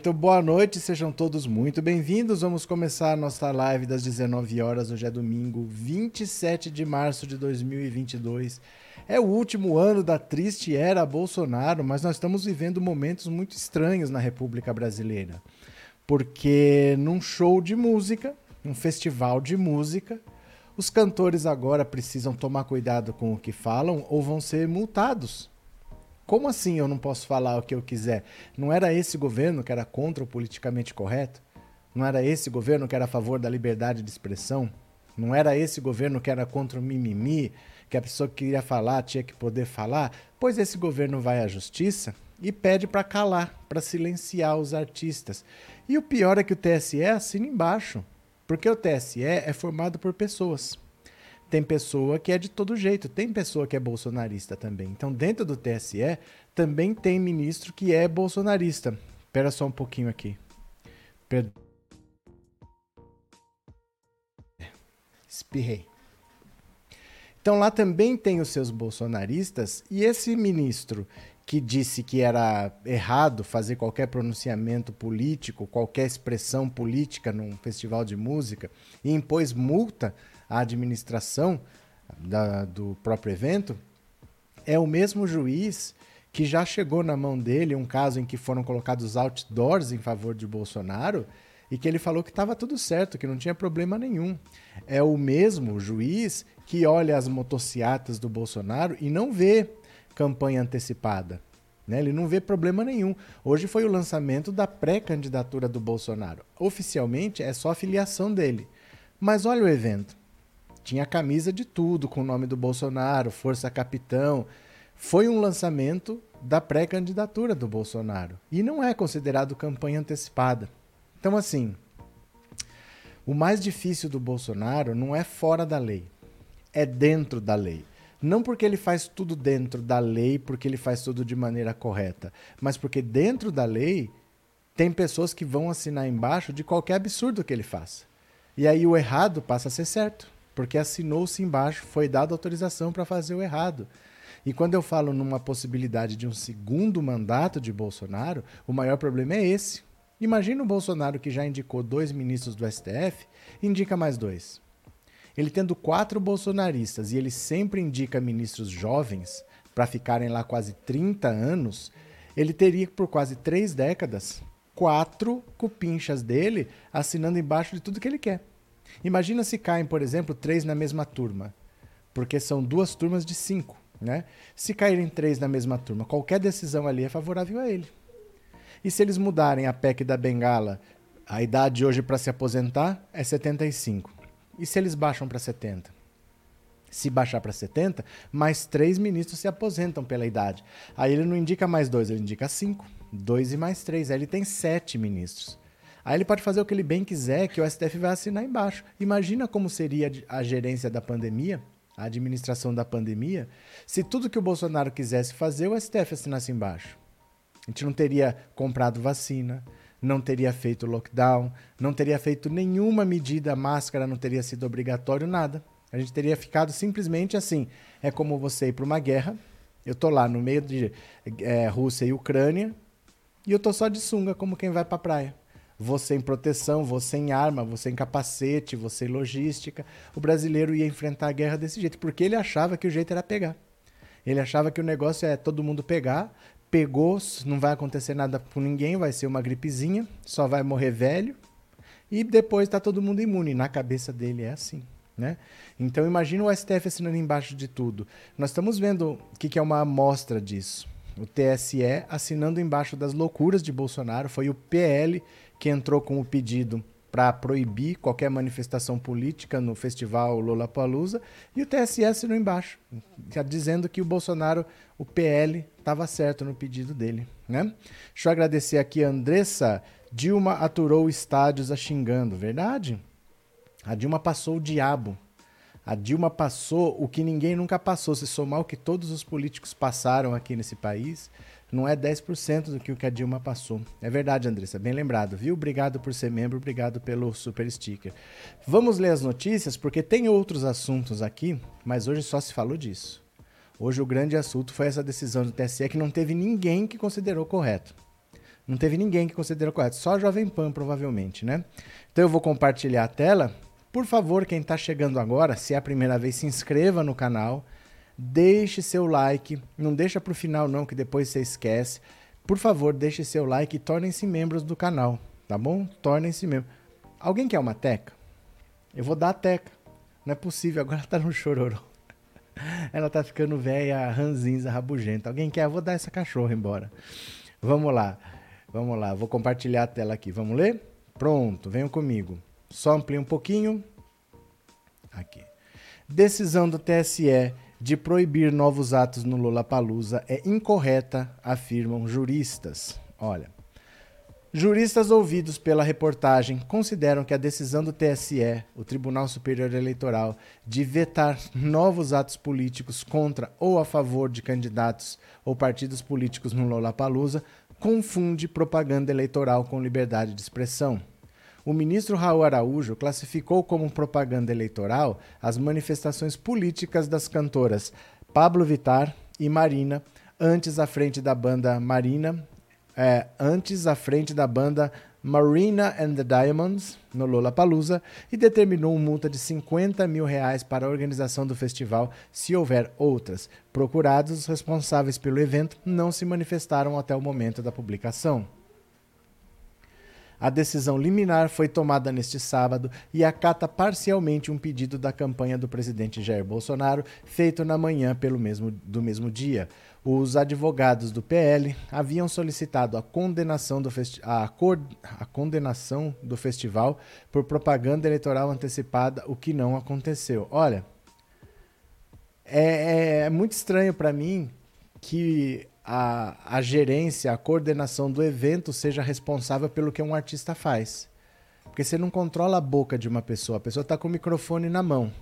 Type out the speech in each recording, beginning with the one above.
Muito boa noite, sejam todos muito bem-vindos. Vamos começar nossa live das 19 horas. Hoje é domingo, 27 de março de 2022. É o último ano da triste era Bolsonaro, mas nós estamos vivendo momentos muito estranhos na República Brasileira. Porque num show de música, um festival de música, os cantores agora precisam tomar cuidado com o que falam ou vão ser multados. Como assim eu não posso falar o que eu quiser? Não era esse governo que era contra o politicamente correto? Não era esse governo que era a favor da liberdade de expressão? Não era esse governo que era contra o mimimi, que a pessoa que queria falar tinha que poder falar? Pois esse governo vai à justiça e pede para calar, para silenciar os artistas. E o pior é que o TSE assina embaixo, porque o TSE é formado por pessoas. Tem pessoa que é de todo jeito, tem pessoa que é bolsonarista também. Então, dentro do TSE, também tem ministro que é bolsonarista. Espera só um pouquinho aqui. Per... Espirrei. Então, lá também tem os seus bolsonaristas, e esse ministro que disse que era errado fazer qualquer pronunciamento político, qualquer expressão política num festival de música, e impôs multa a administração da, do próprio evento, é o mesmo juiz que já chegou na mão dele um caso em que foram colocados outdoors em favor de Bolsonaro e que ele falou que estava tudo certo, que não tinha problema nenhum. É o mesmo juiz que olha as motocicletas do Bolsonaro e não vê campanha antecipada. Né? Ele não vê problema nenhum. Hoje foi o lançamento da pré-candidatura do Bolsonaro. Oficialmente é só a filiação dele. Mas olha o evento. Tinha camisa de tudo com o nome do Bolsonaro, Força Capitão. Foi um lançamento da pré-candidatura do Bolsonaro e não é considerado campanha antecipada. Então, assim, o mais difícil do Bolsonaro não é fora da lei, é dentro da lei. Não porque ele faz tudo dentro da lei, porque ele faz tudo de maneira correta, mas porque dentro da lei tem pessoas que vão assinar embaixo de qualquer absurdo que ele faça. E aí o errado passa a ser certo porque assinou-se embaixo, foi dada autorização para fazer o errado. E quando eu falo numa possibilidade de um segundo mandato de Bolsonaro, o maior problema é esse. Imagina o Bolsonaro que já indicou dois ministros do STF, indica mais dois. Ele tendo quatro bolsonaristas e ele sempre indica ministros jovens para ficarem lá quase 30 anos, ele teria por quase três décadas quatro cupinchas dele assinando embaixo de tudo que ele quer. Imagina se caem, por exemplo, três na mesma turma, porque são duas turmas de cinco. Né? Se caírem três na mesma turma, qualquer decisão ali é favorável a ele. E se eles mudarem a PEC da Bengala, a idade hoje para se aposentar é 75. E se eles baixam para 70? Se baixar para 70, mais três ministros se aposentam pela idade. Aí ele não indica mais dois, ele indica cinco. Dois e mais três. Aí ele tem sete ministros. Aí ele pode fazer o que ele bem quiser, que o STF vai assinar embaixo. Imagina como seria a gerência da pandemia, a administração da pandemia, se tudo que o Bolsonaro quisesse fazer, o STF assinasse embaixo. A gente não teria comprado vacina, não teria feito lockdown, não teria feito nenhuma medida, máscara não teria sido obrigatório, nada. A gente teria ficado simplesmente assim. É como você ir para uma guerra, eu tô lá no meio de é, Rússia e Ucrânia, e eu tô só de sunga, como quem vai para a praia você em proteção, você em arma, você em capacete, você em logística. O brasileiro ia enfrentar a guerra desse jeito, porque ele achava que o jeito era pegar. Ele achava que o negócio é todo mundo pegar, pegou, não vai acontecer nada com ninguém, vai ser uma gripezinha, só vai morrer velho e depois está todo mundo imune. Na cabeça dele é assim. Né? Então imagina o STF assinando embaixo de tudo. Nós estamos vendo o que, que é uma amostra disso. O TSE assinando embaixo das loucuras de Bolsonaro, foi o PL que entrou com o pedido para proibir qualquer manifestação política no festival Lollapalooza e o TSE assinou embaixo, dizendo que o Bolsonaro, o PL, estava certo no pedido dele. Né? Deixa eu agradecer aqui a Andressa. Dilma aturou estádios a xingando, verdade? A Dilma passou o diabo. A Dilma passou o que ninguém nunca passou. Se somar o que todos os políticos passaram aqui nesse país, não é 10% do que o que a Dilma passou. É verdade, Andressa, bem lembrado, viu? Obrigado por ser membro, obrigado pelo super sticker. Vamos ler as notícias, porque tem outros assuntos aqui, mas hoje só se falou disso. Hoje o grande assunto foi essa decisão do TSE que não teve ninguém que considerou correto. Não teve ninguém que considerou correto, só a Jovem Pan, provavelmente, né? Então eu vou compartilhar a tela. Por favor, quem está chegando agora, se é a primeira vez, se inscreva no canal, deixe seu like, não deixa para o final não, que depois você esquece. Por favor, deixe seu like e tornem-se membros do canal, tá bom? Tornem-se membros. Alguém quer uma teca? Eu vou dar a teca. Não é possível, agora tá no chororô. Ela tá ficando velha, ranzinza, rabugenta. Alguém quer? Eu vou dar essa cachorra embora. Vamos lá. Vamos lá, vou compartilhar a tela aqui. Vamos ler? Pronto, venham comigo. Só amplie um pouquinho. Aqui. Decisão do TSE de proibir novos atos no Lollapalooza é incorreta, afirmam juristas. Olha, juristas ouvidos pela reportagem consideram que a decisão do TSE, o Tribunal Superior Eleitoral, de vetar novos atos políticos contra ou a favor de candidatos ou partidos políticos no Lollapalooza confunde propaganda eleitoral com liberdade de expressão. O ministro Raul Araújo classificou como propaganda eleitoral as manifestações políticas das cantoras Pablo Vittar e Marina, antes à frente da banda Marina, é, antes à frente da banda Marina and the Diamonds, no Lollapalooza, e determinou uma multa de 50 mil reais para a organização do festival se houver outras. Procurados, os responsáveis pelo evento não se manifestaram até o momento da publicação. A decisão liminar foi tomada neste sábado e acata parcialmente um pedido da campanha do presidente Jair Bolsonaro, feito na manhã pelo mesmo, do mesmo dia. Os advogados do PL haviam solicitado a condenação do, a, a condenação do festival por propaganda eleitoral antecipada, o que não aconteceu. Olha, é, é muito estranho para mim que a, a gerência, a coordenação do evento seja responsável pelo que um artista faz. Porque você não controla a boca de uma pessoa, a pessoa está com o microfone na mão.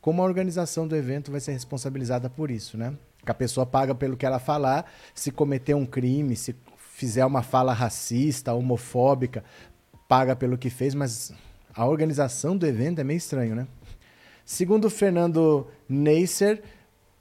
Como a organização do evento vai ser responsabilizada por isso, né? Que a pessoa paga pelo que ela falar, se cometer um crime, se fizer uma fala racista, homofóbica, paga pelo que fez, mas a organização do evento é meio estranho, né? Segundo Fernando Neisser,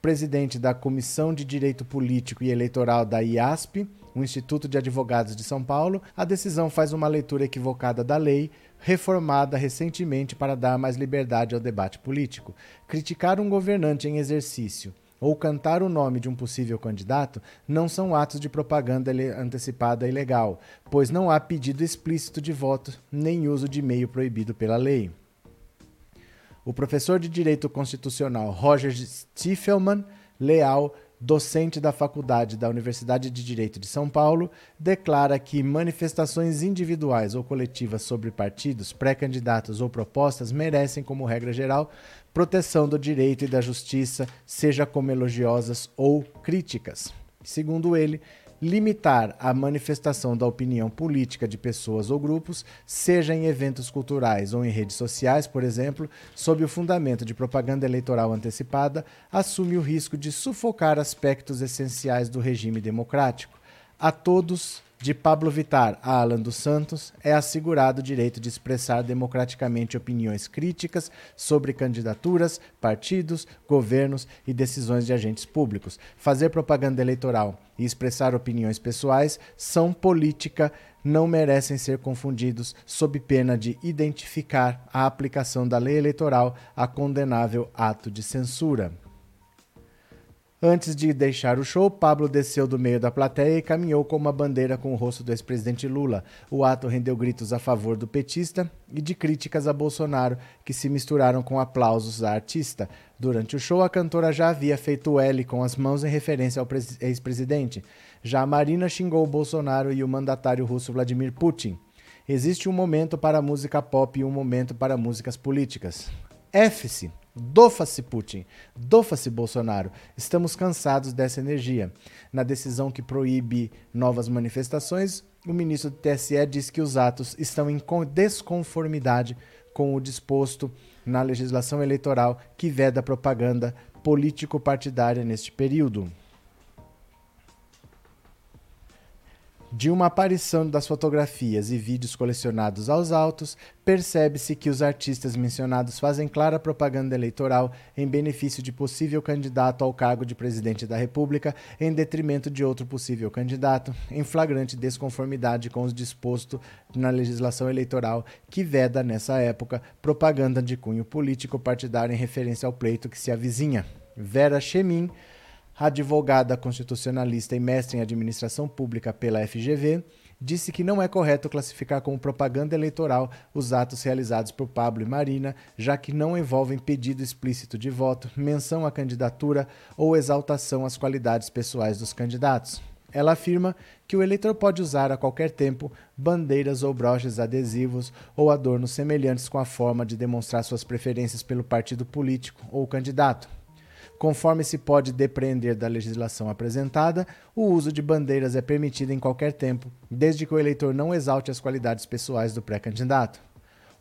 presidente da Comissão de Direito Político e Eleitoral da IASP, o Instituto de Advogados de São Paulo, a decisão faz uma leitura equivocada da lei, reformada recentemente para dar mais liberdade ao debate político. Criticar um governante em exercício ou cantar o nome de um possível candidato não são atos de propaganda antecipada ilegal, pois não há pedido explícito de voto nem uso de meio proibido pela lei. O professor de Direito Constitucional Roger Stiefelman Leal, docente da Faculdade da Universidade de Direito de São Paulo, declara que manifestações individuais ou coletivas sobre partidos, pré-candidatos ou propostas merecem, como regra geral, proteção do direito e da justiça, seja como elogiosas ou críticas. Segundo ele, limitar a manifestação da opinião política de pessoas ou grupos, seja em eventos culturais ou em redes sociais, por exemplo, sob o fundamento de propaganda eleitoral antecipada, assume o risco de sufocar aspectos essenciais do regime democrático. A todos de Pablo Vittar a Alan dos Santos, é assegurado o direito de expressar democraticamente opiniões críticas sobre candidaturas, partidos, governos e decisões de agentes públicos. Fazer propaganda eleitoral e expressar opiniões pessoais são política, não merecem ser confundidos sob pena de identificar a aplicação da lei eleitoral a condenável ato de censura. Antes de deixar o show, Pablo desceu do meio da plateia e caminhou com uma bandeira com o rosto do ex-presidente Lula. O ato rendeu gritos a favor do petista e de críticas a Bolsonaro, que se misturaram com aplausos à artista. Durante o show, a cantora já havia feito L com as mãos em referência ao ex-presidente. Já a Marina xingou Bolsonaro e o mandatário russo Vladimir Putin. Existe um momento para a música pop e um momento para músicas políticas. F-se, Dofa-se Putin, dofa-se Bolsonaro. Estamos cansados dessa energia. Na decisão que proíbe novas manifestações, o ministro do TSE diz que os atos estão em desconformidade com o disposto na legislação eleitoral que veda propaganda político-partidária neste período. De uma aparição das fotografias e vídeos colecionados aos autos, percebe-se que os artistas mencionados fazem clara propaganda eleitoral em benefício de possível candidato ao cargo de presidente da República, em detrimento de outro possível candidato, em flagrante desconformidade com os disposto na legislação eleitoral que veda, nessa época, propaganda de cunho político partidário em referência ao pleito que se avizinha. Vera Chemin advogada constitucionalista e mestre em administração pública pela FGV, disse que não é correto classificar como propaganda eleitoral os atos realizados por Pablo e Marina, já que não envolvem pedido explícito de voto, menção à candidatura ou exaltação às qualidades pessoais dos candidatos. Ela afirma que o eleitor pode usar a qualquer tempo bandeiras ou broches adesivos ou adornos semelhantes com a forma de demonstrar suas preferências pelo partido político ou candidato. Conforme se pode depreender da legislação apresentada, o uso de bandeiras é permitido em qualquer tempo, desde que o eleitor não exalte as qualidades pessoais do pré-candidato.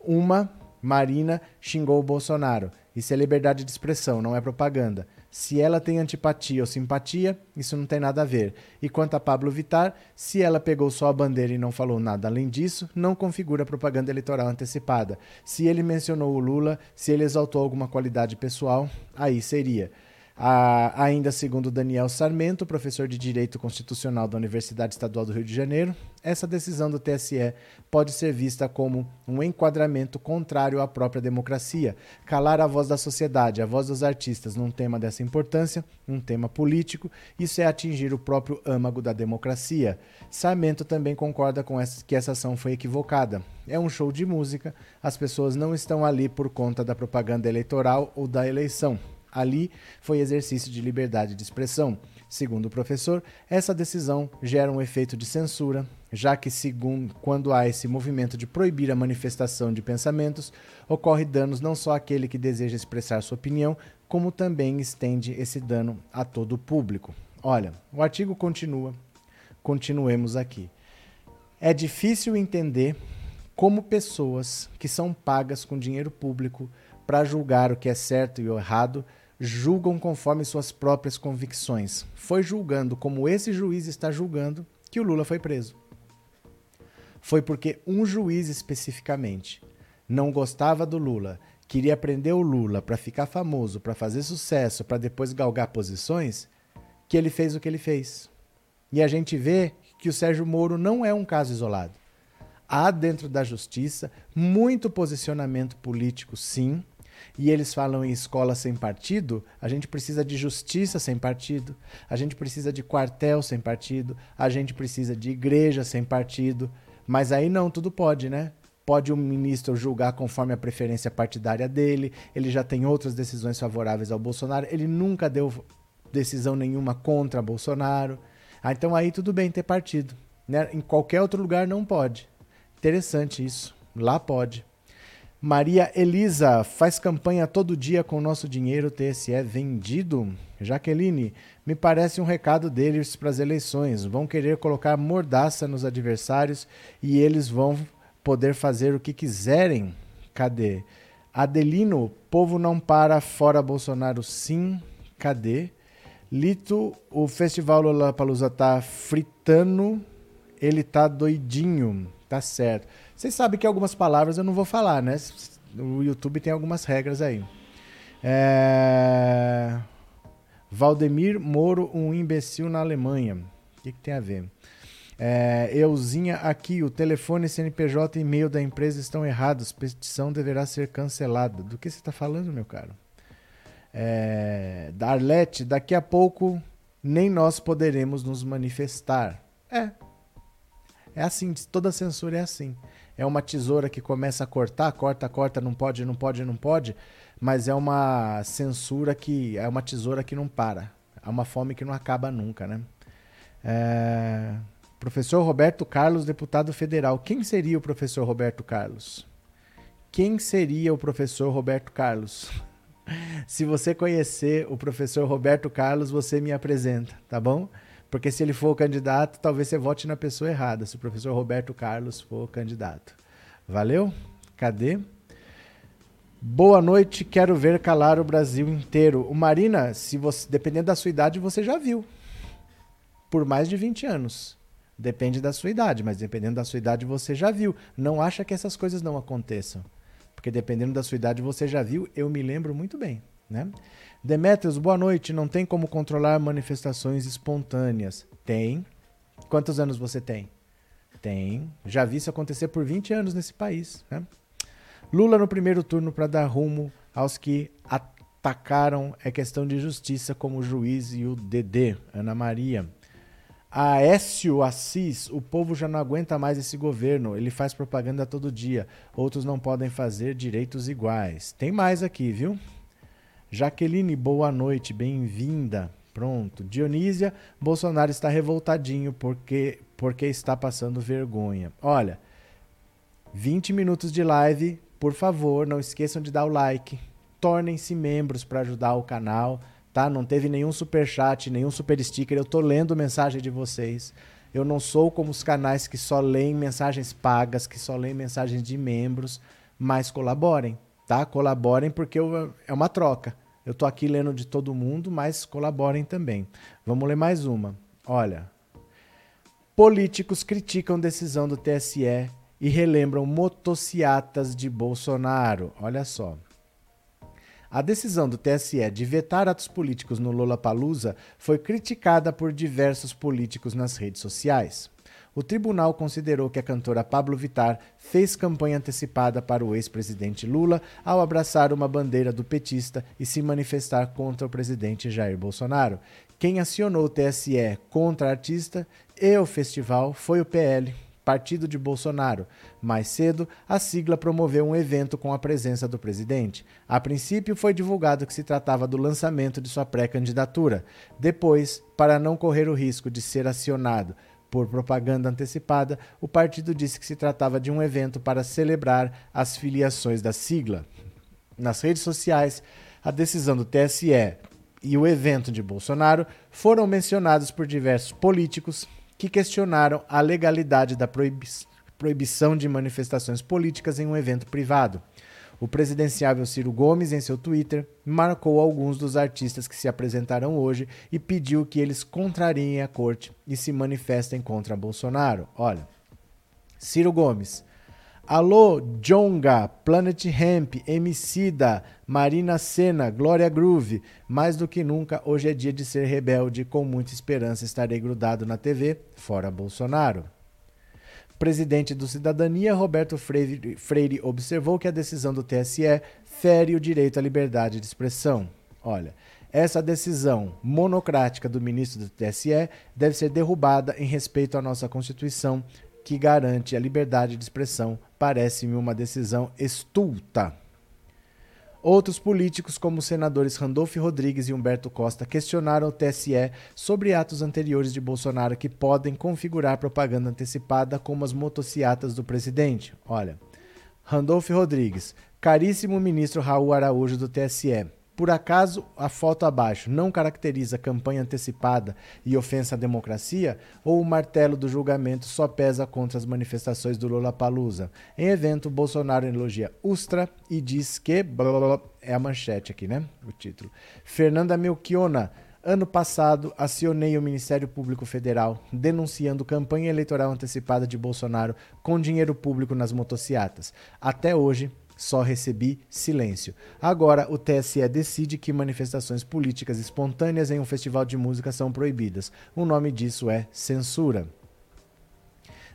Uma, Marina, xingou o Bolsonaro. Isso é liberdade de expressão, não é propaganda. Se ela tem antipatia ou simpatia, isso não tem nada a ver. E quanto a Pablo Vitar, se ela pegou só a bandeira e não falou nada além disso, não configura propaganda eleitoral antecipada. Se ele mencionou o Lula, se ele exaltou alguma qualidade pessoal, aí seria. A, ainda segundo Daniel Sarmento, professor de Direito Constitucional da Universidade Estadual do Rio de Janeiro, essa decisão do TSE pode ser vista como um enquadramento contrário à própria democracia. Calar a voz da sociedade, a voz dos artistas num tema dessa importância, um tema político, isso é atingir o próprio âmago da democracia. Sarmento também concorda com essa, que essa ação foi equivocada. É um show de música, as pessoas não estão ali por conta da propaganda eleitoral ou da eleição. Ali foi exercício de liberdade de expressão. Segundo o professor, essa decisão gera um efeito de censura, já que, segundo, quando há esse movimento de proibir a manifestação de pensamentos, ocorre danos não só àquele que deseja expressar sua opinião, como também estende esse dano a todo o público. Olha, o artigo continua, continuemos aqui. É difícil entender como pessoas que são pagas com dinheiro público para julgar o que é certo e errado julgam conforme suas próprias convicções. Foi julgando como esse juiz está julgando que o Lula foi preso. Foi porque um juiz especificamente não gostava do Lula, queria prender o Lula para ficar famoso, para fazer sucesso, para depois galgar posições, que ele fez o que ele fez. E a gente vê que o Sérgio Moro não é um caso isolado. Há dentro da justiça muito posicionamento político, sim, e eles falam em escola sem partido, a gente precisa de justiça sem partido, a gente precisa de quartel sem partido, a gente precisa de igreja sem partido. Mas aí não, tudo pode, né? Pode o ministro julgar conforme a preferência partidária dele, ele já tem outras decisões favoráveis ao Bolsonaro, ele nunca deu decisão nenhuma contra Bolsonaro. Ah, então aí tudo bem ter partido. Né? Em qualquer outro lugar não pode. Interessante isso. Lá pode. Maria Elisa faz campanha todo dia com nosso dinheiro TSE vendido. Jaqueline, me parece um recado deles para as eleições. Vão querer colocar mordaça nos adversários e eles vão poder fazer o que quiserem. Cadê? Adelino, povo não para fora Bolsonaro sim. Cadê? Lito, o festival Lollapalooza tá fritando, ele tá doidinho. Tá certo. Vocês sabem que algumas palavras eu não vou falar, né? O YouTube tem algumas regras aí. É... Valdemir Moro, um imbecil na Alemanha. O que, que tem a ver? É, Euzinha aqui, o telefone CNPJ e e-mail da empresa estão errados. Petição deverá ser cancelada. Do que você está falando, meu caro? É, Darlete, daqui a pouco nem nós poderemos nos manifestar. É. É assim, toda censura é assim é uma tesoura que começa a cortar, corta, corta, não pode, não pode, não pode, mas é uma censura que é uma tesoura que não para. É uma fome que não acaba nunca, né? É... Professor Roberto Carlos, deputado federal. Quem seria o professor Roberto Carlos? Quem seria o professor Roberto Carlos? Se você conhecer o professor Roberto Carlos, você me apresenta, tá bom? Porque se ele for o candidato, talvez você vote na pessoa errada, se o professor Roberto Carlos for o candidato. Valeu? Cadê? Boa noite, quero ver calar o Brasil inteiro. O Marina, se você, dependendo da sua idade, você já viu. Por mais de 20 anos. Depende da sua idade, mas dependendo da sua idade você já viu. Não acha que essas coisas não aconteçam. Porque dependendo da sua idade você já viu, eu me lembro muito bem. Né? Demetrios, boa noite. Não tem como controlar manifestações espontâneas. Tem. Quantos anos você tem? Tem. Já vi isso acontecer por 20 anos nesse país. Né? Lula no primeiro turno para dar rumo aos que atacaram é questão de justiça, como o juiz e o Dedê. Ana Maria. Aécio Assis, o povo já não aguenta mais esse governo, ele faz propaganda todo dia, outros não podem fazer direitos iguais. Tem mais aqui, viu? Jaqueline, boa noite, bem-vinda. Pronto. Dionísia, Bolsonaro está revoltadinho porque, porque está passando vergonha. Olha, 20 minutos de live, por favor, não esqueçam de dar o like. Tornem-se membros para ajudar o canal tá? Não teve nenhum super chat, nenhum super sticker. Eu tô lendo mensagem de vocês. Eu não sou como os canais que só leem mensagens pagas, que só leem mensagens de membros, mas colaborem, tá? Colaborem porque eu, é uma troca. Eu tô aqui lendo de todo mundo, mas colaborem também. Vamos ler mais uma. Olha. Políticos criticam decisão do TSE e relembram motociatas de Bolsonaro. Olha só. A decisão do TSE de vetar atos políticos no Lollapalooza foi criticada por diversos políticos nas redes sociais. O tribunal considerou que a cantora Pablo Vittar fez campanha antecipada para o ex-presidente Lula ao abraçar uma bandeira do petista e se manifestar contra o presidente Jair Bolsonaro. Quem acionou o TSE contra a artista e o festival foi o PL, Partido de Bolsonaro. Mais cedo, a sigla promoveu um evento com a presença do presidente. A princípio, foi divulgado que se tratava do lançamento de sua pré-candidatura. Depois, para não correr o risco de ser acionado por propaganda antecipada, o partido disse que se tratava de um evento para celebrar as filiações da sigla. Nas redes sociais, a decisão do TSE e o evento de Bolsonaro foram mencionados por diversos políticos, que questionaram a legalidade da proibi proibição de manifestações políticas em um evento privado. O presidenciável Ciro Gomes, em seu Twitter, marcou alguns dos artistas que se apresentaram hoje e pediu que eles contrariem a corte e se manifestem contra Bolsonaro. Olha, Ciro Gomes, Alô, Jonga, Planet Hemp, Emicida, Marina Senna, Glória Groove. Mais do que nunca, hoje é dia de ser rebelde. Com muita esperança estarei grudado na TV, fora Bolsonaro. Presidente do Cidadania, Roberto Freire, Freire observou que a decisão do TSE fere o direito à liberdade de expressão. Olha, essa decisão monocrática do ministro do TSE deve ser derrubada em respeito à nossa Constituição, que garante a liberdade de expressão, parece-me uma decisão estulta. Outros políticos, como os senadores Randolph Rodrigues e Humberto Costa, questionaram o TSE sobre atos anteriores de Bolsonaro que podem configurar propaganda antecipada, como as motociatas do presidente. Olha, Randolph Rodrigues, caríssimo ministro Raul Araújo do TSE. Por acaso a foto abaixo não caracteriza campanha antecipada e ofensa à democracia? Ou o martelo do julgamento só pesa contra as manifestações do Lula Palusa? Em evento, Bolsonaro elogia Ustra e diz que. Blá, blá, é a manchete aqui, né? O título. Fernanda Melchiona. Ano passado, acionei o Ministério Público Federal denunciando campanha eleitoral antecipada de Bolsonaro com dinheiro público nas motociatas. Até hoje, só recebi silêncio. Agora, o TSE decide que manifestações políticas espontâneas em um festival de música são proibidas. O nome disso é censura.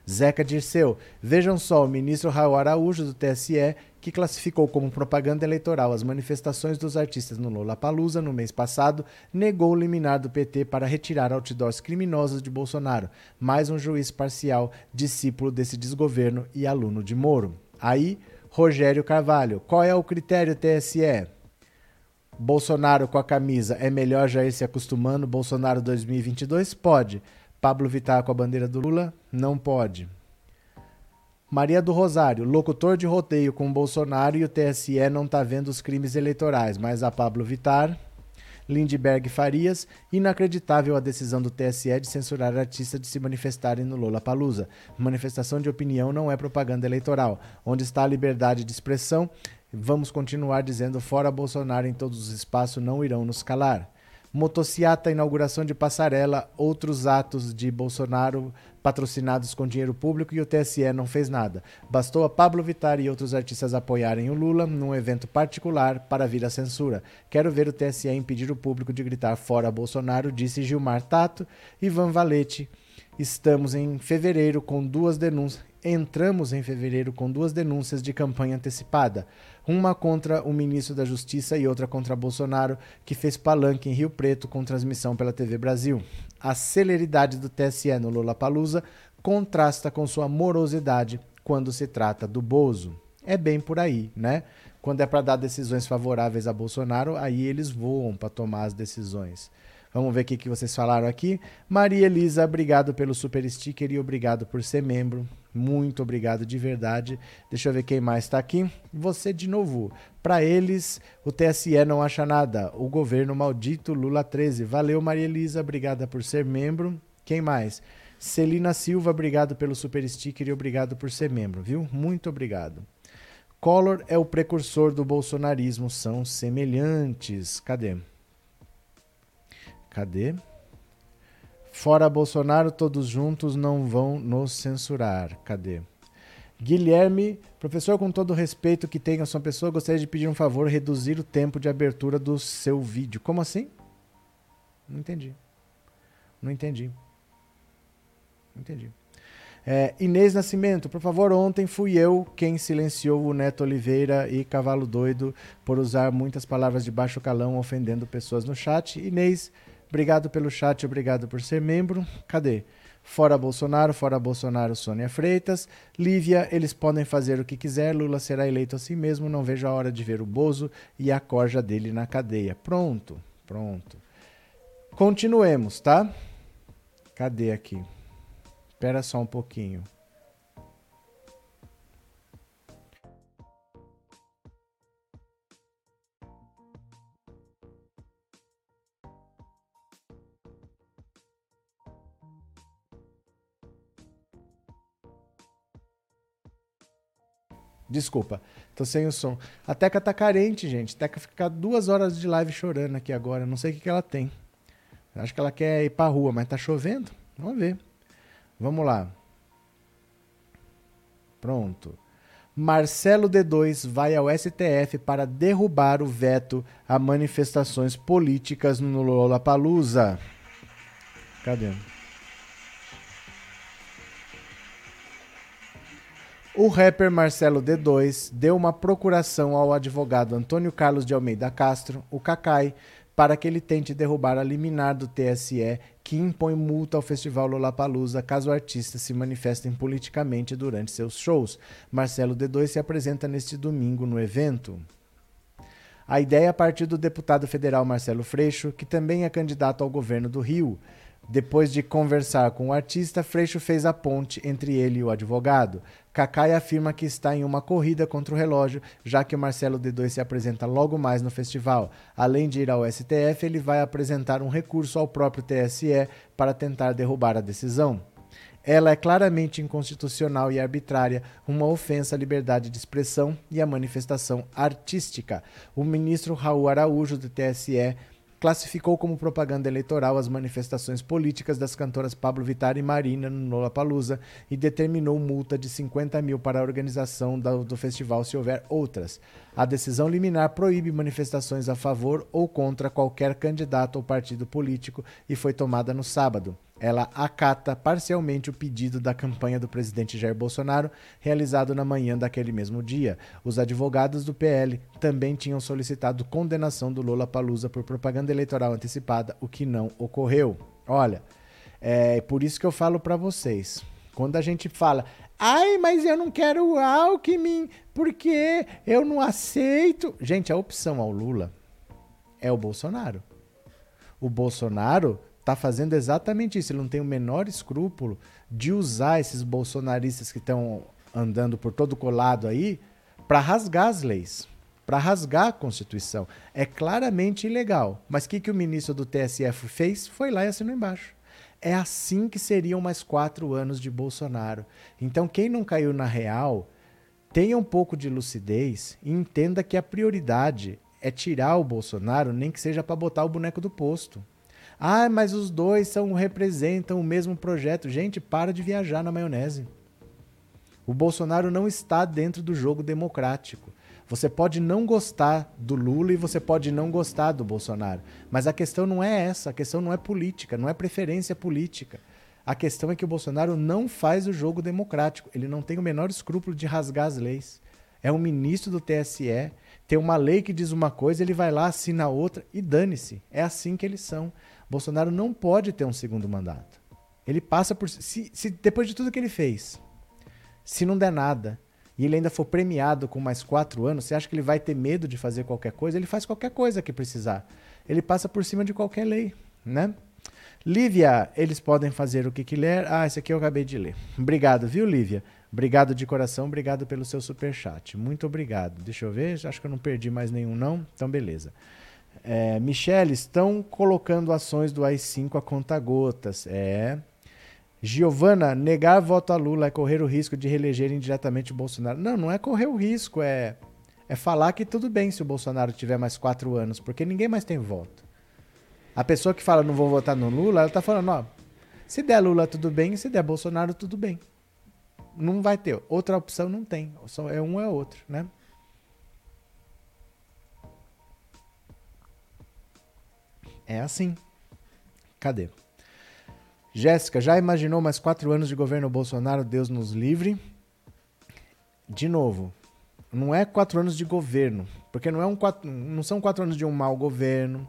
Zeca Dirceu. Vejam só, o ministro Raul Araújo, do TSE, que classificou como propaganda eleitoral as manifestações dos artistas no Lollapalooza no mês passado, negou o liminar do PT para retirar outdoors criminosos de Bolsonaro. Mais um juiz parcial, discípulo desse desgoverno e aluno de Moro. Aí, Rogério Carvalho. Qual é o critério TSE? Bolsonaro com a camisa é melhor já ir se acostumando. Bolsonaro 2022? Pode. Pablo Vittar com a bandeira do Lula? Não pode. Maria do Rosário, locutor de rodeio com Bolsonaro e o TSE não está vendo os crimes eleitorais, mas a Pablo Vittar Lindbergh Farias, inacreditável a decisão do TSE de censurar artistas de se manifestarem no Lola Palusa. Manifestação de opinião não é propaganda eleitoral. Onde está a liberdade de expressão? Vamos continuar dizendo fora Bolsonaro em todos os espaços não irão nos calar. Motociata, inauguração de passarela, outros atos de Bolsonaro patrocinados com dinheiro público e o TSE não fez nada. Bastou a Pablo Vittar e outros artistas apoiarem o Lula num evento particular para vir a censura. Quero ver o TSE impedir o público de gritar fora Bolsonaro, disse Gilmar Tato. Ivan Valete. Estamos em fevereiro com duas denúncias. Entramos em fevereiro com duas denúncias de campanha antecipada uma contra o ministro da Justiça e outra contra Bolsonaro, que fez palanque em Rio Preto com transmissão pela TV Brasil. A celeridade do TSE no Lollapalooza contrasta com sua morosidade quando se trata do Bozo. É bem por aí, né? Quando é para dar decisões favoráveis a Bolsonaro, aí eles voam para tomar as decisões. Vamos ver o que, vocês falaram aqui. Maria Elisa, obrigado pelo super sticker e obrigado por ser membro. Muito obrigado de verdade. Deixa eu ver quem mais está aqui. Você de novo. Para eles, o TSE não acha nada. O governo maldito Lula 13. Valeu, Maria Elisa. Obrigada por ser membro. Quem mais? Celina Silva, obrigado pelo super sticker e obrigado por ser membro, viu? Muito obrigado. Collor é o precursor do bolsonarismo, são semelhantes. Cadê? Cadê? Fora Bolsonaro, todos juntos não vão nos censurar. Cadê? Guilherme, professor, com todo o respeito que tenho a sua pessoa, gostaria de pedir um favor, reduzir o tempo de abertura do seu vídeo. Como assim? Não entendi. Não entendi. Não entendi. É, Inês Nascimento, por favor, ontem fui eu quem silenciou o Neto Oliveira e Cavalo Doido por usar muitas palavras de baixo calão ofendendo pessoas no chat. Inês, Obrigado pelo chat, obrigado por ser membro. Cadê? Fora Bolsonaro, fora Bolsonaro, Sônia Freitas. Lívia, eles podem fazer o que quiser, Lula será eleito assim mesmo, não vejo a hora de ver o Bozo e a corja dele na cadeia. Pronto, pronto. Continuemos, tá? Cadê aqui? Espera só um pouquinho. Desculpa, tô sem o som. A Teca tá carente, gente. A Teca fica duas horas de live chorando aqui agora. Não sei o que, que ela tem. Acho que ela quer ir pra rua, mas tá chovendo. Vamos ver. Vamos lá. Pronto. Marcelo D2 vai ao STF para derrubar o veto a manifestações políticas no Lollapalooza. Cadê? O rapper Marcelo D2 deu uma procuração ao advogado Antônio Carlos de Almeida Castro, o Cacai, para que ele tente derrubar a liminar do TSE que impõe multa ao festival Lollapalooza caso artistas se manifestem politicamente durante seus shows. Marcelo D2 se apresenta neste domingo no evento. A ideia partiu do deputado federal Marcelo Freixo, que também é candidato ao governo do Rio. Depois de conversar com o artista, Freixo fez a ponte entre ele e o advogado. Kakai afirma que está em uma corrida contra o relógio, já que o Marcelo D2 se apresenta logo mais no festival. Além de ir ao STF, ele vai apresentar um recurso ao próprio TSE para tentar derrubar a decisão. Ela é claramente inconstitucional e arbitrária, uma ofensa à liberdade de expressão e à manifestação artística. O ministro Raul Araújo, do TSE, classificou como propaganda eleitoral as manifestações políticas das cantoras Pablo Vittar e Marina no Lollapalooza e determinou multa de 50 mil para a organização do, do festival se houver outras. A decisão liminar proíbe manifestações a favor ou contra qualquer candidato ou partido político e foi tomada no sábado ela acata parcialmente o pedido da campanha do presidente Jair Bolsonaro, realizado na manhã daquele mesmo dia. Os advogados do PL também tinham solicitado condenação do Lula Palusa por propaganda eleitoral antecipada, o que não ocorreu. Olha, é por isso que eu falo para vocês. Quando a gente fala, ai, mas eu não quero o Alckmin, porque eu não aceito. Gente, a opção ao Lula é o Bolsonaro. O Bolsonaro está fazendo exatamente isso. Ele não tem o menor escrúpulo de usar esses bolsonaristas que estão andando por todo colado aí para rasgar as leis, para rasgar a Constituição. É claramente ilegal. Mas o que, que o ministro do TSF fez? Foi lá e assinou embaixo. É assim que seriam mais quatro anos de Bolsonaro. Então, quem não caiu na real, tenha um pouco de lucidez e entenda que a prioridade é tirar o Bolsonaro, nem que seja para botar o boneco do posto. Ah, mas os dois são representam o mesmo projeto. Gente, para de viajar na maionese. O Bolsonaro não está dentro do jogo democrático. Você pode não gostar do Lula e você pode não gostar do Bolsonaro. Mas a questão não é essa, a questão não é política, não é preferência política. A questão é que o Bolsonaro não faz o jogo democrático. Ele não tem o menor escrúpulo de rasgar as leis. É um ministro do TSE, tem uma lei que diz uma coisa, ele vai lá, assina outra e dane-se. É assim que eles são. Bolsonaro não pode ter um segundo mandato. Ele passa por. Se, se depois de tudo que ele fez, se não der nada, e ele ainda for premiado com mais quatro anos, você acha que ele vai ter medo de fazer qualquer coisa? Ele faz qualquer coisa que precisar. Ele passa por cima de qualquer lei, né? Lívia, eles podem fazer o que quiser. Ah, esse aqui eu acabei de ler. Obrigado, viu, Lívia? Obrigado de coração, obrigado pelo seu super chat. Muito obrigado. Deixa eu ver, acho que eu não perdi mais nenhum, não. Então, beleza. É, Michele, estão colocando ações do AI-5 a conta gotas. É, Giovana, negar voto a Lula é correr o risco de reeleger indiretamente o Bolsonaro. Não, não é correr o risco, é, é falar que tudo bem se o Bolsonaro tiver mais quatro anos, porque ninguém mais tem voto. A pessoa que fala não vou votar no Lula, ela tá falando, ó, se der Lula tudo bem, se der Bolsonaro tudo bem. Não vai ter. Outra opção não tem. É um é outro, né? É assim. Cadê? Jéssica, já imaginou mais quatro anos de governo Bolsonaro? Deus nos livre. De novo, não é quatro anos de governo, porque não, é um quatro, não são quatro anos de um mau governo,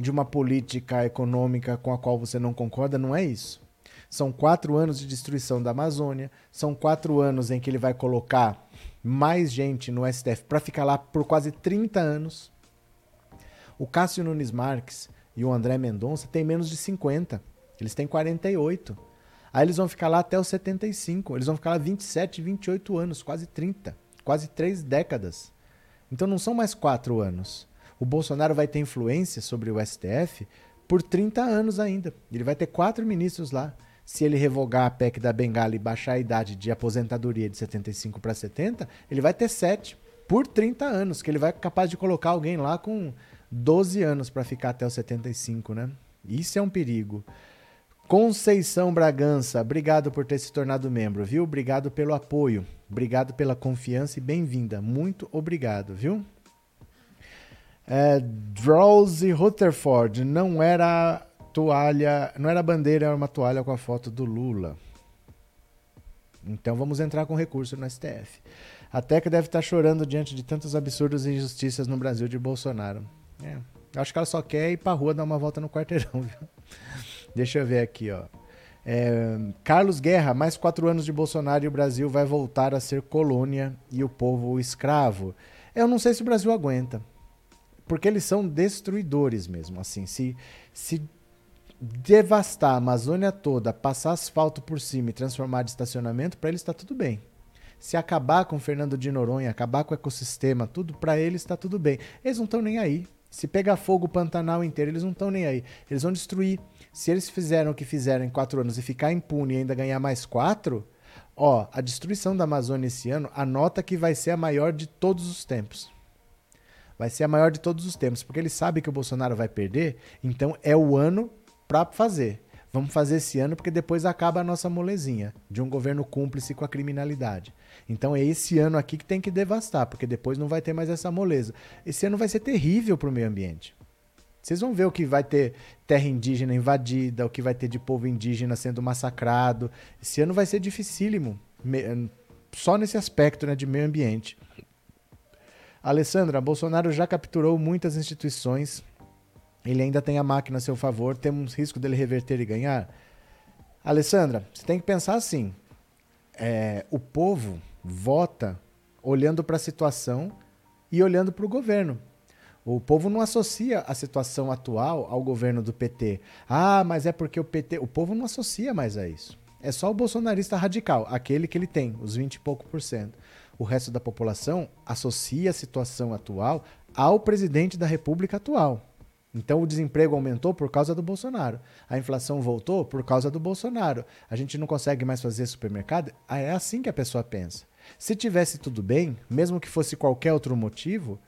de uma política econômica com a qual você não concorda, não é isso. São quatro anos de destruição da Amazônia, são quatro anos em que ele vai colocar mais gente no STF para ficar lá por quase 30 anos. O Cássio Nunes Marques e o André Mendonça têm menos de 50. Eles têm 48. Aí eles vão ficar lá até os 75. Eles vão ficar lá 27, 28 anos, quase 30. Quase três décadas. Então não são mais quatro anos. O Bolsonaro vai ter influência sobre o STF por 30 anos ainda. Ele vai ter quatro ministros lá. Se ele revogar a PEC da Bengala e baixar a idade de aposentadoria de 75 para 70, ele vai ter sete por 30 anos, que ele vai capaz de colocar alguém lá com 12 anos para ficar até os 75, né? Isso é um perigo. Conceição Bragança, obrigado por ter se tornado membro, viu? Obrigado pelo apoio, obrigado pela confiança e bem-vinda. Muito obrigado, viu? É, Drowsy Rutherford, não era toalha, não era bandeira, era uma toalha com a foto do Lula. Então vamos entrar com recurso no STF. A Teca deve estar chorando diante de tantos absurdos e injustiças no Brasil de Bolsonaro. É, acho que ela só quer ir pra rua dar uma volta no quarteirão, viu? Deixa eu ver aqui, ó. É, Carlos Guerra, mais quatro anos de Bolsonaro e o Brasil vai voltar a ser colônia e o povo escravo. Eu não sei se o Brasil aguenta. Porque eles são destruidores mesmo. Assim, se, se devastar a Amazônia toda, passar asfalto por cima e transformar de estacionamento, para eles está tudo bem. Se acabar com Fernando de Noronha, acabar com o ecossistema, tudo, para eles está tudo bem. Eles não estão nem aí. Se pegar fogo o Pantanal inteiro, eles não estão nem aí. Eles vão destruir se eles fizeram o que fizeram em quatro anos e ficar impune e ainda ganhar mais quatro, ó, a destruição da Amazônia esse ano, anota que vai ser a maior de todos os tempos. Vai ser a maior de todos os tempos, porque ele sabe que o Bolsonaro vai perder, então é o ano para fazer. Vamos fazer esse ano porque depois acaba a nossa molezinha de um governo cúmplice com a criminalidade. Então é esse ano aqui que tem que devastar, porque depois não vai ter mais essa moleza. Esse ano vai ser terrível para o meio ambiente. Vocês vão ver o que vai ter terra indígena invadida, o que vai ter de povo indígena sendo massacrado. Esse ano vai ser dificílimo, só nesse aspecto né, de meio ambiente. Alessandra, Bolsonaro já capturou muitas instituições. Ele ainda tem a máquina a seu favor. Temos risco dele reverter e ganhar? Alessandra, você tem que pensar assim: é, o povo vota olhando para a situação e olhando para o governo. O povo não associa a situação atual ao governo do PT. Ah, mas é porque o PT. O povo não associa mais a isso. É só o bolsonarista radical, aquele que ele tem, os 20 e pouco por cento. O resto da população associa a situação atual ao presidente da República atual. Então o desemprego aumentou por causa do Bolsonaro. A inflação voltou por causa do Bolsonaro. A gente não consegue mais fazer supermercado. Ah, é assim que a pessoa pensa. Se tivesse tudo bem, mesmo que fosse qualquer outro motivo,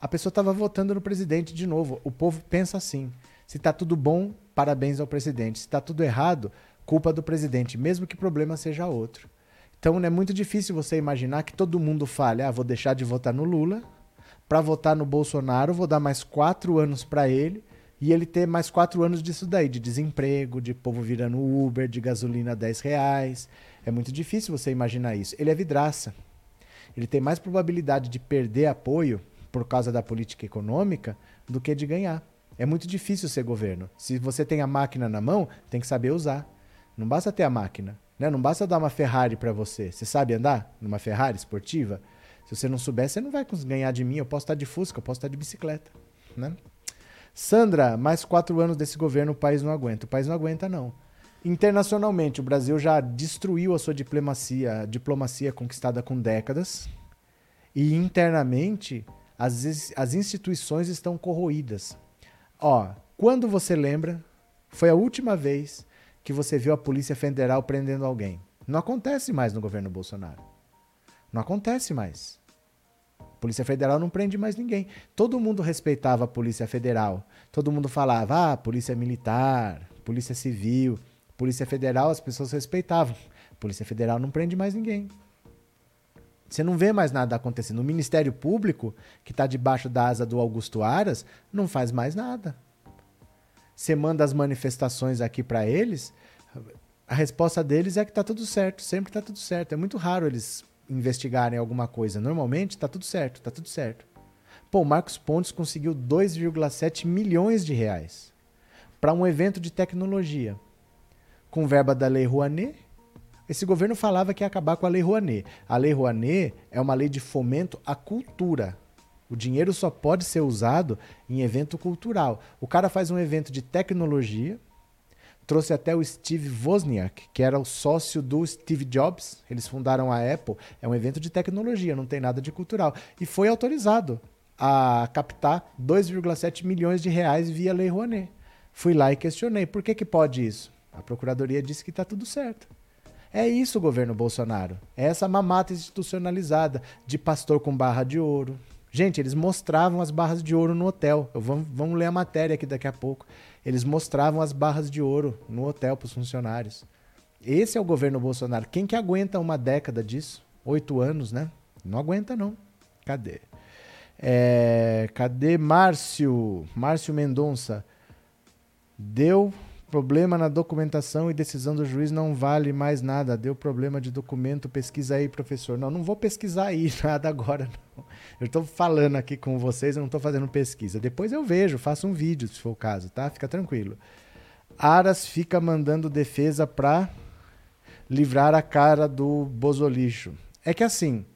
a pessoa estava votando no presidente de novo. O povo pensa assim: se está tudo bom, parabéns ao presidente. Se está tudo errado, culpa do presidente, mesmo que o problema seja outro. Então é muito difícil você imaginar que todo mundo fale: ah, vou deixar de votar no Lula para votar no Bolsonaro, vou dar mais quatro anos para ele e ele ter mais quatro anos disso daí, de desemprego, de povo virando Uber, de gasolina 10 reais. É muito difícil você imaginar isso. Ele é vidraça. Ele tem mais probabilidade de perder apoio por causa da política econômica do que de ganhar. É muito difícil ser governo. Se você tem a máquina na mão, tem que saber usar. Não basta ter a máquina. Né? Não basta dar uma Ferrari para você. Você sabe andar numa Ferrari esportiva? Se você não souber, você não vai ganhar de mim. Eu posso estar de Fusca, eu posso estar de bicicleta. Né? Sandra, mais quatro anos desse governo, o país não aguenta. O país não aguenta, não. Internacionalmente, o Brasil já destruiu a sua diplomacia, diplomacia conquistada com décadas. E internamente, as, as instituições estão corroídas. Ó, quando você lembra, foi a última vez que você viu a Polícia Federal prendendo alguém. Não acontece mais no governo Bolsonaro. Não acontece mais. Polícia Federal não prende mais ninguém. Todo mundo respeitava a Polícia Federal. Todo mundo falava, ah, Polícia Militar, Polícia Civil. Polícia Federal, as pessoas respeitavam. Polícia Federal não prende mais ninguém. Você não vê mais nada acontecendo. O Ministério Público, que está debaixo da asa do Augusto Aras, não faz mais nada. Você manda as manifestações aqui para eles, a resposta deles é que está tudo certo, sempre está tudo certo. É muito raro eles investigarem alguma coisa. Normalmente está tudo certo, está tudo certo. Pô, o Marcos Pontes conseguiu 2,7 milhões de reais para um evento de tecnologia com verba da Lei Rouanet esse governo falava que ia acabar com a Lei Rouanet. A Lei Rouanet é uma lei de fomento à cultura. O dinheiro só pode ser usado em evento cultural. O cara faz um evento de tecnologia, trouxe até o Steve Wozniak, que era o sócio do Steve Jobs. Eles fundaram a Apple. É um evento de tecnologia, não tem nada de cultural. E foi autorizado a captar 2,7 milhões de reais via Lei Rouanet. Fui lá e questionei, por que, que pode isso? A procuradoria disse que está tudo certo. É isso o governo Bolsonaro. É essa mamata institucionalizada de pastor com barra de ouro. Gente, eles mostravam as barras de ouro no hotel. Eu, vamos, vamos ler a matéria aqui daqui a pouco. Eles mostravam as barras de ouro no hotel para os funcionários. Esse é o governo Bolsonaro. Quem que aguenta uma década disso? Oito anos, né? Não aguenta, não. Cadê? É, cadê Márcio? Márcio Mendonça. Deu Problema na documentação e decisão do juiz não vale mais nada. Deu problema de documento, pesquisa aí, professor. Não, não vou pesquisar aí nada agora, não. Eu estou falando aqui com vocês, eu não estou fazendo pesquisa. Depois eu vejo, faço um vídeo, se for o caso, tá? Fica tranquilo. Aras fica mandando defesa para livrar a cara do bozolixo. É que assim,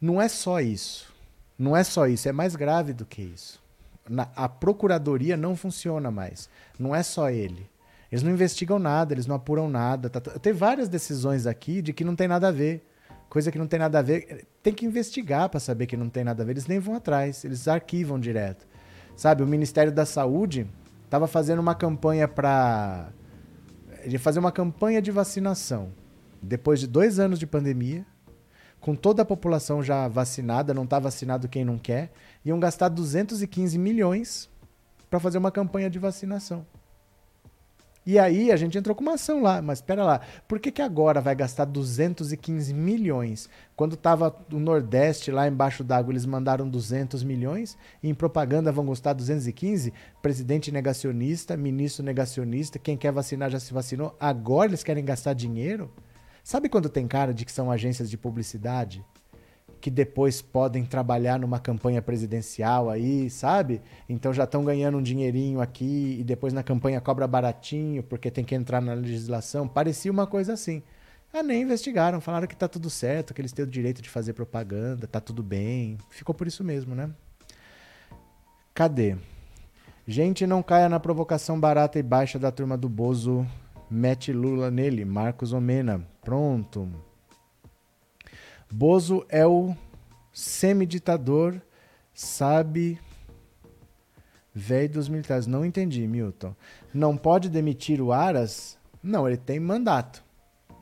não é só isso. Não é só isso, é mais grave do que isso na, a procuradoria não funciona mais. Não é só ele. Eles não investigam nada, eles não apuram nada. Tá, tá, tem várias decisões aqui de que não tem nada a ver. Coisa que não tem nada a ver. Tem que investigar para saber que não tem nada a ver. Eles nem vão atrás, eles arquivam direto. Sabe, o Ministério da Saúde estava fazendo uma campanha para. Fazer uma campanha de vacinação. Depois de dois anos de pandemia, com toda a população já vacinada, não está vacinado quem não quer, iam gastar 215 milhões para fazer uma campanha de vacinação. E aí a gente entrou com uma ação lá, mas espera lá, por que, que agora vai gastar 215 milhões? Quando estava o Nordeste lá embaixo d'água, eles mandaram 200 milhões, e em propaganda vão gastar 215? Presidente negacionista, ministro negacionista, quem quer vacinar já se vacinou, agora eles querem gastar dinheiro? Sabe quando tem cara de que são agências de publicidade? Que depois podem trabalhar numa campanha presidencial aí, sabe? Então já estão ganhando um dinheirinho aqui e depois na campanha cobra baratinho porque tem que entrar na legislação. Parecia uma coisa assim. Ah, nem investigaram, falaram que tá tudo certo, que eles têm o direito de fazer propaganda, tá tudo bem. Ficou por isso mesmo, né? Cadê? Gente, não caia na provocação barata e baixa da turma do Bozo mete Lula nele, Marcos Omena. Pronto. Bozo é o semiditador, sabe velho dos militares. Não entendi, Milton. Não pode demitir o Aras? Não, ele tem mandato.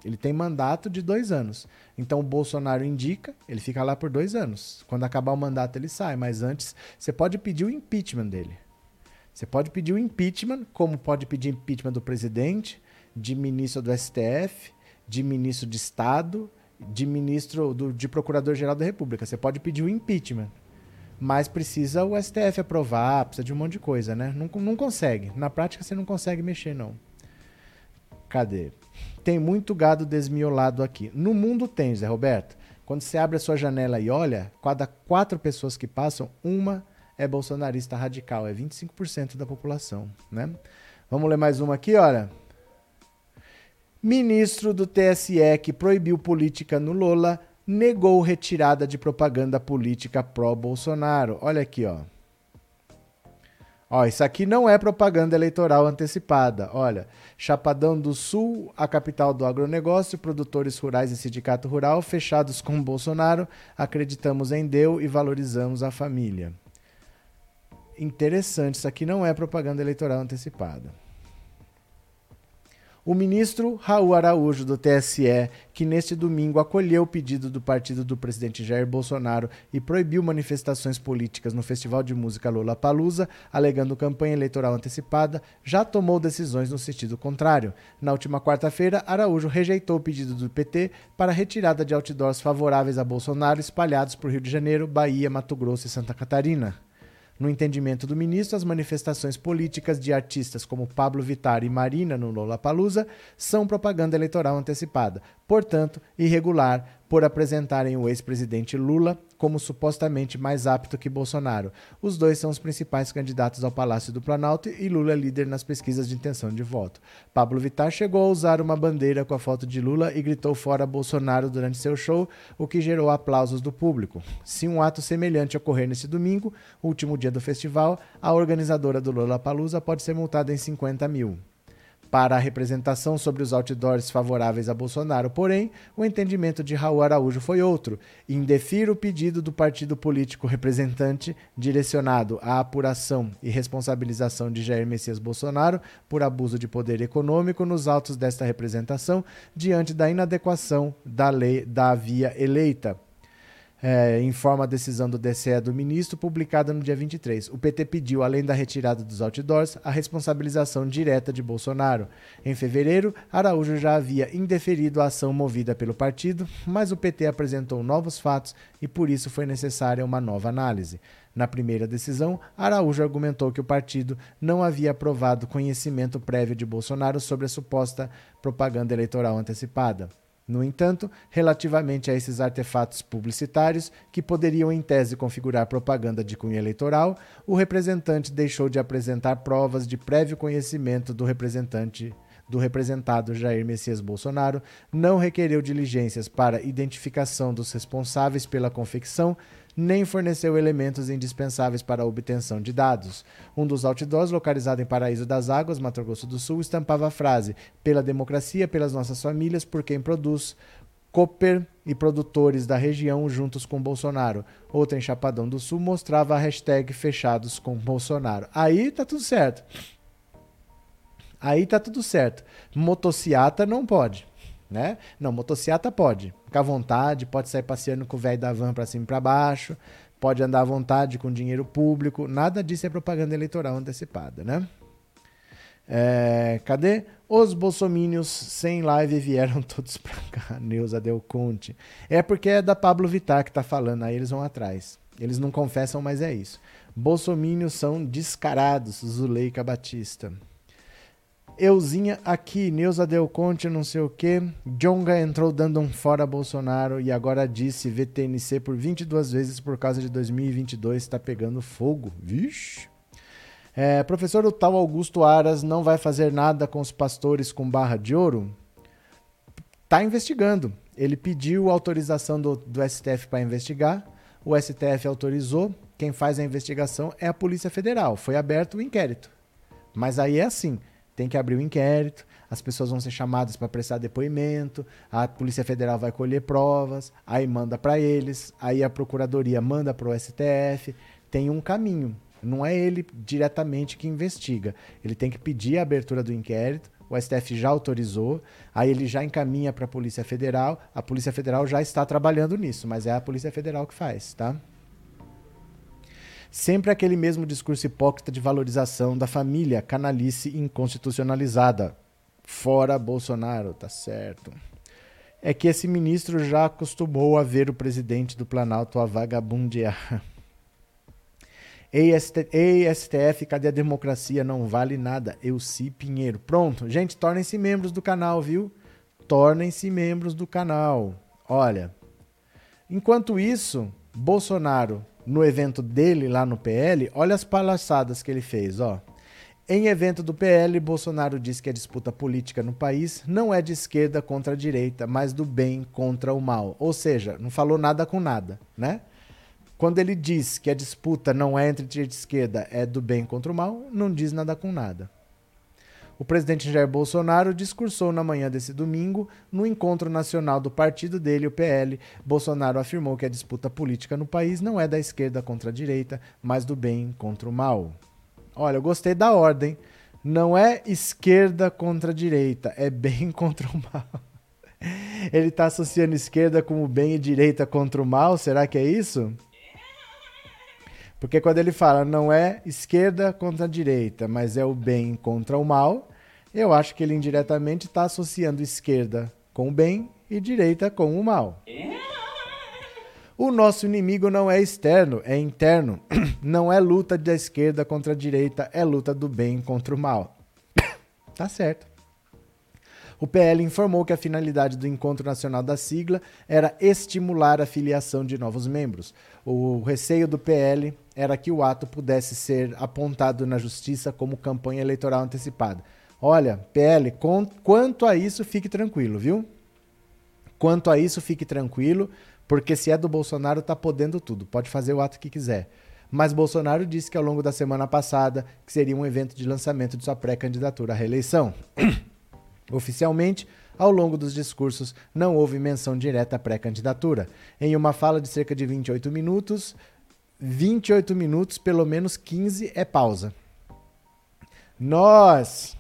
Ele tem mandato de dois anos. Então o Bolsonaro indica, ele fica lá por dois anos. Quando acabar o mandato, ele sai. Mas antes, você pode pedir o impeachment dele. Você pode pedir o impeachment, como pode pedir impeachment do presidente, de ministro do STF, de ministro de Estado, de ministro do, de Procurador-Geral da República. Você pode pedir o impeachment. Mas precisa o STF aprovar, precisa de um monte de coisa, né? Não, não consegue. Na prática, você não consegue mexer, não. Cadê? Tem muito gado desmiolado aqui. No mundo tem, Zé Roberto. Quando você abre a sua janela e olha, cada quatro pessoas que passam, uma é bolsonarista radical. É 25% da população, né? Vamos ler mais uma aqui, olha. Ministro do TSE que proibiu política no Lola negou retirada de propaganda política pró-Bolsonaro. Olha aqui, ó. Ó, isso aqui não é propaganda eleitoral antecipada. Olha, Chapadão do Sul, a capital do agronegócio, produtores rurais e sindicato rural fechados com Bolsonaro, acreditamos em Deus e valorizamos a família. Interessante, isso aqui não é propaganda eleitoral antecipada. O ministro Raul Araújo, do TSE, que neste domingo acolheu o pedido do partido do presidente Jair Bolsonaro e proibiu manifestações políticas no Festival de Música Lula Palusa, alegando campanha eleitoral antecipada, já tomou decisões no sentido contrário. Na última quarta-feira, Araújo rejeitou o pedido do PT para retirada de outdoors favoráveis a Bolsonaro espalhados por Rio de Janeiro, Bahia, Mato Grosso e Santa Catarina. No entendimento do ministro, as manifestações políticas de artistas como Pablo Vittar e Marina no Lollapalooza são propaganda eleitoral antecipada, portanto, irregular por apresentarem o ex-presidente Lula como supostamente mais apto que Bolsonaro. Os dois são os principais candidatos ao Palácio do Planalto e Lula é líder nas pesquisas de intenção de voto. Pablo Vittar chegou a usar uma bandeira com a foto de Lula e gritou fora Bolsonaro durante seu show, o que gerou aplausos do público. Se um ato semelhante ocorrer nesse domingo, último dia do festival, a organizadora do Lula Palusa pode ser multada em 50 mil para a representação sobre os outdoors favoráveis a Bolsonaro. Porém, o entendimento de Raul Araújo foi outro. Indefira o pedido do partido político representante direcionado à apuração e responsabilização de Jair Messias Bolsonaro por abuso de poder econômico nos autos desta representação diante da inadequação da lei da via eleita é, informa a decisão do DCE do ministro, publicada no dia 23. O PT pediu, além da retirada dos outdoors, a responsabilização direta de Bolsonaro. Em fevereiro, Araújo já havia indeferido a ação movida pelo partido, mas o PT apresentou novos fatos e por isso foi necessária uma nova análise. Na primeira decisão, Araújo argumentou que o partido não havia aprovado conhecimento prévio de Bolsonaro sobre a suposta propaganda eleitoral antecipada. No entanto, relativamente a esses artefatos publicitários, que poderiam em tese configurar propaganda de cunho eleitoral, o representante deixou de apresentar provas de prévio conhecimento do representante do representado Jair Messias Bolsonaro, não requereu diligências para identificação dos responsáveis pela confecção nem forneceu elementos indispensáveis para a obtenção de dados. Um dos outdoors, localizado em Paraíso das Águas, Mato Grosso do Sul, estampava a frase: Pela democracia, pelas nossas famílias, por quem produz. Cooper e produtores da região juntos com Bolsonaro. Outra em Chapadão do Sul mostrava a hashtag fechados com Bolsonaro. Aí tá tudo certo. Aí tá tudo certo. Motociata não pode né? Não, motocicleta pode. Fica à vontade, pode sair passeando com o velho da van para cima e para baixo, pode andar à vontade com dinheiro público, nada disso é propaganda eleitoral antecipada, né? É, cadê? Os bolsomínios sem live vieram todos pra cá, Neuza Del Conte. É porque é da Pablo Vittar que tá falando, aí eles vão atrás. Eles não confessam, mas é isso. Bolsomínios são descarados, Zuleika Batista. Euzinha aqui, Neuza Del Conte, não sei o que. Jonga entrou dando um fora Bolsonaro e agora disse VTNC por 22 vezes por causa de 2022 está pegando fogo. Vixe. É, professor, o tal Augusto Aras não vai fazer nada com os pastores com barra de ouro? Tá investigando. Ele pediu autorização do, do STF para investigar. O STF autorizou. Quem faz a investigação é a Polícia Federal. Foi aberto o inquérito. Mas aí é assim tem que abrir o um inquérito, as pessoas vão ser chamadas para prestar depoimento, a Polícia Federal vai colher provas, aí manda para eles, aí a Procuradoria manda para o STF. Tem um caminho. Não é ele diretamente que investiga. Ele tem que pedir a abertura do inquérito, o STF já autorizou, aí ele já encaminha para a Polícia Federal, a Polícia Federal já está trabalhando nisso, mas é a Polícia Federal que faz, tá? Sempre aquele mesmo discurso hipócrita de valorização da família, canalice inconstitucionalizada. Fora Bolsonaro, tá certo. É que esse ministro já acostumou a ver o presidente do Planalto a vagabundear. Ei, STF, cadê a democracia? Não vale nada. Eu sim, Pinheiro. Pronto. Gente, tornem-se membros do canal, viu? Tornem-se membros do canal. Olha, enquanto isso, Bolsonaro, no evento dele lá no PL, olha as palhaçadas que ele fez, ó. Em evento do PL, Bolsonaro diz que a disputa política no país não é de esquerda contra a direita, mas do bem contra o mal. Ou seja, não falou nada com nada, né? Quando ele diz que a disputa não é entre direita e esquerda, é do bem contra o mal, não diz nada com nada. O presidente Jair Bolsonaro discursou na manhã desse domingo no encontro nacional do partido dele, o PL. Bolsonaro afirmou que a disputa política no país não é da esquerda contra a direita, mas do bem contra o mal. Olha, eu gostei da ordem. Não é esquerda contra a direita, é bem contra o mal. Ele está associando esquerda com o bem e direita contra o mal? Será que é isso? Porque quando ele fala não é esquerda contra direita, mas é o bem contra o mal, eu acho que ele indiretamente está associando esquerda com o bem e direita com o mal. O nosso inimigo não é externo, é interno. Não é luta da esquerda contra a direita, é luta do bem contra o mal. tá certo. O PL informou que a finalidade do encontro nacional da sigla era estimular a filiação de novos membros. O receio do PL era que o ato pudesse ser apontado na justiça como campanha eleitoral antecipada. Olha, PL, quanto a isso, fique tranquilo, viu? Quanto a isso, fique tranquilo, porque se é do Bolsonaro, está podendo tudo, pode fazer o ato que quiser. Mas Bolsonaro disse que ao longo da semana passada que seria um evento de lançamento de sua pré-candidatura à reeleição. Oficialmente, ao longo dos discursos, não houve menção direta à pré-candidatura. Em uma fala de cerca de 28 minutos, 28 minutos, pelo menos 15 é pausa. Nós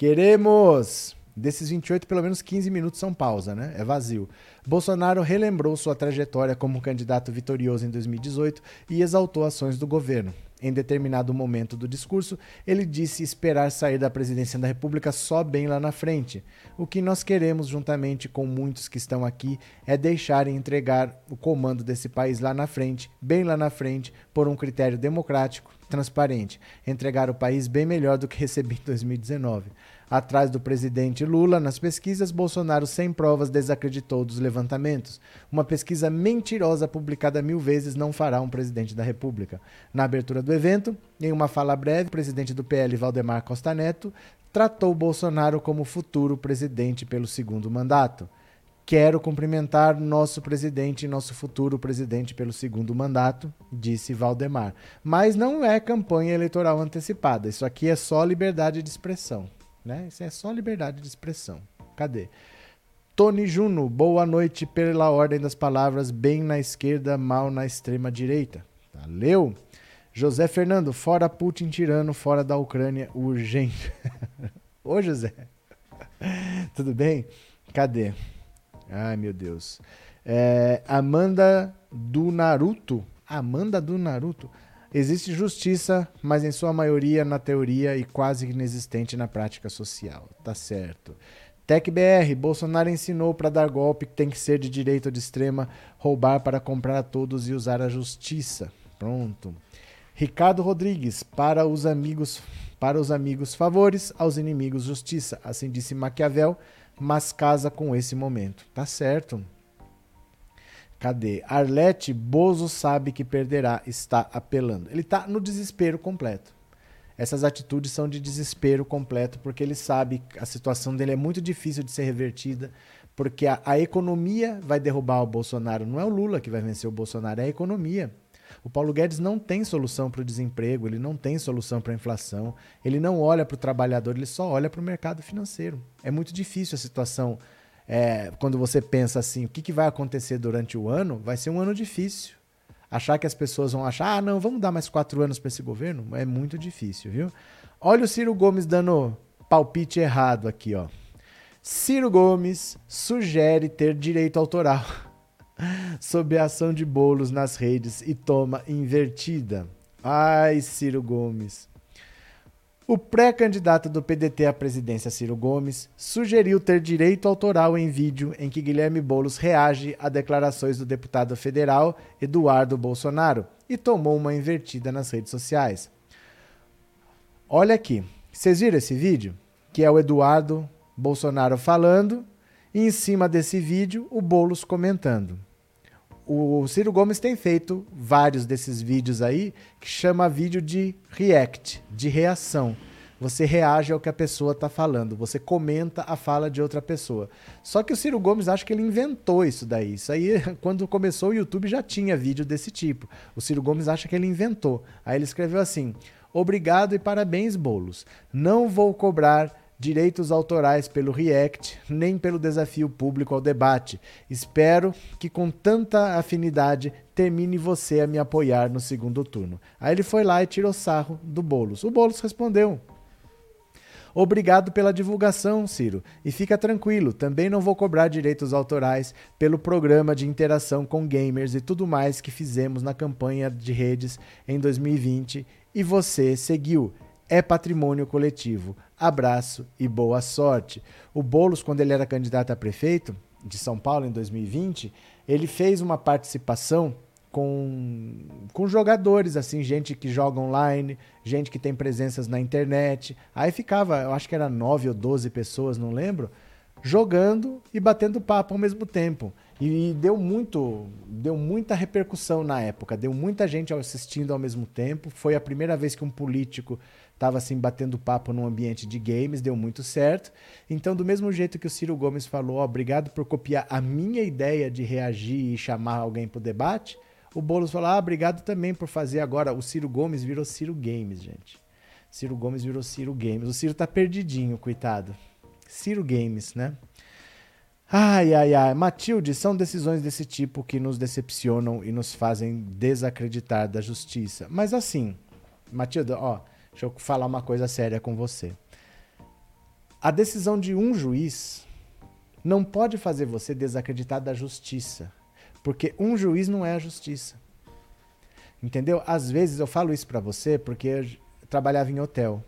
queremos. Desses 28, pelo menos 15 minutos são pausa, né? É vazio. Bolsonaro relembrou sua trajetória como candidato vitorioso em 2018 e exaltou ações do governo. Em determinado momento do discurso, ele disse esperar sair da presidência da República só bem lá na frente. O que nós queremos, juntamente com muitos que estão aqui, é deixar e entregar o comando desse país lá na frente, bem lá na frente, por um critério democrático, transparente. Entregar o país bem melhor do que recebi em 2019. Atrás do presidente Lula, nas pesquisas, Bolsonaro, sem provas, desacreditou dos levantamentos. Uma pesquisa mentirosa publicada mil vezes não fará um presidente da República. Na abertura do evento, em uma fala breve, o presidente do PL, Valdemar Costa Neto, tratou Bolsonaro como futuro presidente pelo segundo mandato. Quero cumprimentar nosso presidente e nosso futuro presidente pelo segundo mandato, disse Valdemar. Mas não é campanha eleitoral antecipada, isso aqui é só liberdade de expressão. Né? Isso é só liberdade de expressão. Cadê? Tony Juno, boa noite pela ordem das palavras, bem na esquerda, mal na extrema direita. Valeu! José Fernando, fora Putin tirano, fora da Ucrânia, urgente. Ô José, tudo bem? Cadê? Ai meu Deus. É, Amanda do Naruto. Amanda do Naruto. Existe justiça, mas em sua maioria na teoria e quase inexistente na prática social. Tá certo. TecBR, Bolsonaro ensinou para dar golpe que tem que ser de direita ou de extrema, roubar para comprar a todos e usar a justiça. Pronto. Ricardo Rodrigues, para os amigos, para os amigos favores, aos inimigos justiça. Assim disse Maquiavel, mas casa com esse momento. Tá certo. Cadê? Arlete, Bozo sabe que perderá, está apelando. Ele está no desespero completo. Essas atitudes são de desespero completo, porque ele sabe que a situação dele é muito difícil de ser revertida, porque a, a economia vai derrubar o Bolsonaro. Não é o Lula que vai vencer o Bolsonaro, é a economia. O Paulo Guedes não tem solução para o desemprego, ele não tem solução para a inflação, ele não olha para o trabalhador, ele só olha para o mercado financeiro. É muito difícil a situação é, quando você pensa assim, o que, que vai acontecer durante o ano, vai ser um ano difícil. achar que as pessoas vão achar, ah, não, vamos dar mais quatro anos para esse governo, é muito difícil, viu? Olha o Ciro Gomes dando palpite errado aqui, ó. Ciro Gomes sugere ter direito autoral sob a ação de bolos nas redes e toma invertida. Ai, Ciro Gomes. O pré-candidato do PDT à presidência, Ciro Gomes, sugeriu ter direito autoral em vídeo em que Guilherme Boulos reage a declarações do deputado federal Eduardo Bolsonaro e tomou uma invertida nas redes sociais. Olha aqui, vocês viram esse vídeo? Que é o Eduardo Bolsonaro falando e em cima desse vídeo o Boulos comentando o Ciro Gomes tem feito vários desses vídeos aí que chama vídeo de react, de reação. Você reage ao que a pessoa está falando, você comenta a fala de outra pessoa. Só que o Ciro Gomes acha que ele inventou isso daí. Isso aí, quando começou o YouTube, já tinha vídeo desse tipo. O Ciro Gomes acha que ele inventou. Aí ele escreveu assim: Obrigado e parabéns, bolos. Não vou cobrar direitos autorais pelo React, nem pelo desafio público ao debate. Espero que com tanta afinidade termine você a me apoiar no segundo turno. Aí ele foi lá e tirou sarro do Bolos. O Bolos respondeu: Obrigado pela divulgação, Ciro. E fica tranquilo, também não vou cobrar direitos autorais pelo programa de interação com gamers e tudo mais que fizemos na campanha de redes em 2020 e você seguiu é patrimônio coletivo. Abraço e boa sorte. O Bolos, quando ele era candidato a prefeito de São Paulo em 2020, ele fez uma participação com, com jogadores, assim, gente que joga online, gente que tem presenças na internet. Aí ficava, eu acho que era nove ou doze pessoas, não lembro, jogando e batendo papo ao mesmo tempo. E deu muito, deu muita repercussão na época, deu muita gente assistindo ao mesmo tempo. Foi a primeira vez que um político estava assim batendo papo num ambiente de games, deu muito certo. Então, do mesmo jeito que o Ciro Gomes falou, oh, obrigado por copiar a minha ideia de reagir e chamar alguém para o debate, o Boulos falou, ah, obrigado também por fazer agora. O Ciro Gomes virou Ciro Games, gente. Ciro Gomes virou Ciro Games. O Ciro tá perdidinho, coitado. Ciro Games, né? Ai, ai, ai. Matilde, são decisões desse tipo que nos decepcionam e nos fazem desacreditar da justiça. Mas assim, Matilde, ó, deixa eu falar uma coisa séria com você. A decisão de um juiz não pode fazer você desacreditar da justiça, porque um juiz não é a justiça. Entendeu? Às vezes eu falo isso para você porque eu trabalhava em hotel.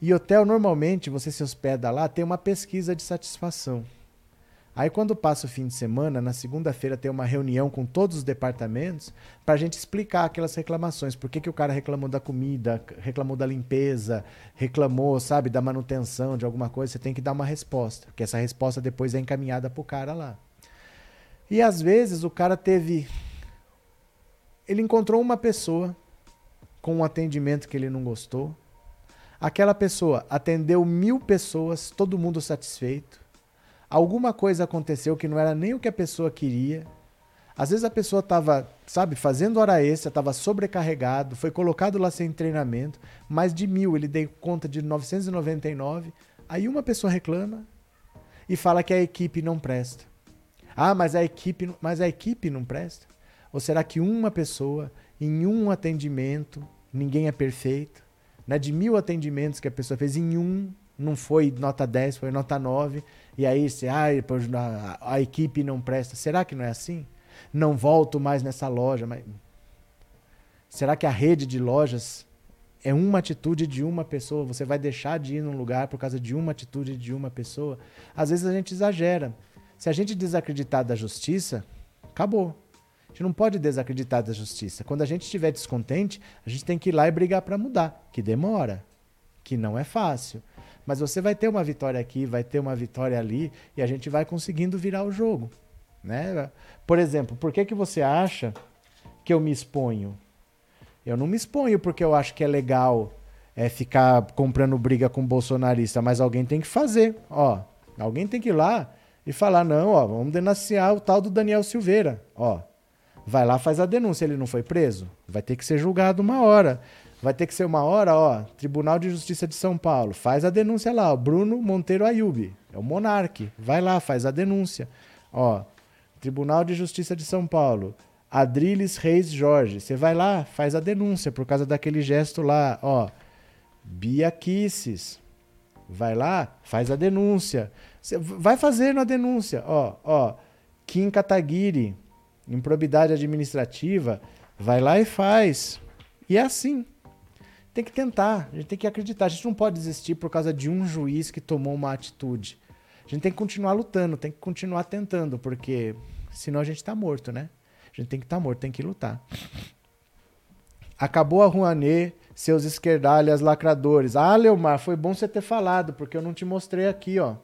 E hotel normalmente você se hospeda lá, tem uma pesquisa de satisfação. Aí quando passa o fim de semana, na segunda-feira tem uma reunião com todos os departamentos para a gente explicar aquelas reclamações. Por que, que o cara reclamou da comida, reclamou da limpeza, reclamou, sabe, da manutenção de alguma coisa. Você tem que dar uma resposta, que essa resposta depois é encaminhada para o cara lá. E às vezes o cara teve... Ele encontrou uma pessoa com um atendimento que ele não gostou. Aquela pessoa atendeu mil pessoas, todo mundo satisfeito alguma coisa aconteceu que não era nem o que a pessoa queria. Às vezes a pessoa estava, sabe, fazendo hora extra, estava sobrecarregado, foi colocado lá sem treinamento, mais de mil, ele deu conta de 999. Aí uma pessoa reclama e fala que a equipe não presta. Ah, mas a equipe, mas a equipe não presta? Ou será que uma pessoa, em um atendimento, ninguém é perfeito? Né? De mil atendimentos que a pessoa fez, em um não foi nota 10, foi nota 9, e aí você, ah, a, a equipe não presta. Será que não é assim? Não volto mais nessa loja, mas será que a rede de lojas é uma atitude de uma pessoa? Você vai deixar de ir num lugar por causa de uma atitude de uma pessoa? Às vezes a gente exagera. Se a gente desacreditar da justiça, acabou. A gente não pode desacreditar da justiça. Quando a gente estiver descontente, a gente tem que ir lá e brigar para mudar, que demora, que não é fácil. Mas você vai ter uma vitória aqui, vai ter uma vitória ali, e a gente vai conseguindo virar o jogo. Né? Por exemplo, por que, que você acha que eu me exponho? Eu não me exponho porque eu acho que é legal é, ficar comprando briga com bolsonarista, mas alguém tem que fazer. Ó, alguém tem que ir lá e falar: não, ó, vamos denunciar o tal do Daniel Silveira. Ó, vai lá, faz a denúncia. Ele não foi preso? Vai ter que ser julgado uma hora. Vai ter que ser uma hora, ó, Tribunal de Justiça de São Paulo, faz a denúncia lá, ó, Bruno Monteiro Ayub, é o monarque, vai lá, faz a denúncia. Ó, Tribunal de Justiça de São Paulo, Adriles Reis Jorge. Você vai lá, faz a denúncia por causa daquele gesto lá, ó. Bia Kisses. Vai lá, faz a denúncia. Você vai fazendo a denúncia, ó, ó. Kim Kataguiri, improbidade administrativa, vai lá e faz. E é assim. Tem que tentar, a gente tem que acreditar. A gente não pode desistir por causa de um juiz que tomou uma atitude. A gente tem que continuar lutando, tem que continuar tentando, porque senão a gente está morto, né? A gente tem que estar tá morto, tem que lutar. Acabou a Rouanet, seus esquerdalhas lacradores. Ah, Leomar, foi bom você ter falado, porque eu não te mostrei aqui, ó.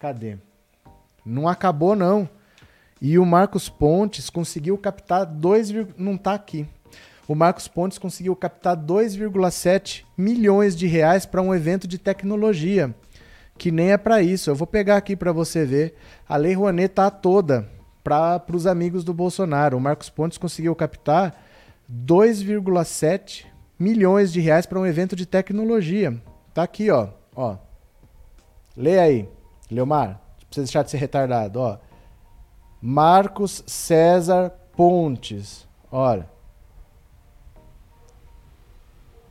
Cadê? Não acabou, não. E o Marcos Pontes conseguiu captar 2, não tá aqui. O Marcos Pontes conseguiu captar 2,7 milhões de reais para um evento de tecnologia, que nem é para isso. Eu vou pegar aqui para você ver. A Lei Rouanet tá toda para os amigos do Bolsonaro. O Marcos Pontes conseguiu captar 2,7 milhões de reais para um evento de tecnologia. Tá aqui, ó. ó. Leia aí, Leomar. Não precisa deixar de ser retardado, ó. Marcos César Pontes. Olha.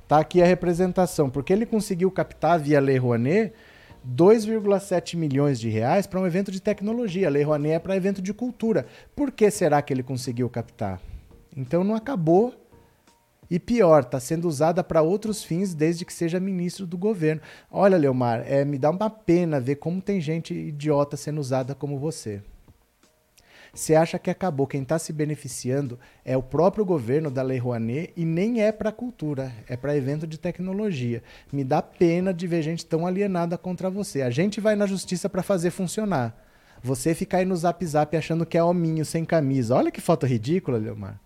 Tá aqui a representação, porque ele conseguiu captar via Lei Rouanet 2,7 milhões de reais para um evento de tecnologia. Lei Rouanet é para evento de cultura. Por que será que ele conseguiu captar? Então não acabou. E pior, está sendo usada para outros fins desde que seja ministro do governo. Olha, Leomar, é, me dá uma pena ver como tem gente idiota sendo usada como você. Você acha que acabou. Quem está se beneficiando é o próprio governo da Lei Rouanet e nem é para cultura, é para evento de tecnologia. Me dá pena de ver gente tão alienada contra você. A gente vai na justiça para fazer funcionar. Você fica aí no zap zap achando que é hominho sem camisa. Olha que foto ridícula, Leomar.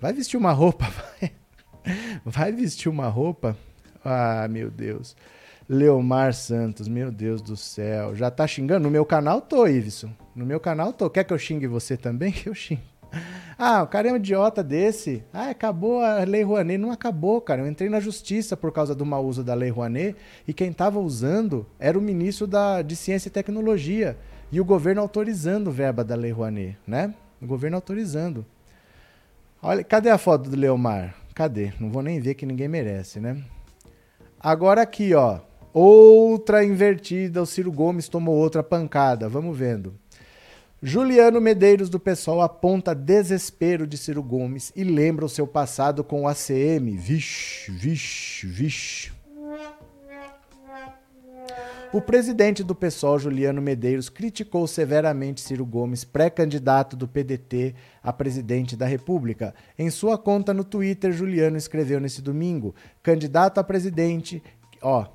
Vai vestir uma roupa, vai. Vai vestir uma roupa? Ah, meu Deus. Leomar Santos, meu Deus do céu. Já tá xingando? No meu canal tô, Iveson. No meu canal tô. Quer que eu xingue você também? Que eu xingo. Ah, o cara é um idiota desse. Ah, acabou a Lei Rouanet. Não acabou, cara. Eu entrei na justiça por causa do mau uso da Lei Rouanet e quem estava usando era o ministro da, de Ciência e Tecnologia e o governo autorizando verba da Lei Rouanet, né? O governo autorizando. Olha, cadê a foto do Leomar? Cadê? Não vou nem ver que ninguém merece, né? Agora aqui, ó. Outra invertida, o Ciro Gomes tomou outra pancada. Vamos vendo. Juliano Medeiros do PSOL aponta desespero de Ciro Gomes e lembra o seu passado com o ACM. Vixe, vixe, vixe. O presidente do PSOL, Juliano Medeiros, criticou severamente Ciro Gomes, pré-candidato do PDT a presidente da República. Em sua conta no Twitter, Juliano escreveu nesse domingo: candidato a presidente, ó,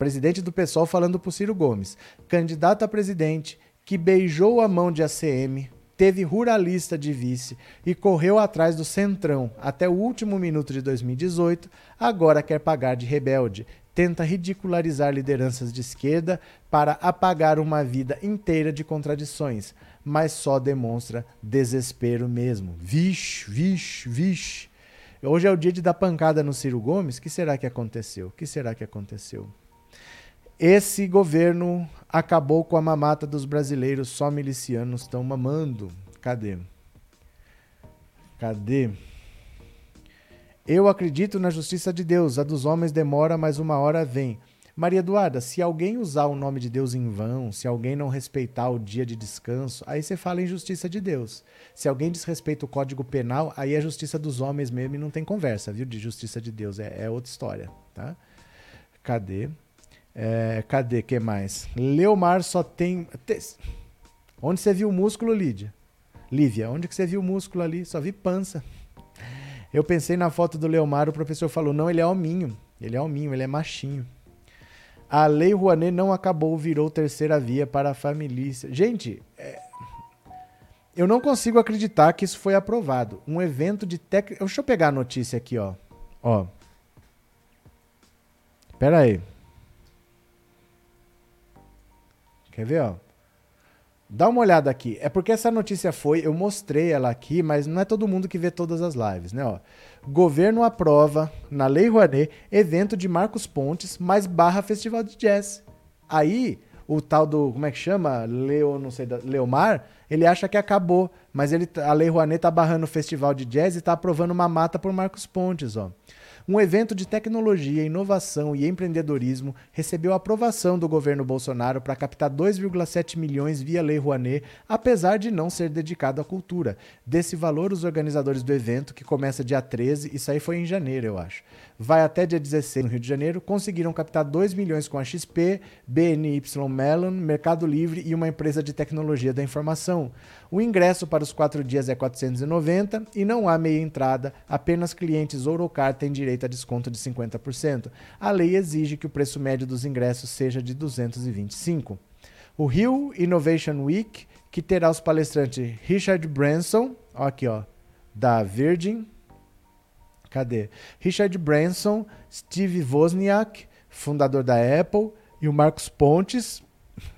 presidente do PSOL falando para Ciro Gomes, candidato a presidente que beijou a mão de ACM, teve ruralista de vice e correu atrás do Centrão até o último minuto de 2018, agora quer pagar de rebelde. Tenta ridicularizar lideranças de esquerda para apagar uma vida inteira de contradições, mas só demonstra desespero mesmo. Vixe, vixe, vixe. Hoje é o dia de dar pancada no Ciro Gomes. O que será que aconteceu? O que será que aconteceu? Esse governo acabou com a mamata dos brasileiros, só milicianos estão mamando. Cadê? Cadê? Eu acredito na justiça de Deus, a dos homens demora, mas uma hora vem. Maria Eduarda, se alguém usar o nome de Deus em vão, se alguém não respeitar o dia de descanso, aí você fala em justiça de Deus. Se alguém desrespeita o código penal, aí é justiça dos homens mesmo e não tem conversa, viu? De justiça de Deus, é, é outra história, tá? Cadê? É, cadê? que mais? Leomar só tem. Onde você viu o músculo, Lídia? Lívia, onde que você viu o músculo ali? Só vi pança. Eu pensei na foto do Leomar, o professor falou: não, ele é hominho. Ele é hominho, ele é machinho. A Lei Rouanet não acabou, virou terceira via para a família. Gente, é... eu não consigo acreditar que isso foi aprovado. Um evento de técnica. Deixa eu pegar a notícia aqui, ó. Ó. Pera aí. Quer ver, ó? Dá uma olhada aqui. É porque essa notícia foi, eu mostrei ela aqui, mas não é todo mundo que vê todas as lives, né? Ó, governo aprova, na Lei Rouanet, evento de Marcos Pontes, mais barra festival de jazz. Aí, o tal do, como é que chama? Leo, não sei, Leomar, ele acha que acabou. mas ele, a Lei Rouanet tá barrando o festival de jazz e tá aprovando uma mata por Marcos Pontes, ó. Um evento de tecnologia, inovação e empreendedorismo recebeu aprovação do governo Bolsonaro para captar 2,7 milhões via Lei Rouanet, apesar de não ser dedicado à cultura. Desse valor, os organizadores do evento, que começa dia 13, isso aí foi em janeiro, eu acho, vai até dia 16 no Rio de Janeiro, conseguiram captar 2 milhões com a XP, BNY Mellon, Mercado Livre e uma empresa de tecnologia da informação. O ingresso para os quatro dias é 490 e não há meia entrada, apenas clientes Ourocar têm direito a desconto de 50%. A lei exige que o preço médio dos ingressos seja de 225. O Rio Innovation Week, que terá os palestrantes Richard Branson, ó aqui ó, da Virgin, cadê? Richard Branson, Steve Wozniak, fundador da Apple, e o Marcos Pontes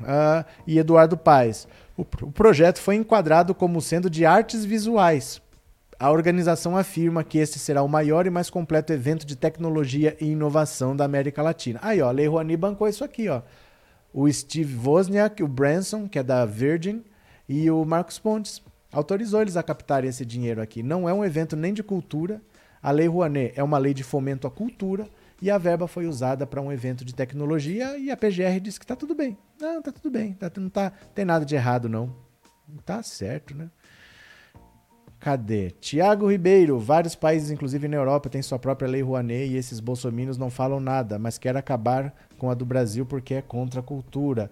uh, e Eduardo Paes. O, o projeto foi enquadrado como sendo de artes visuais. A organização afirma que este será o maior e mais completo evento de tecnologia e inovação da América Latina. Aí, ó, Lei Rouanet bancou isso aqui, ó. O Steve Wozniak, o Branson, que é da Virgin, e o Marcos Pontes. Autorizou eles a captarem esse dinheiro aqui. Não é um evento nem de cultura. A Lei Rouanet é uma lei de fomento à cultura e a verba foi usada para um evento de tecnologia e a PGR disse que está tudo bem. Não, tá tudo bem, tá, não tá, tem nada de errado não. Tá certo, né? Cadê? Tiago Ribeiro, vários países, inclusive na Europa, têm sua própria lei Rouanet e esses bolsominions não falam nada, mas querem acabar com a do Brasil porque é contra a cultura.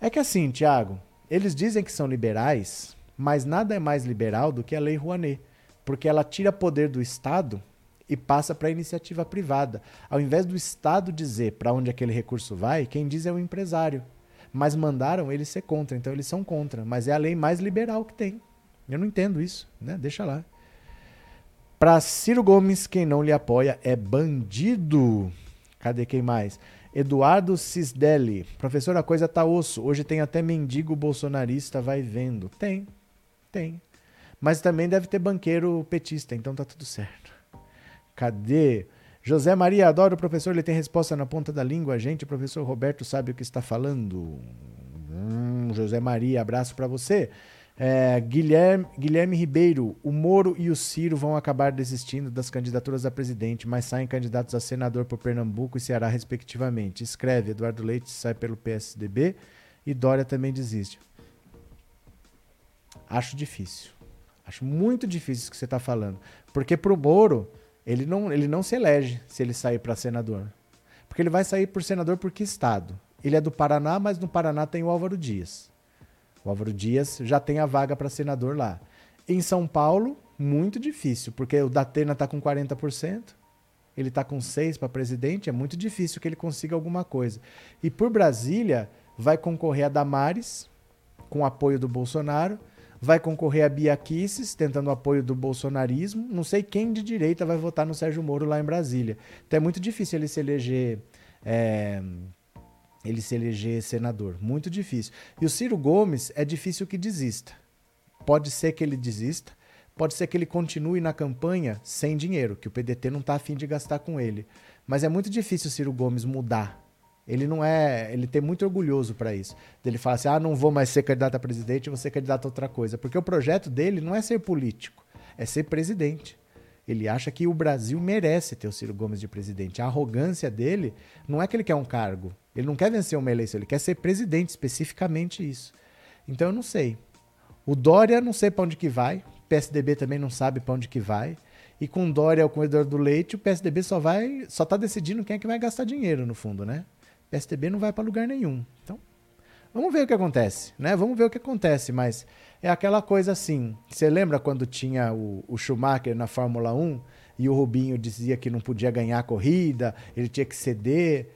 É que assim, Tiago, eles dizem que são liberais, mas nada é mais liberal do que a lei Rouanet, porque ela tira poder do Estado e passa para a iniciativa privada. Ao invés do Estado dizer para onde aquele recurso vai, quem diz é o empresário. Mas mandaram eles ser contra, então eles são contra. Mas é a lei mais liberal que tem. Eu não entendo isso, né? Deixa lá. Para Ciro Gomes, quem não lhe apoia é bandido. Cadê quem mais? Eduardo Cisdelli. Professor, a coisa tá osso. Hoje tem até mendigo bolsonarista, vai vendo. Tem, tem. Mas também deve ter banqueiro petista, então tá tudo certo. Cadê? José Maria, adoro o professor, ele tem resposta na ponta da língua. Gente, o professor Roberto sabe o que está falando. Hum, José Maria, abraço para você. É, Guilherme, Guilherme Ribeiro, o Moro e o Ciro vão acabar desistindo das candidaturas a presidente, mas saem candidatos a senador por Pernambuco e Ceará, respectivamente. Escreve: Eduardo Leite sai pelo PSDB e Dória também desiste. Acho difícil. Acho muito difícil isso que você está falando. Porque pro Moro ele não, ele não se elege se ele sair para senador. Porque ele vai sair por senador por que estado? Ele é do Paraná, mas no Paraná tem o Álvaro Dias. O Álvaro Dias já tem a vaga para senador lá. Em São Paulo, muito difícil, porque o Datena está com 40%, ele está com 6% para presidente, é muito difícil que ele consiga alguma coisa. E por Brasília, vai concorrer a Damares, com apoio do Bolsonaro, vai concorrer a Bia Kicis, tentando apoio do bolsonarismo. Não sei quem de direita vai votar no Sérgio Moro lá em Brasília. Então é muito difícil ele se eleger. É, ele se eleger senador. Muito difícil. E o Ciro Gomes é difícil que desista. Pode ser que ele desista, pode ser que ele continue na campanha sem dinheiro, que o PDT não está afim de gastar com ele. Mas é muito difícil o Ciro Gomes mudar ele não é. Ele tem muito orgulhoso para isso. Ele fala assim: ah, não vou mais ser candidato a presidente, vou ser candidato a outra coisa. Porque o projeto dele não é ser político, é ser presidente. Ele acha que o Brasil merece ter o Ciro Gomes de presidente. A arrogância dele não é que ele quer um cargo. Ele não quer vencer uma eleição, ele quer ser presidente, especificamente isso. Então eu não sei. O Dória não sei para onde que vai. O PSDB também não sabe para onde que vai. E com Dória, o comedor do leite, o PSDB só vai, só tá decidindo quem é que vai gastar dinheiro no fundo, né? PSDB não vai para lugar nenhum. Então, vamos ver o que acontece, né? Vamos ver o que acontece, mas é aquela coisa assim. Você lembra quando tinha o, o Schumacher na Fórmula 1 e o Rubinho dizia que não podia ganhar a corrida, ele tinha que ceder?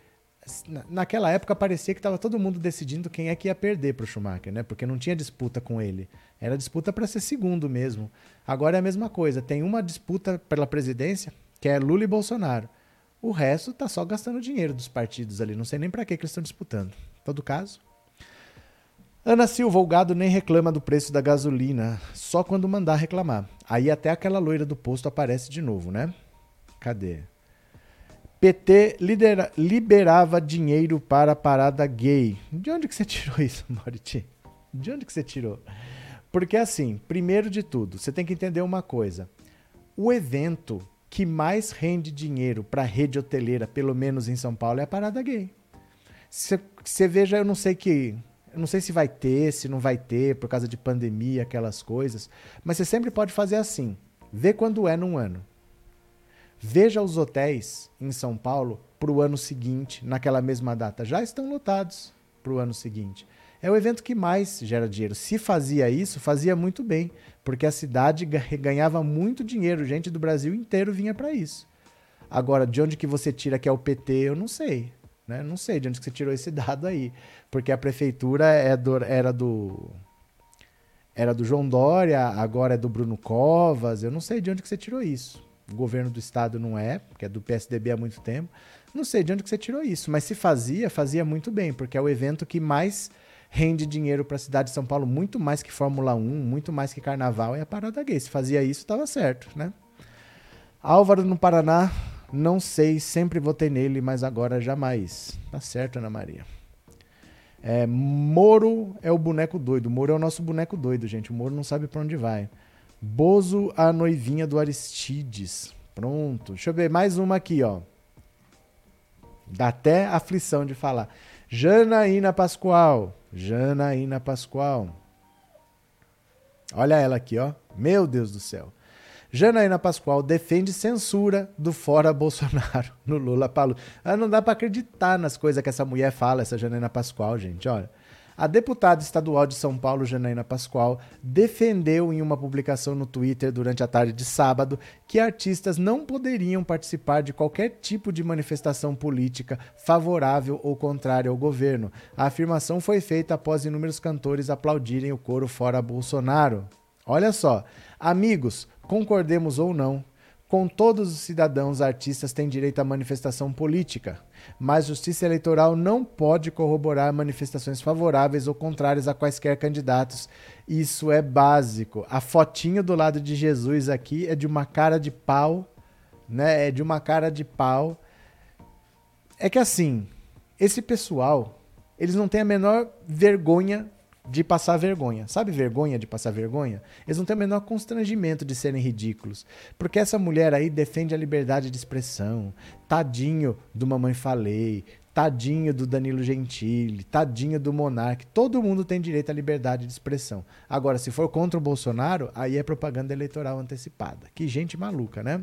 Naquela época parecia que estava todo mundo decidindo quem é que ia perder para o Schumacher, né? Porque não tinha disputa com ele. Era disputa para ser segundo mesmo. Agora é a mesma coisa. Tem uma disputa pela presidência, que é Lula e Bolsonaro. O resto tá só gastando dinheiro dos partidos ali. Não sei nem para que, eles estão disputando. Todo caso. Ana Silva, o gado nem reclama do preço da gasolina, só quando mandar reclamar. Aí até aquela loira do posto aparece de novo, né? Cadê? PT lidera, liberava dinheiro para a parada gay. De onde que você tirou isso, Moriti? De onde que você tirou? Porque assim, primeiro de tudo, você tem que entender uma coisa. O evento que mais rende dinheiro para a rede hoteleira, pelo menos em São Paulo, é a parada gay. Você veja, eu não sei que. Eu não sei se vai ter, se não vai ter, por causa de pandemia, aquelas coisas. Mas você sempre pode fazer assim. Vê quando é num ano. Veja os hotéis em São Paulo para o ano seguinte, naquela mesma data. Já estão lotados para o ano seguinte. É o evento que mais gera dinheiro. Se fazia isso, fazia muito bem, porque a cidade ganhava muito dinheiro. Gente do Brasil inteiro vinha para isso. Agora, de onde que você tira que é o PT, eu não sei. Né? Não sei de onde que você tirou esse dado aí. Porque a prefeitura é do, era do. Era do João Dória, agora é do Bruno Covas. Eu não sei de onde que você tirou isso. O governo do estado não é, porque é do PSDB há muito tempo. Não sei de onde que você tirou isso, mas se fazia, fazia muito bem, porque é o evento que mais rende dinheiro para a cidade de São Paulo, muito mais que Fórmula 1, muito mais que Carnaval, é a parada gay. Se fazia isso, estava certo, né? Álvaro no Paraná, não sei, sempre votei nele, mas agora jamais. Tá certo, Ana Maria. É, Moro é o boneco doido. Moro é o nosso boneco doido, gente. O Moro não sabe para onde vai. Bozo, a noivinha do Aristides. Pronto. Deixa eu ver mais uma aqui, ó. Dá até aflição de falar. Janaína Pascoal. Janaína Pascoal. Olha ela aqui, ó. Meu Deus do céu. Janaína Pascoal defende censura do fora Bolsonaro no Lula Palu. Ah, não dá para acreditar nas coisas que essa mulher fala, essa Janaína Pascoal, gente. Olha. A deputada estadual de São Paulo, Janaína Pascoal, defendeu em uma publicação no Twitter durante a tarde de sábado que artistas não poderiam participar de qualquer tipo de manifestação política favorável ou contrária ao governo. A afirmação foi feita após inúmeros cantores aplaudirem o coro fora Bolsonaro. Olha só, amigos, concordemos ou não, com todos os cidadãos, artistas têm direito à manifestação política, mas justiça eleitoral não pode corroborar manifestações favoráveis ou contrárias a quaisquer candidatos. Isso é básico. A fotinho do lado de Jesus aqui é de uma cara de pau, né? É de uma cara de pau. É que assim, esse pessoal, eles não têm a menor vergonha de passar vergonha. Sabe vergonha de passar vergonha? Eles não têm o menor constrangimento de serem ridículos. Porque essa mulher aí defende a liberdade de expressão. Tadinho do Mamãe Falei. Tadinho do Danilo Gentili. Tadinho do Monarque. Todo mundo tem direito à liberdade de expressão. Agora, se for contra o Bolsonaro, aí é propaganda eleitoral antecipada. Que gente maluca, né?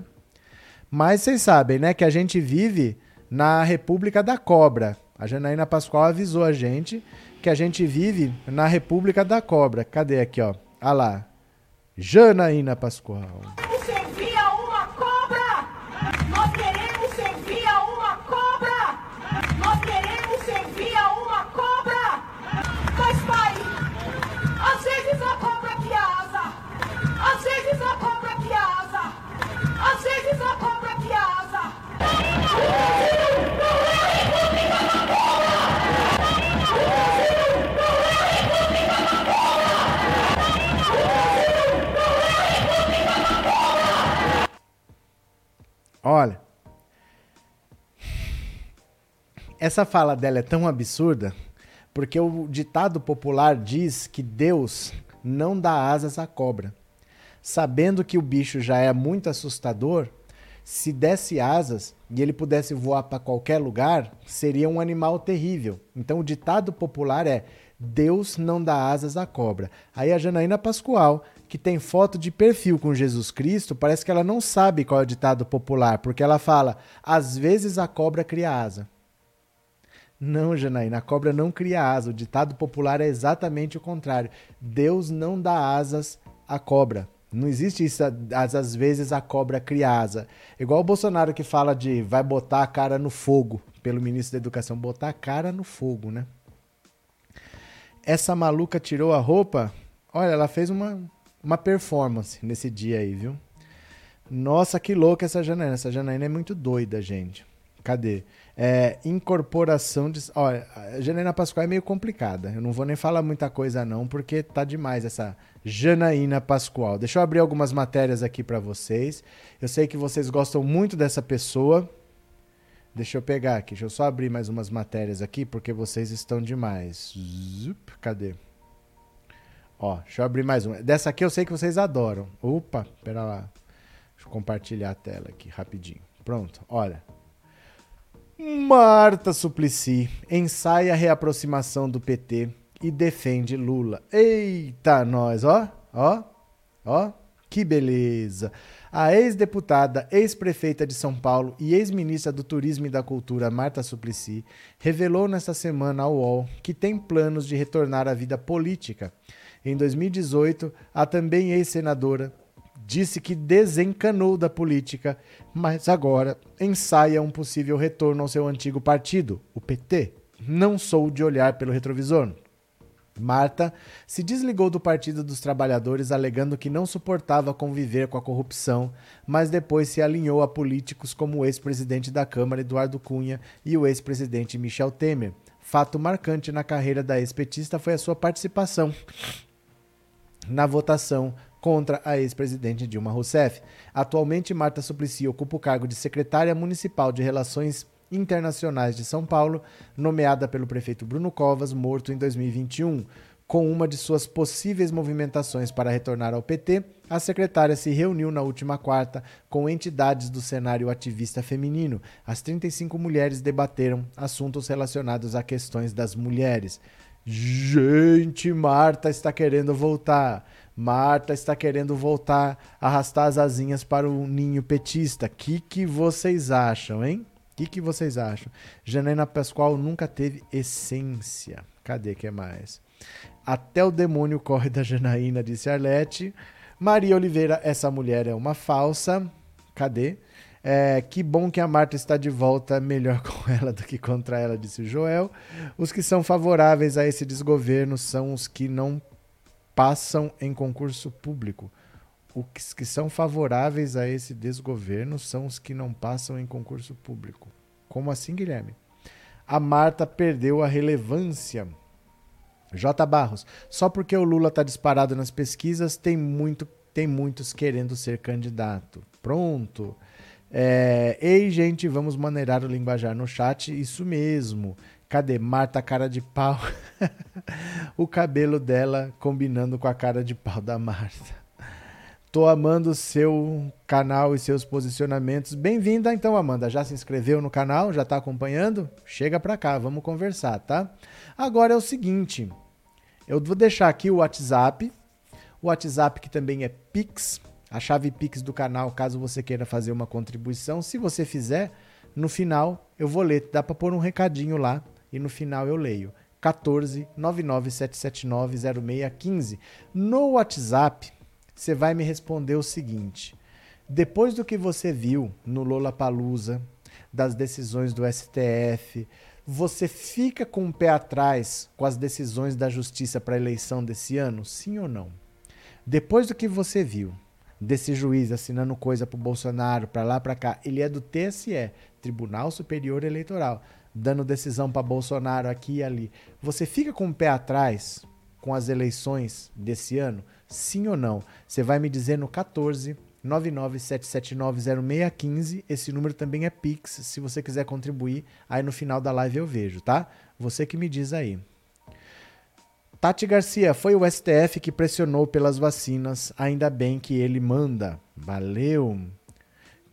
Mas vocês sabem, né, que a gente vive na República da Cobra. A Janaína Pascoal avisou a gente que a gente vive na República da Cobra. Cadê aqui, ó? Ah lá. Janaína Pascoal. Essa fala dela é tão absurda porque o ditado popular diz que Deus não dá asas à cobra. Sabendo que o bicho já é muito assustador, se desse asas e ele pudesse voar para qualquer lugar, seria um animal terrível. Então o ditado popular é: Deus não dá asas à cobra. Aí a Janaína Pascoal que tem foto de perfil com Jesus Cristo, parece que ela não sabe qual é o ditado popular, porque ela fala: às vezes a cobra cria asa. Não, Janaína, a cobra não cria asa. O ditado popular é exatamente o contrário. Deus não dá asas à cobra. Não existe isso, às vezes a cobra cria asa. Igual o Bolsonaro que fala de vai botar a cara no fogo, pelo ministro da Educação, botar a cara no fogo, né? Essa maluca tirou a roupa. Olha, ela fez uma, uma performance nesse dia aí, viu? Nossa, que louca essa Janaína. Essa Janaína é muito doida, gente. Cadê? É, incorporação de. Olha, a Janaína Pascoal é meio complicada. Eu não vou nem falar muita coisa, não, porque tá demais essa Janaína Pascoal. Deixa eu abrir algumas matérias aqui para vocês. Eu sei que vocês gostam muito dessa pessoa. Deixa eu pegar aqui. Deixa eu só abrir mais umas matérias aqui, porque vocês estão demais. Zup, cadê? Ó, deixa eu abrir mais uma. Dessa aqui eu sei que vocês adoram. Opa, pera lá. Deixa eu compartilhar a tela aqui rapidinho. Pronto, olha. Marta Suplicy ensaia a reaproximação do PT e defende Lula. Eita, nós, ó, ó, ó, que beleza. A ex-deputada, ex-prefeita de São Paulo e ex-ministra do Turismo e da Cultura, Marta Suplicy, revelou nesta semana ao UOL que tem planos de retornar à vida política. Em 2018, a também ex-senadora disse que desencanou da política, mas agora ensaia um possível retorno ao seu antigo partido, o PT. Não sou de olhar pelo retrovisor. Marta se desligou do Partido dos Trabalhadores alegando que não suportava conviver com a corrupção, mas depois se alinhou a políticos como o ex-presidente da Câmara Eduardo Cunha e o ex-presidente Michel Temer. Fato marcante na carreira da ex-petista foi a sua participação na votação contra a ex-presidente Dilma Rousseff. Atualmente, Marta Suplicy ocupa o cargo de secretária municipal de Relações Internacionais de São Paulo, nomeada pelo prefeito Bruno Covas, morto em 2021. Com uma de suas possíveis movimentações para retornar ao PT, a secretária se reuniu na última quarta com entidades do cenário ativista feminino. As 35 mulheres debateram assuntos relacionados a questões das mulheres. Gente, Marta está querendo voltar. Marta está querendo voltar, arrastar as asinhas para o ninho petista. O que, que vocês acham, hein? O que, que vocês acham? Janaína Pascoal nunca teve essência. Cadê que é mais? Até o demônio corre da Janaína, disse Arlete. Maria Oliveira, essa mulher é uma falsa. Cadê? É, que bom que a Marta está de volta, melhor com ela do que contra ela, disse Joel. Os que são favoráveis a esse desgoverno são os que não passam em concurso público. Os que são favoráveis a esse desgoverno são os que não passam em concurso público. Como assim, Guilherme? A Marta perdeu a relevância. J. Barros, só porque o Lula está disparado nas pesquisas, tem, muito, tem muitos querendo ser candidato. Pronto. É, Ei, gente, vamos maneirar o linguajar no chat. Isso mesmo. Cadê Marta, cara de pau? o cabelo dela combinando com a cara de pau da Marta. Tô amando o seu canal e seus posicionamentos. Bem-vinda então, Amanda. Já se inscreveu no canal? Já está acompanhando? Chega para cá, vamos conversar, tá? Agora é o seguinte, eu vou deixar aqui o WhatsApp, o WhatsApp que também é Pix, a chave Pix do canal, caso você queira fazer uma contribuição. Se você fizer, no final eu vou ler, dá para pôr um recadinho lá e no final eu leio. 14 99779 0615. No WhatsApp, você vai me responder o seguinte: depois do que você viu no Lola Palusa, das decisões do STF, você fica com o pé atrás com as decisões da justiça para a eleição desse ano? Sim ou não? Depois do que você viu desse juiz assinando coisa para o Bolsonaro, para lá, para cá, ele é do TSE, Tribunal Superior Eleitoral dando decisão para Bolsonaro aqui e ali. Você fica com o pé atrás com as eleições desse ano? Sim ou não? Você vai me dizer no 14 997790615. Esse número também é Pix. Se você quiser contribuir, aí no final da live eu vejo, tá? Você que me diz aí. Tati Garcia, foi o STF que pressionou pelas vacinas. Ainda bem que ele manda. Valeu.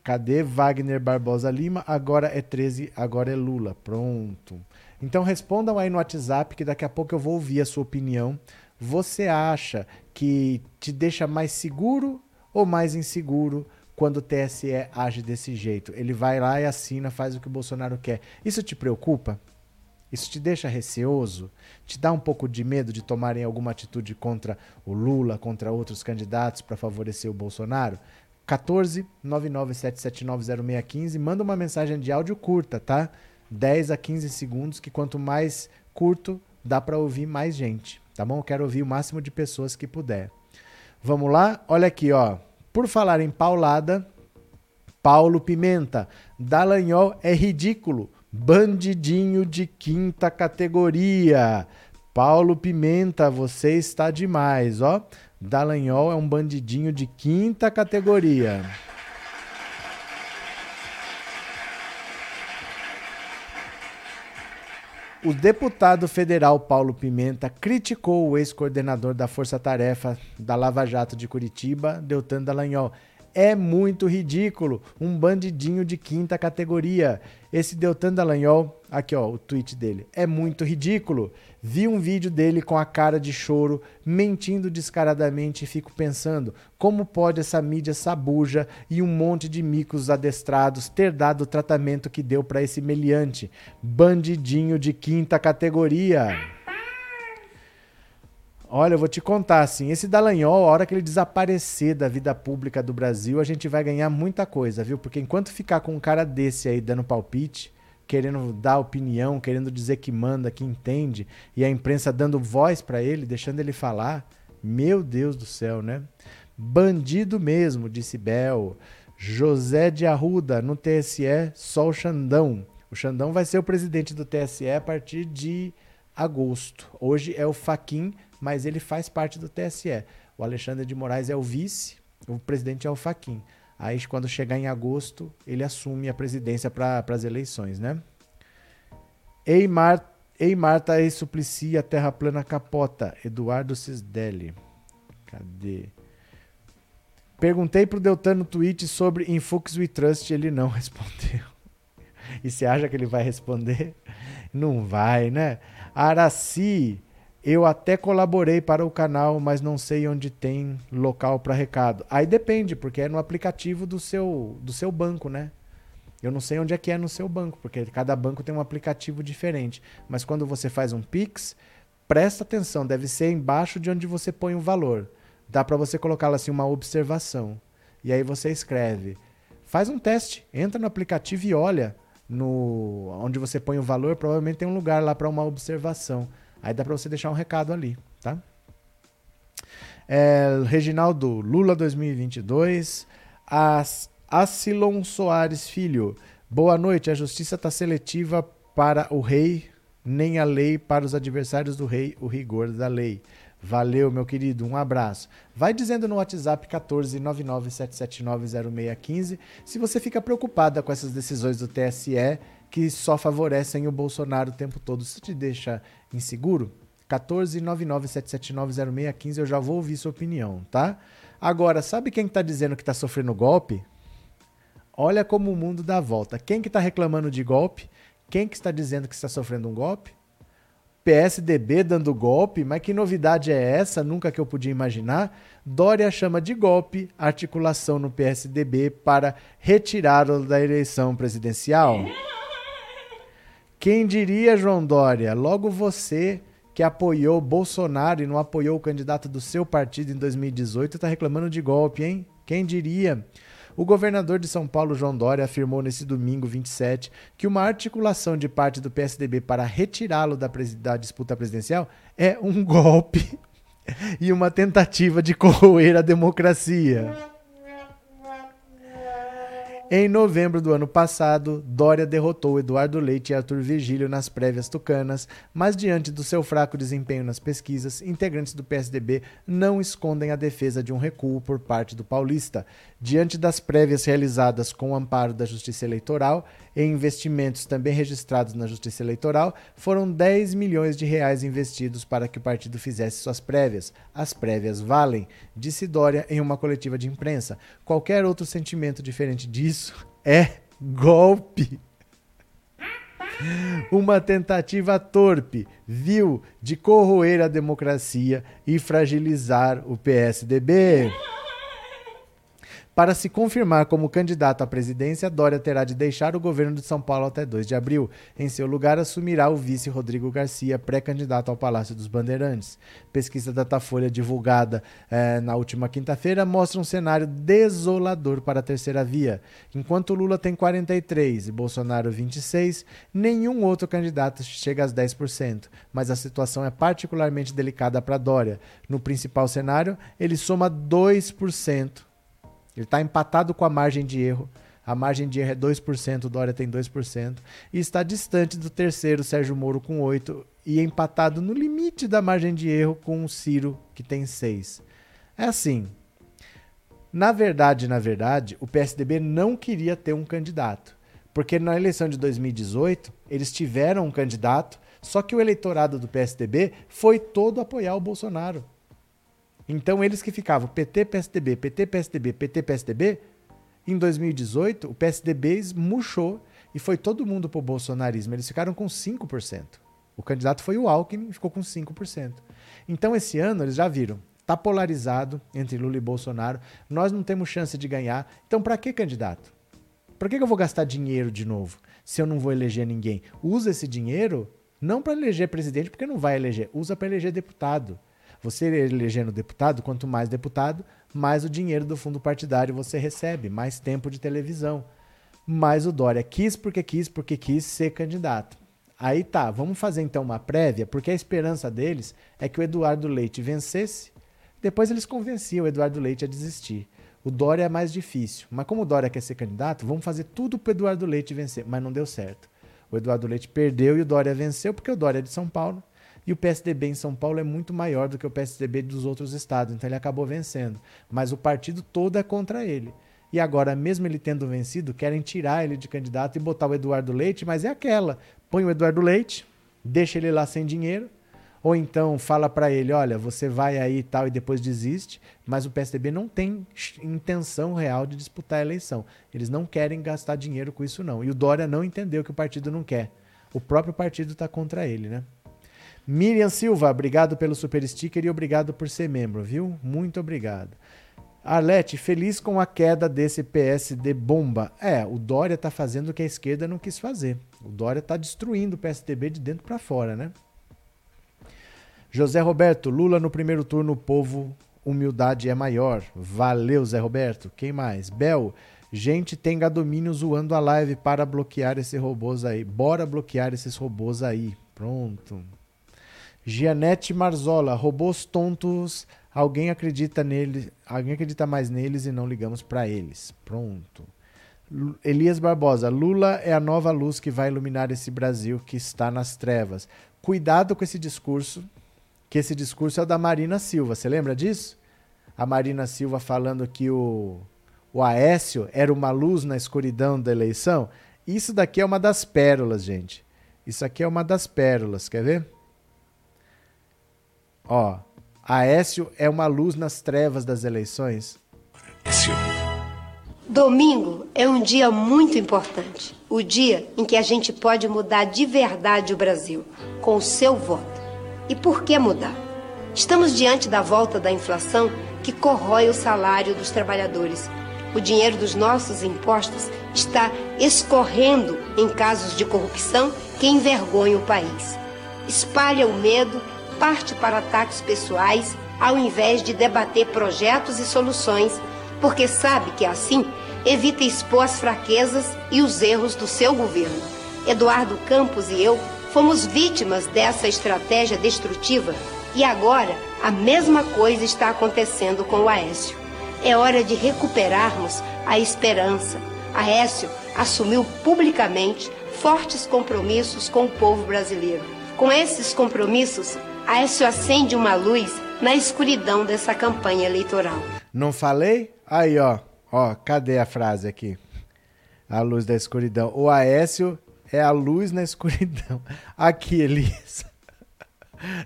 Cadê Wagner Barbosa Lima? Agora é 13, agora é Lula. Pronto. Então respondam aí no WhatsApp que daqui a pouco eu vou ouvir a sua opinião. Você acha que te deixa mais seguro ou mais inseguro quando o TSE age desse jeito? Ele vai lá e assina, faz o que o Bolsonaro quer. Isso te preocupa? Isso te deixa receoso? Te dá um pouco de medo de tomarem alguma atitude contra o Lula, contra outros candidatos para favorecer o Bolsonaro? 14 997790615. Manda uma mensagem de áudio curta, tá? 10 a 15 segundos, que quanto mais curto, dá para ouvir mais gente, tá bom? Quero ouvir o máximo de pessoas que puder. Vamos lá? Olha aqui, ó. Por falar em paulada, Paulo Pimenta, Dallagnol é ridículo, bandidinho de quinta categoria. Paulo Pimenta, você está demais, ó. Dallagnol é um bandidinho de quinta categoria. O deputado federal Paulo Pimenta criticou o ex-coordenador da Força Tarefa da Lava Jato de Curitiba, Deltan Dallagnol. É muito ridículo, um bandidinho de quinta categoria. Esse Deltan Dallagnol, aqui ó, o tweet dele, é muito ridículo. Vi um vídeo dele com a cara de choro, mentindo descaradamente e fico pensando, como pode essa mídia sabuja e um monte de micos adestrados ter dado o tratamento que deu para esse meliante, bandidinho de quinta categoria. Olha, eu vou te contar assim, esse Dallagnol, a hora que ele desaparecer da vida pública do Brasil, a gente vai ganhar muita coisa, viu? Porque enquanto ficar com um cara desse aí dando palpite, querendo dar opinião, querendo dizer que manda, que entende, e a imprensa dando voz para ele, deixando ele falar, meu Deus do céu, né? Bandido mesmo, disse Bel. José de Arruda, no TSE, só o Xandão. O Xandão vai ser o presidente do TSE a partir de agosto. Hoje é o Faquin mas ele faz parte do TSE. O Alexandre de Moraes é o vice, o presidente é o Faquin. Aí, quando chegar em agosto, ele assume a presidência para as eleições, né? Ei, Mar, Ei Marta, ei Suplicy, a terra plana capota. Eduardo Cisdelli. Cadê? Perguntei pro Deltan no tweet sobre Infux We Trust, ele não respondeu. E você acha que ele vai responder? Não vai, né? Araci, eu até colaborei para o canal, mas não sei onde tem local para recado. Aí depende, porque é no aplicativo do seu, do seu banco, né? Eu não sei onde é que é no seu banco, porque cada banco tem um aplicativo diferente. Mas quando você faz um Pix, presta atenção, deve ser embaixo de onde você põe o valor. Dá para você colocar assim uma observação. E aí você escreve. Faz um teste, entra no aplicativo e olha no onde você põe o valor, provavelmente tem um lugar lá para uma observação. Aí dá para você deixar um recado ali, tá? É, Reginaldo, Lula 2022. As, Acilon Soares Filho. Boa noite. A justiça está seletiva para o rei, nem a lei para os adversários do rei, o rigor da lei. Valeu, meu querido. Um abraço. Vai dizendo no WhatsApp 14997790615 se você fica preocupada com essas decisões do TSE que só favorecem o Bolsonaro o tempo todo. Isso te deixa inseguro? 14997790615, eu já vou ouvir sua opinião, tá? Agora, sabe quem está dizendo que está sofrendo golpe? Olha como o mundo dá volta. Quem que está reclamando de golpe? Quem que está dizendo que está sofrendo um golpe? PSDB dando golpe, mas que novidade é essa? Nunca que eu podia imaginar. Dória chama de golpe articulação no PSDB para retirá-lo da eleição presidencial. Quem diria, João Dória? Logo você que apoiou Bolsonaro e não apoiou o candidato do seu partido em 2018 está reclamando de golpe, hein? Quem diria? O governador de São Paulo, João Dória, afirmou nesse domingo 27 que uma articulação de parte do PSDB para retirá-lo da, da disputa presidencial é um golpe e uma tentativa de corroer a democracia. Em novembro do ano passado, Dória derrotou Eduardo Leite e Arthur Virgílio nas prévias tucanas, mas diante do seu fraco desempenho nas pesquisas, integrantes do PSDB não escondem a defesa de um recuo por parte do paulista. Diante das prévias realizadas com o amparo da Justiça Eleitoral e investimentos também registrados na Justiça Eleitoral, foram 10 milhões de reais investidos para que o partido fizesse suas prévias. As prévias valem, disse Dória em uma coletiva de imprensa. Qualquer outro sentimento diferente disso é golpe. Uma tentativa torpe, vil, de corroer a democracia e fragilizar o PSDB. Para se confirmar como candidato à presidência, Dória terá de deixar o governo de São Paulo até 2 de abril. Em seu lugar, assumirá o vice Rodrigo Garcia, pré-candidato ao Palácio dos Bandeirantes. Pesquisa da Datafolha divulgada eh, na última quinta-feira mostra um cenário desolador para a terceira via. Enquanto Lula tem 43 e Bolsonaro 26, nenhum outro candidato chega aos 10%. Mas a situação é particularmente delicada para Dória. No principal cenário, ele soma 2% ele está empatado com a margem de erro. A margem de erro é 2%, o Dória tem 2%. E está distante do terceiro, Sérgio Moro, com 8%. E empatado no limite da margem de erro com o Ciro, que tem 6%. É assim. Na verdade, na verdade, o PSDB não queria ter um candidato. Porque na eleição de 2018, eles tiveram um candidato, Só que o eleitorado do PSDB foi todo apoiar o Bolsonaro. Então eles que ficavam PT, PSDB, PT, PSDB, PT, PSDB, em 2018 o PSDB murchou e foi todo mundo pro bolsonarismo. Eles ficaram com 5%. O candidato foi o Alckmin ficou com 5%. Então esse ano eles já viram, tá polarizado entre Lula e Bolsonaro. Nós não temos chance de ganhar. Então para que candidato? Para que eu vou gastar dinheiro de novo se eu não vou eleger ninguém? Usa esse dinheiro não para eleger presidente, porque não vai eleger, usa para eleger deputado. Você elegendo deputado, quanto mais deputado, mais o dinheiro do fundo partidário você recebe, mais tempo de televisão. Mas o Dória quis porque quis, porque quis ser candidato. Aí tá, vamos fazer então uma prévia, porque a esperança deles é que o Eduardo Leite vencesse, depois eles convenciam o Eduardo Leite a desistir. O Dória é mais difícil, mas como o Dória quer ser candidato, vamos fazer tudo para o Eduardo Leite vencer, mas não deu certo. O Eduardo Leite perdeu e o Dória venceu, porque o Dória é de São Paulo. E o PSDB em São Paulo é muito maior do que o PSDB dos outros estados, então ele acabou vencendo. Mas o partido todo é contra ele. E agora, mesmo ele tendo vencido, querem tirar ele de candidato e botar o Eduardo Leite, mas é aquela: põe o Eduardo Leite, deixa ele lá sem dinheiro, ou então fala para ele, olha, você vai aí e tal e depois desiste, mas o PSDB não tem intenção real de disputar a eleição. Eles não querem gastar dinheiro com isso não. E o Dória não entendeu que o partido não quer. O próprio partido está contra ele, né? Miriam Silva, obrigado pelo super sticker e obrigado por ser membro, viu? Muito obrigado. Arlete, feliz com a queda desse PSD bomba. É, o Dória tá fazendo o que a esquerda não quis fazer. O Dória tá destruindo o PSDB de dentro para fora, né? José Roberto, Lula no primeiro turno, o povo, humildade é maior. Valeu, Zé Roberto. Quem mais? Bel, gente tem gadomínio zoando a live para bloquear esses robôs aí. Bora bloquear esses robôs aí. Pronto. Gianete Marzola, robôs tontos, alguém acredita neles, alguém acredita mais neles e não ligamos para eles. Pronto. Elias Barbosa, Lula é a nova luz que vai iluminar esse Brasil que está nas trevas. Cuidado com esse discurso, que esse discurso é o da Marina Silva. Você lembra disso? A Marina Silva falando que o, o Aécio era uma luz na escuridão da eleição. Isso daqui é uma das pérolas, gente. Isso aqui é uma das pérolas. Quer ver? Ó, Aécio é uma luz nas trevas das eleições. Aécio. Domingo é um dia muito importante. O dia em que a gente pode mudar de verdade o Brasil, com o seu voto. E por que mudar? Estamos diante da volta da inflação que corrói o salário dos trabalhadores. O dinheiro dos nossos impostos está escorrendo em casos de corrupção que envergonham o país. Espalha o medo, parte para ataques pessoais, ao invés de debater projetos e soluções, porque sabe que assim evita expor as fraquezas e os erros do seu governo. Eduardo Campos e eu Fomos vítimas dessa estratégia destrutiva e agora a mesma coisa está acontecendo com o Aécio. É hora de recuperarmos a esperança. Aécio assumiu publicamente fortes compromissos com o povo brasileiro. Com esses compromissos, Aécio acende uma luz na escuridão dessa campanha eleitoral. Não falei? Aí, ó. Ó, cadê a frase aqui? A luz da escuridão. O Aécio é a luz na escuridão. Aqui, Elisa.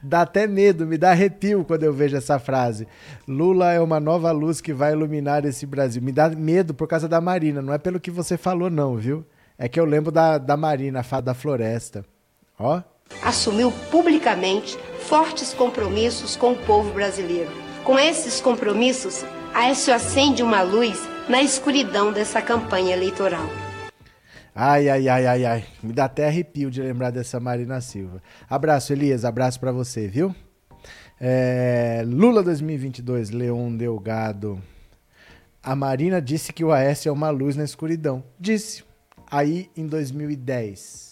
Dá até medo, me dá arrepio quando eu vejo essa frase. Lula é uma nova luz que vai iluminar esse Brasil. Me dá medo por causa da Marina, não é pelo que você falou, não, viu? É que eu lembro da, da Marina, a fada da floresta. Ó. Assumiu publicamente fortes compromissos com o povo brasileiro. Com esses compromissos, Aécio acende uma luz na escuridão dessa campanha eleitoral. Ai, ai, ai, ai, ai. Me dá até arrepio de lembrar dessa Marina Silva. Abraço, Elias. Abraço para você, viu? É, Lula 2022, Leon Delgado. A Marina disse que o AS é uma luz na escuridão. Disse. Aí em 2010.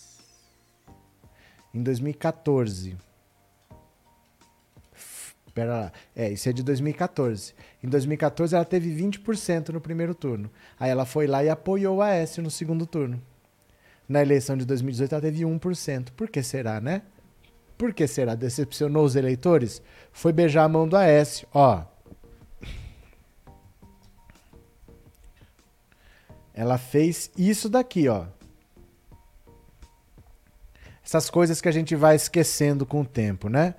Em 2014. Pera lá. É, isso é de 2014. Em 2014 ela teve 20% no primeiro turno. Aí ela foi lá e apoiou o AS no segundo turno. Na eleição de 2018 ela teve 1%. Por que será, né? Por que será? Decepcionou os eleitores? Foi beijar a mão do Aécio. Ó. Ela fez isso daqui, ó. Essas coisas que a gente vai esquecendo com o tempo, né?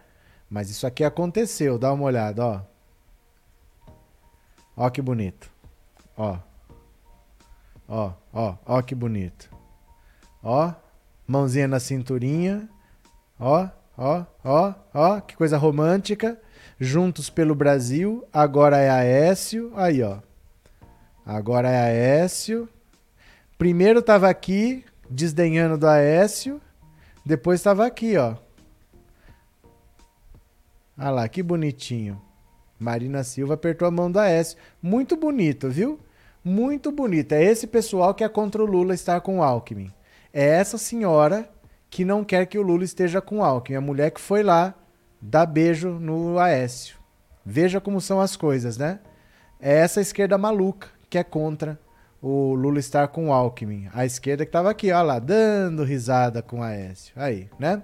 Mas isso aqui aconteceu, dá uma olhada, ó. Ó que bonito. Ó. Ó, ó, ó que bonito. Ó, mãozinha na cinturinha. Ó, ó, ó, ó, que coisa romântica. Juntos pelo Brasil. Agora é Aécio. Aí, ó. Agora é Aécio. Primeiro tava aqui, desdenhando do Aécio. Depois tava aqui, ó. Olha lá, que bonitinho. Marina Silva apertou a mão do Aécio. Muito bonito, viu? Muito bonito. É esse pessoal que é contra o Lula estar com o Alckmin. É essa senhora que não quer que o Lula esteja com o Alckmin. A mulher que foi lá dar beijo no Aécio. Veja como são as coisas, né? É essa esquerda maluca que é contra o Lula estar com o Alckmin. A esquerda que estava aqui, ó lá, dando risada com o Aécio. Aí, né?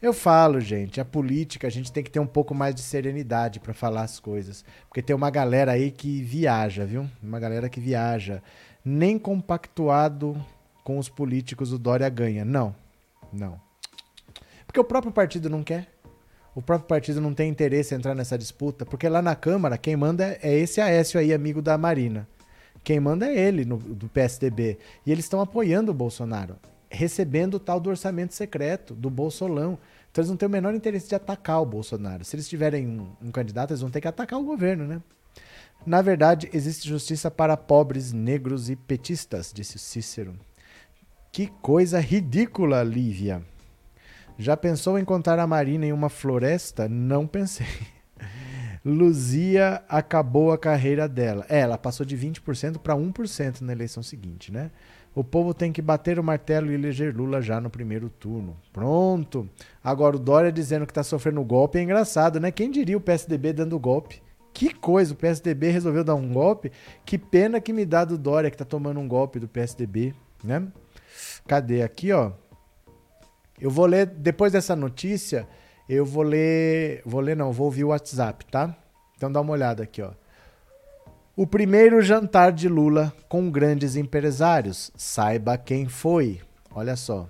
Eu falo, gente, a política a gente tem que ter um pouco mais de serenidade para falar as coisas. Porque tem uma galera aí que viaja, viu? Uma galera que viaja. Nem compactuado com os políticos o Dória ganha. Não. Não. Porque o próprio partido não quer. O próprio partido não tem interesse em entrar nessa disputa. Porque lá na Câmara, quem manda é esse Aécio aí, amigo da Marina. Quem manda é ele, no, do PSDB. E eles estão apoiando o Bolsonaro recebendo o tal do orçamento secreto, do Bolsolão. Então eles não têm o menor interesse de atacar o Bolsonaro. Se eles tiverem um, um candidato, eles vão ter que atacar o governo, né? Na verdade, existe justiça para pobres, negros e petistas, disse Cícero. Que coisa ridícula, Lívia. Já pensou em encontrar a Marina em uma floresta? Não pensei. Luzia acabou a carreira dela. É, ela passou de 20% para 1% na eleição seguinte, né? O povo tem que bater o martelo e eleger Lula já no primeiro turno. Pronto. Agora o Dória dizendo que está sofrendo golpe é engraçado, né? Quem diria o PSDB dando golpe? Que coisa, o PSDB resolveu dar um golpe. Que pena que me dá do Dória que tá tomando um golpe do PSDB, né? Cadê aqui, ó? Eu vou ler depois dessa notícia, eu vou ler, vou ler não, vou ouvir o WhatsApp, tá? Então dá uma olhada aqui, ó. O primeiro jantar de Lula com grandes empresários. Saiba quem foi. Olha só.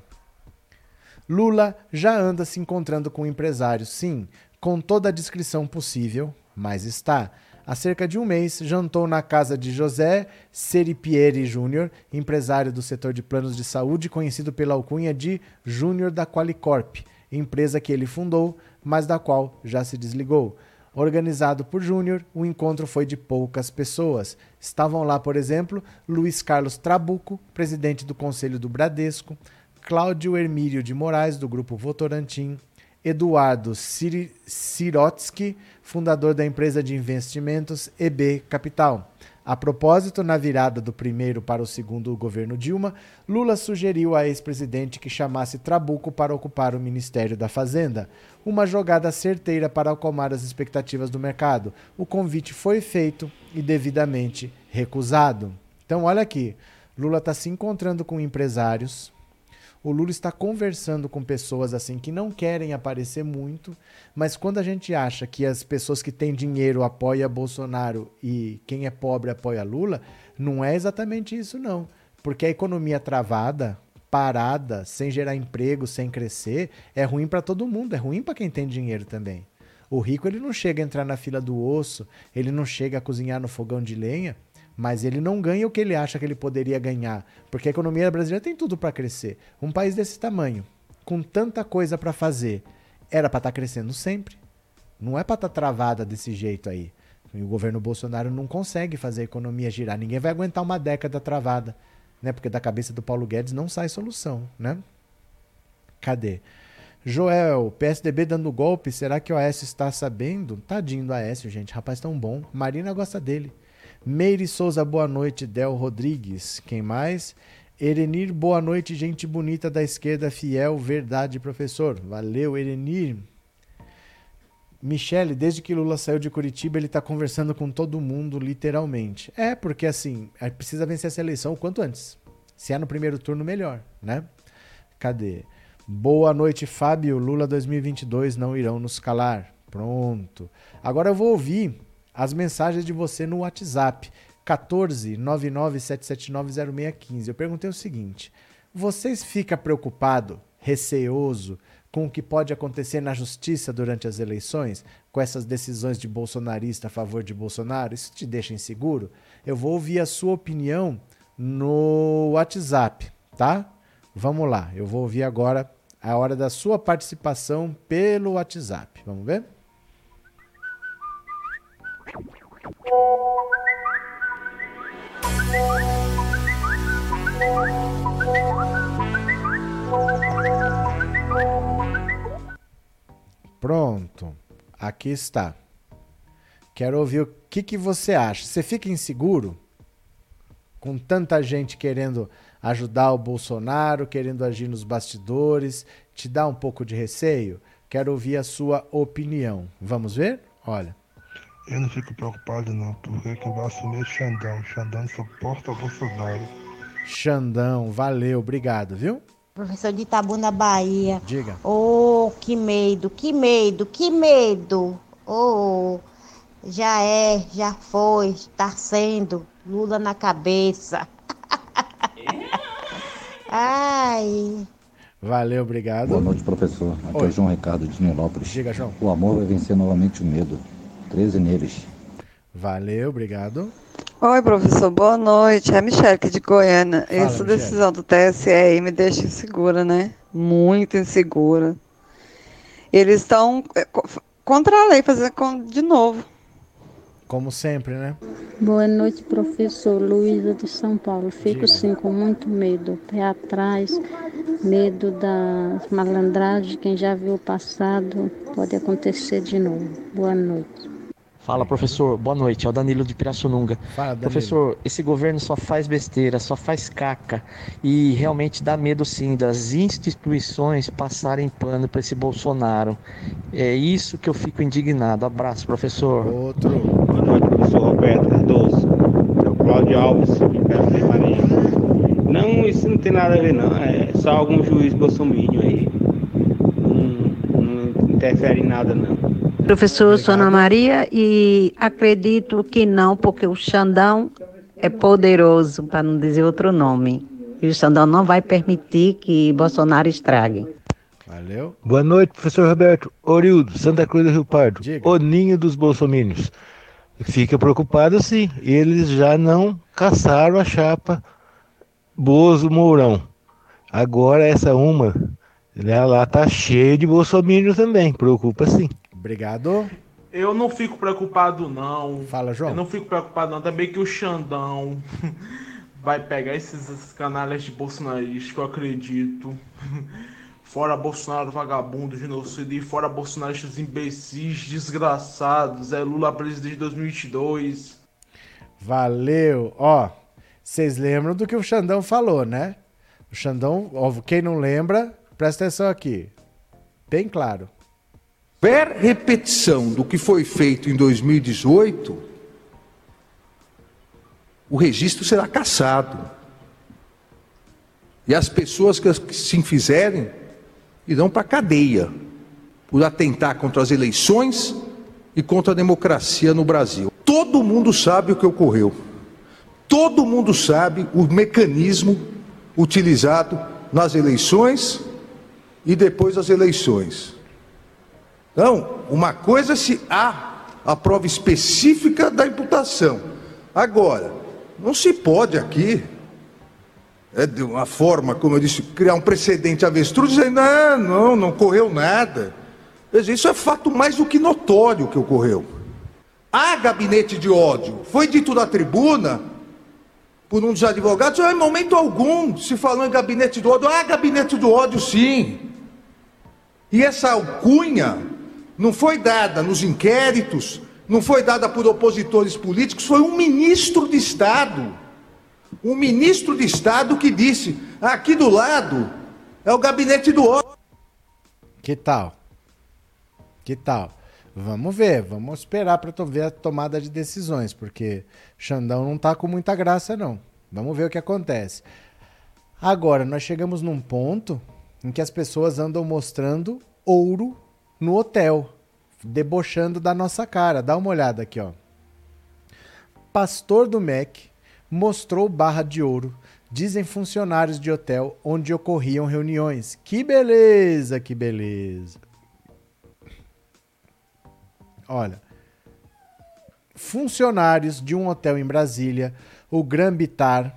Lula já anda se encontrando com empresários, sim, com toda a descrição possível, mas está. Há cerca de um mês, jantou na casa de José Seripieri Júnior, empresário do setor de planos de saúde, conhecido pela alcunha de Júnior da Qualicorp, empresa que ele fundou, mas da qual já se desligou. Organizado por Júnior, o encontro foi de poucas pessoas. Estavam lá, por exemplo, Luiz Carlos Trabuco, presidente do Conselho do Bradesco, Cláudio Hermílio de Moraes, do Grupo Votorantim, Eduardo Sirotsky, fundador da empresa de investimentos EB Capital. A propósito, na virada do primeiro para o segundo governo Dilma, Lula sugeriu à ex-presidente que chamasse Trabuco para ocupar o Ministério da Fazenda, uma jogada certeira para acalmar as expectativas do mercado. O convite foi feito e devidamente recusado. Então, olha aqui, Lula está se encontrando com empresários, o Lula está conversando com pessoas assim que não querem aparecer muito, mas quando a gente acha que as pessoas que têm dinheiro apoiam Bolsonaro e quem é pobre apoia Lula, não é exatamente isso não. Porque a economia travada, parada, sem gerar emprego, sem crescer, é ruim para todo mundo, é ruim para quem tem dinheiro também. O rico ele não chega a entrar na fila do osso, ele não chega a cozinhar no fogão de lenha, mas ele não ganha o que ele acha que ele poderia ganhar, porque a economia brasileira tem tudo para crescer. Um país desse tamanho, com tanta coisa para fazer, era para estar tá crescendo sempre. Não é para estar tá travada desse jeito aí. E o governo Bolsonaro não consegue fazer a economia girar. Ninguém vai aguentar uma década travada, né? Porque da cabeça do Paulo Guedes não sai solução, né? Cadê? Joel, PSDB dando golpe, será que o Aécio está sabendo? Tadinho do Aécio, gente, rapaz tão bom. Marina gosta dele. Meire Souza, boa noite. Del Rodrigues, quem mais? Erenir, boa noite, gente bonita da esquerda, fiel, verdade, professor. Valeu, Erenir. Michele, desde que Lula saiu de Curitiba, ele está conversando com todo mundo, literalmente. É, porque assim, é, precisa vencer essa eleição o quanto antes. Se é no primeiro turno, melhor, né? Cadê? Boa noite, Fábio. Lula 2022 não irão nos calar. Pronto. Agora eu vou ouvir as mensagens de você no WhatsApp 14 997790615. Eu perguntei o seguinte: vocês ficam preocupados receoso com o que pode acontecer na justiça durante as eleições, com essas decisões de bolsonarista a favor de Bolsonaro? Isso te deixa inseguro? Eu vou ouvir a sua opinião no WhatsApp, tá? Vamos lá, eu vou ouvir agora a hora da sua participação pelo WhatsApp. Vamos ver? Pronto, aqui está. Quero ouvir o que, que você acha. Você fica inseguro? Com tanta gente querendo ajudar o Bolsonaro, querendo agir nos bastidores, te dá um pouco de receio? Quero ouvir a sua opinião. Vamos ver? Olha. Eu não fico preocupado não, porque quem vai assumir é Xandão. Xandão suporta o Bolsonaro. Xandão, valeu, obrigado, viu? Professor de Itabuna, Bahia. Diga. Oh, que medo, que medo, que medo. Oh, já é, já foi, está sendo. Lula na cabeça. Ai. Valeu, obrigado. Boa noite, professor. Aqui Oi. é o João Ricardo de Nilópolis. Diga, João. O amor vai vencer novamente o medo. 13 neles. Valeu, obrigado. Oi, professor, boa noite. É a Michelle aqui de Goiânia. Fala, Essa Michele. decisão do TSE aí me deixa insegura, né? Muito insegura. Eles estão co- contra a lei, fazendo de novo. Como sempre, né? Boa noite, professor Luísa de São Paulo. Fico Diga. sim com muito medo, pé atrás, medo da malandragem. Quem já viu o passado pode acontecer de novo. Boa noite. Fala, professor. Boa noite. É o Danilo de Pirassununga. Fala, Danilo. Professor, esse governo só faz besteira, só faz caca. E realmente dá medo, sim, das instituições passarem pano para esse Bolsonaro. É isso que eu fico indignado. Abraço, professor. Outro. Boa noite, professor Roberto Cardoso. É o Cláudio Alves, de Pedro. Não, isso não tem nada a ver, não. É só algum juiz bolsominion aí. Não, não interfere em nada, não. Professor, eu sou Ana Obrigado. Maria e acredito que não, porque o Xandão é poderoso, para não dizer outro nome. E o Xandão não vai permitir que Bolsonaro estrague. Valeu. Boa noite, professor Roberto. Orildo, Santa Cruz do Rio Pardo. Diga. O ninho dos bolsomínios. Fica preocupado sim. Eles já não caçaram a chapa Bozo Mourão. Agora essa uma, né, lá tá cheia de bolsomínios também. Preocupa sim. Obrigado. Eu não fico preocupado, não. Fala, João. Eu não fico preocupado, não. Também que o Xandão vai pegar esses, esses canalhas de bolsonaristas que eu acredito. Fora Bolsonaro vagabundo, genocida e fora bolsonaristas imbecis, desgraçados. É Lula presidente de 2022. Valeu. Ó, vocês lembram do que o Xandão falou, né? O Xandão, ó, quem não lembra, presta atenção aqui. Bem claro. Houver repetição do que foi feito em 2018, o registro será cassado. E as pessoas que se fizerem irão para a cadeia por atentar contra as eleições e contra a democracia no Brasil. Todo mundo sabe o que ocorreu. Todo mundo sabe o mecanismo utilizado nas eleições e depois das eleições. Então, uma coisa é se há a prova específica da imputação. Agora, não se pode aqui, é, de uma forma, como eu disse, criar um precedente avestruz dizendo, não, não, não ocorreu nada. Veja, isso é fato mais do que notório que ocorreu. Há gabinete de ódio. Foi dito na tribuna, por um dos advogados, "Ah, em momento algum se falou em gabinete do ódio. Há gabinete do ódio, sim. E essa alcunha não foi dada nos inquéritos, não foi dada por opositores políticos, foi um ministro de Estado. Um ministro de Estado que disse: aqui do lado é o gabinete do ódio. Que tal? Que tal? Vamos ver, vamos esperar para ver a tomada de decisões, porque Xandão não tá com muita graça não. Vamos ver o que acontece. Agora, nós chegamos num ponto em que as pessoas andam mostrando ouro no hotel, debochando da nossa cara. Dá uma olhada aqui, ó. Pastor do MEC mostrou barra de ouro Dizem funcionários de hotel onde ocorriam reuniões. Que beleza, que beleza. Olha, funcionários de um hotel em Brasília, o Gran Bitar,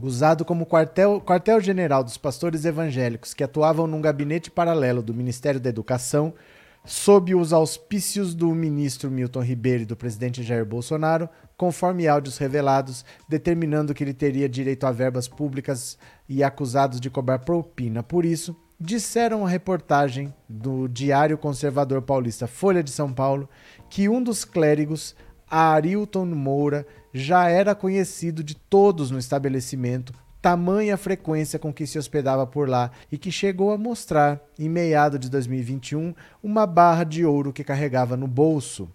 usado como quartel- quartel-general dos pastores evangélicos que atuavam num gabinete paralelo do Ministério da Educação, sob os auspícios do ministro Milton Ribeiro e do presidente Jair Bolsonaro, conforme áudios revelados, determinando que ele teria direito a verbas públicas e acusados de cobrar propina. Por isso, disseram a reportagem do Diário Conservador Paulista Folha de São Paulo que um dos clérigos, Arilton Moura, já era conhecido de todos no estabelecimento, tamanha frequência com que se hospedava por lá e que chegou a mostrar, em meado de 2021, uma barra de ouro que carregava no bolso.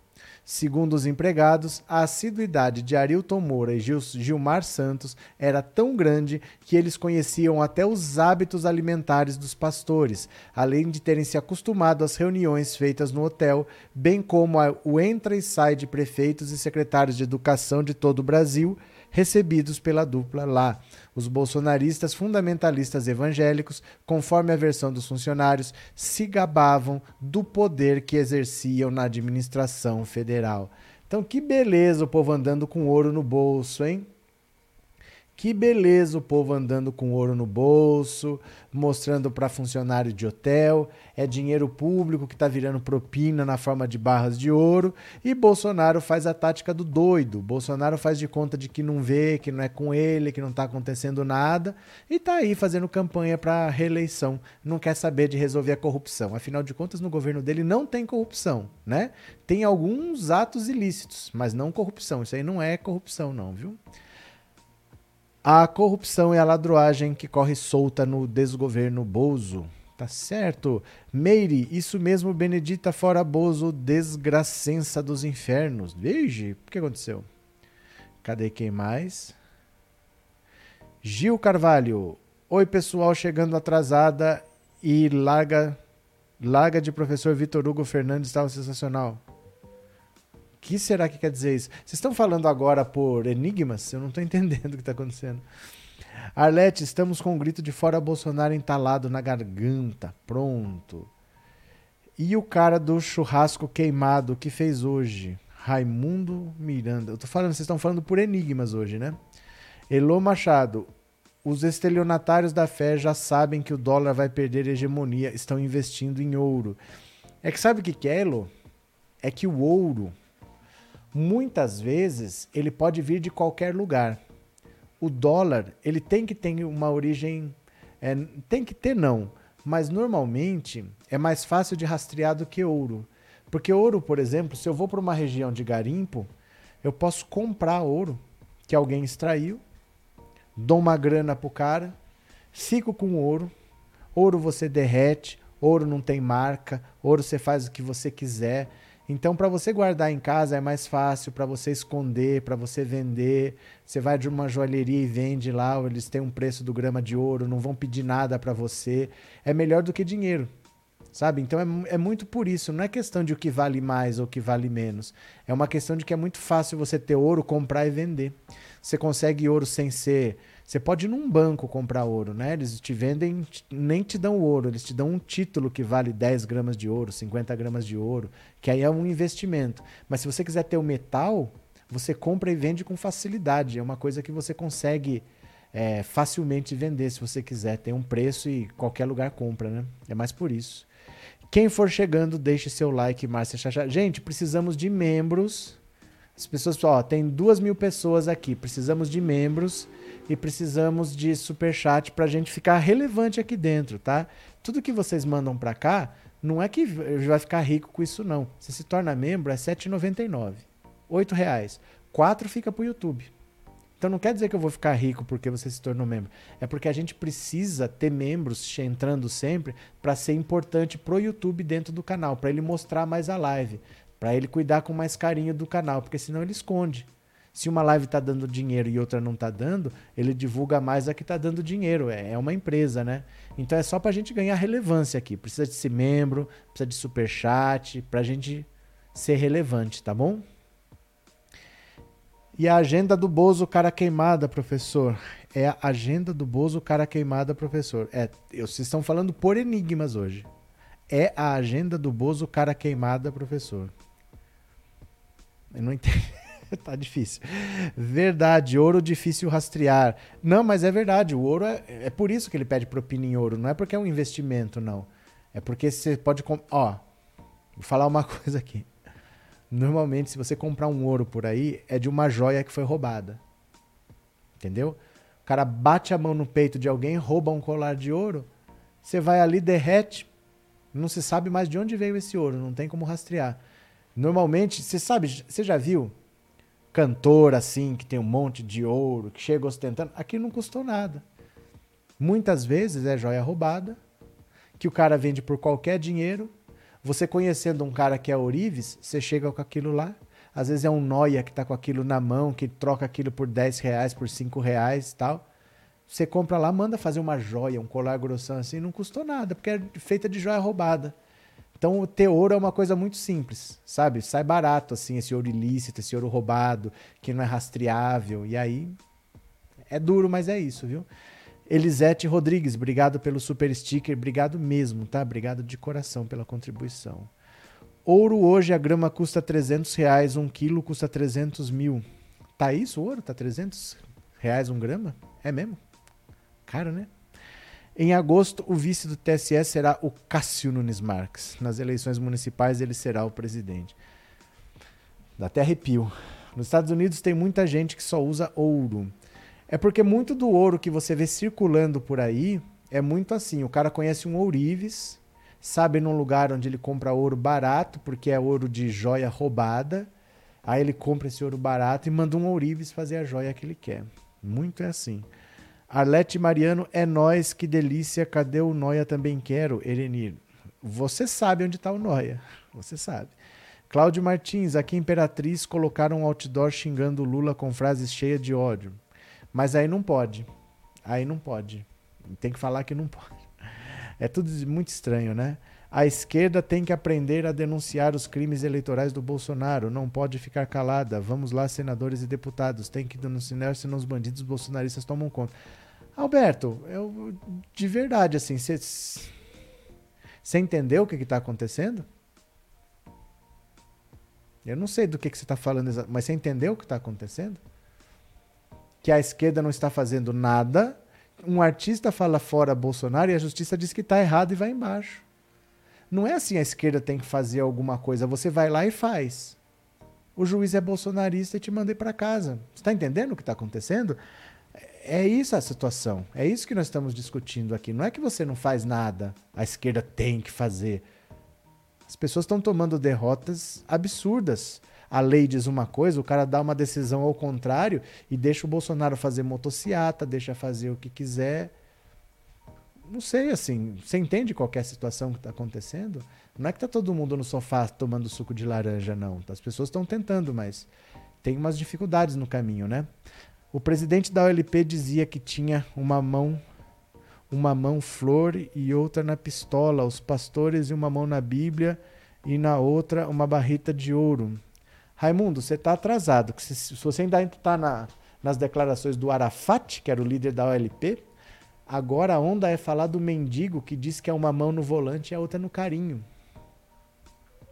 Segundo os empregados, a assiduidade de Arilton Moura e Gil- Gilmar Santos era tão grande que eles conheciam até os hábitos alimentares dos pastores, além de terem se acostumado às reuniões feitas no hotel, bem como o entra e sai de prefeitos e secretários de educação de todo o Brasil, recebidos pela dupla lá. Os bolsonaristas fundamentalistas evangélicos, conforme a versão dos funcionários, se gabavam do poder que exerciam na administração federal. Então, que beleza o povo andando com ouro no bolso, hein? Que beleza o povo andando com ouro no bolso, mostrando para funcionário de hotel. É dinheiro público que está virando propina na forma de barras de ouro. E Bolsonaro faz a tática do doido. Bolsonaro faz de conta de que não vê, que não é com ele, que não está acontecendo nada. E tá aí fazendo campanha para reeleição. Não quer saber de resolver a corrupção. Afinal de contas, no governo dele não tem corrupção, né? Tem alguns atos ilícitos, mas não corrupção. Isso aí não é corrupção, não, viu? A corrupção e a ladroagem que corre solta no desgoverno Bozo. Tá certo. Meire, isso mesmo, Benedita fora Bozo, desgracença dos infernos. Veja, o que aconteceu? Cadê quem mais? Gil Carvalho. Oi, pessoal, chegando atrasada e larga, larga de professor Vitor Hugo Fernandes, estava sensacional. Que será que quer dizer isso? Vocês estão falando agora por enigmas? Eu não estou entendendo o que está acontecendo. Arlete, estamos com um grito de fora Bolsonaro entalado na garganta. Pronto. E o cara do churrasco queimado, que fez hoje? Raimundo Miranda. Eu tô falando, vocês estão falando por enigmas hoje, né? Elô Machado. Os estelionatários da fé já sabem que o dólar vai perder hegemonia, estão investindo em ouro. É que sabe o que que é, Elô? É que o ouro, muitas vezes, ele pode vir de qualquer lugar. O dólar, ele tem que ter uma origem. é, tem que ter, não. Mas normalmente é mais fácil de rastrear do que ouro. Porque ouro, por exemplo, se eu vou para uma região de garimpo, eu posso comprar ouro que alguém extraiu, dou uma grana pro cara, fico com ouro, ouro você derrete, ouro não tem marca, ouro você faz o que você quiser. Então, para você guardar em casa é mais fácil, para você esconder, para você vender. Você vai de uma joalheria e vende lá, eles têm um preço do grama de ouro, não vão pedir nada para você. É melhor do que dinheiro, sabe? Então é, é muito por isso. Não é questão de o que vale mais ou o que vale menos. É uma questão de que é muito fácil você ter ouro, comprar e vender. Você consegue ouro sem ser. Você pode ir num banco comprar ouro, né? Eles te vendem, nem te dão ouro, eles te dão um título que vale 10 gramas de ouro, 50 gramas de ouro, que aí é um investimento. Mas se você quiser ter o metal, você compra e vende com facilidade. É uma coisa que você consegue é, facilmente vender se você quiser. Tem um preço e qualquer lugar compra, né? É mais por isso. Quem for chegando, deixe seu like, Márcia Chachá. Gente, precisamos de membros. As pessoas, ó, tem duas mil pessoas aqui. Precisamos de membros e precisamos de superchat pra gente ficar relevante aqui dentro, tá? Tudo que vocês mandam pra cá, não é que vai ficar rico com isso, não. Você se torna membro, é R$ 7,99. R$ reais. Quatro fica pro YouTube. Então não quer dizer que eu vou ficar rico porque você se tornou membro. É porque a gente precisa ter membros entrando sempre para ser importante pro YouTube dentro do canal, para ele mostrar mais a live, para ele cuidar com mais carinho do canal, porque senão ele esconde. Se uma live está dando dinheiro e outra não está dando, ele divulga mais a que está dando dinheiro. É, é uma empresa, né? Então é só para a gente ganhar relevância aqui. Precisa de ser membro, precisa de superchat, para a gente ser relevante, tá bom? E a agenda do Bozo cara queimada, professor. É a agenda do Bozo, cara queimada, professor. É, vocês estão falando por enigmas hoje. É a agenda do Bozo, cara queimada, professor. Eu não entendo. tá difícil. Verdade, ouro difícil rastrear. Não, mas é verdade, o ouro é, é por isso que ele pede propina em ouro. Não é porque é um investimento, não. É porque você pode. Ó, vou falar uma coisa aqui. Normalmente, se você comprar um ouro por aí, é de uma joia que foi roubada. Entendeu? O cara bate a mão no peito de alguém, rouba um colar de ouro, você vai ali, derrete, não se sabe mais de onde veio esse ouro, não tem como rastrear. Normalmente, você sabe, você já viu cantor assim, que tem um monte de ouro, que chega ostentando? Aqui não custou nada. Muitas vezes é joia roubada, que o cara vende por qualquer dinheiro. Você conhecendo um cara que é ourives, você chega com aquilo lá. Às vezes é um noia que tá com aquilo na mão, que troca aquilo por 10 reais, por 5 reais e tal. Você compra lá, manda fazer uma joia, um colar grossão assim, não custou nada, porque é feita de joia roubada. Então, ter ouro é uma coisa muito simples, sabe? Sai barato, assim, esse ouro ilícito, esse ouro roubado, que não é rastreável. E aí, é duro, mas é isso, viu? Elisete Rodrigues, obrigado pelo super sticker, obrigado mesmo, tá? Obrigado de coração pela contribuição. Ouro hoje, a grama custa 300 reais, um quilo custa 300 mil. Tá isso, o ouro? Tá 300 reais um grama? É mesmo? Caro, né? Em agosto, o vice do TSE será o Cássio Nunes Marques. Nas eleições municipais, ele será o presidente. Dá até arrepio. Nos Estados Unidos tem muita gente que só usa ouro. É porque muito do ouro que você vê circulando por aí é muito assim. O cara conhece um ourives, sabe num lugar onde ele compra ouro barato, porque é ouro de joia roubada. Aí ele compra esse ouro barato e manda um ourives fazer a joia que ele quer. Muito é assim. Arlete Mariano, é nós, que delícia. Cadê o Noia também quero, Erenir? Você sabe onde está o Noia. Você sabe. Cláudio Martins, aqui Imperatriz colocaram um outdoor xingando Lula com frases cheias de ódio. Mas aí não pode. Aí não pode. Tem que falar que não pode. É tudo muito estranho, né? A esquerda tem que aprender a denunciar os crimes eleitorais do Bolsonaro. Não pode ficar calada. Vamos lá, senadores e deputados. Tem que denunciar, senão os bandidos bolsonaristas tomam conta. Alberto, eu de verdade, assim, você entendeu o que está acontecendo? Eu não sei do que, que você está falando, mas você entendeu o que está acontecendo? Que a esquerda não está fazendo nada, um artista fala fora Bolsonaro e a justiça diz que está errado e vai embaixo. Não é assim a esquerda tem que fazer alguma coisa, você vai lá e faz. O juiz é bolsonarista e te mandei para casa. Você está entendendo o que está acontecendo? É isso a situação. É isso que nós estamos discutindo aqui. Não é que você não faz nada, a esquerda tem que fazer. As pessoas estão tomando derrotas absurdas. A lei diz uma coisa, o cara dá uma decisão ao contrário e deixa o Bolsonaro fazer motociata, deixa fazer o que quiser. Não sei, assim, você entende qualquer situação que está acontecendo? Não é que tá todo mundo no sofá tomando suco de laranja, não. As pessoas estão tentando, mas tem umas dificuldades no caminho, né? O presidente da OLP dizia que tinha uma mão uma mão flor e outra na pistola, os pastores e uma mão na Bíblia e na outra uma barrita de ouro. Raimundo, você está atrasado. Se, se você ainda está na, nas declarações do Arafat, que era o líder da OLP, agora a onda é falar do mendigo que diz que é uma mão no volante e a outra no carinho.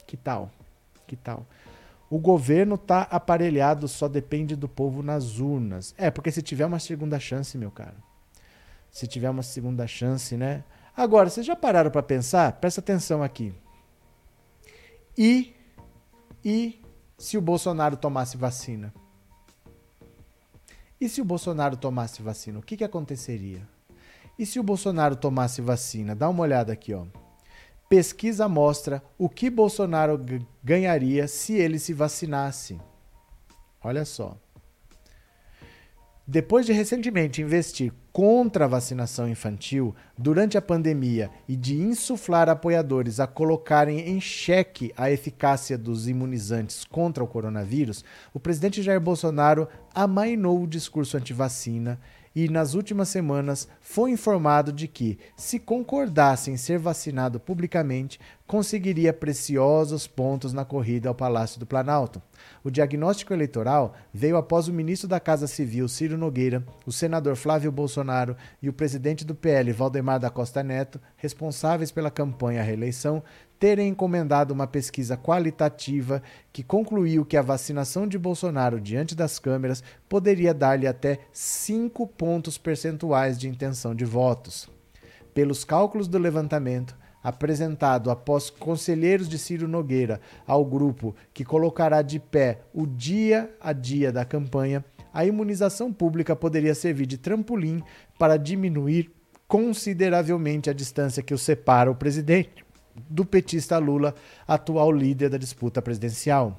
Que tal? Que tal? O governo tá aparelhado, só depende do povo nas urnas. É, porque se tiver uma segunda chance, meu caro. Se tiver uma segunda chance, né? Agora, vocês já pararam para pensar? Presta atenção aqui. E e se o Bolsonaro tomasse vacina? E se o Bolsonaro tomasse vacina, o que, que aconteceria? E se o Bolsonaro tomasse vacina? Dá uma olhada aqui, ó. Pesquisa mostra o que Bolsonaro ganharia se ele se vacinasse. Olha só. Depois de recentemente investir contra a vacinação infantil durante a pandemia e de insuflar apoiadores a colocarem em xeque a eficácia dos imunizantes contra o coronavírus, o presidente Jair Bolsonaro amainou o discurso antivacina e nas últimas semanas foi informado de que, se concordasse em ser vacinado publicamente, conseguiria preciosos pontos na corrida ao Palácio do Planalto. O diagnóstico eleitoral veio após o ministro da Casa Civil, Ciro Nogueira, o senador Flávio Bolsonaro e o presidente do PL, Valdemar da Costa Neto, responsáveis pela campanha à reeleição, terem encomendado uma pesquisa qualitativa que concluiu que a vacinação de Bolsonaro diante das câmeras poderia dar-lhe até 5 pontos percentuais de intenção de votos. Pelos cálculos do levantamento, apresentado após conselheiros de Ciro Nogueira ao grupo que colocará de pé o dia a dia da campanha, a imunização pública poderia servir de trampolim para diminuir consideravelmente a distância que o separa o presidente do petista Lula, atual líder da disputa presidencial.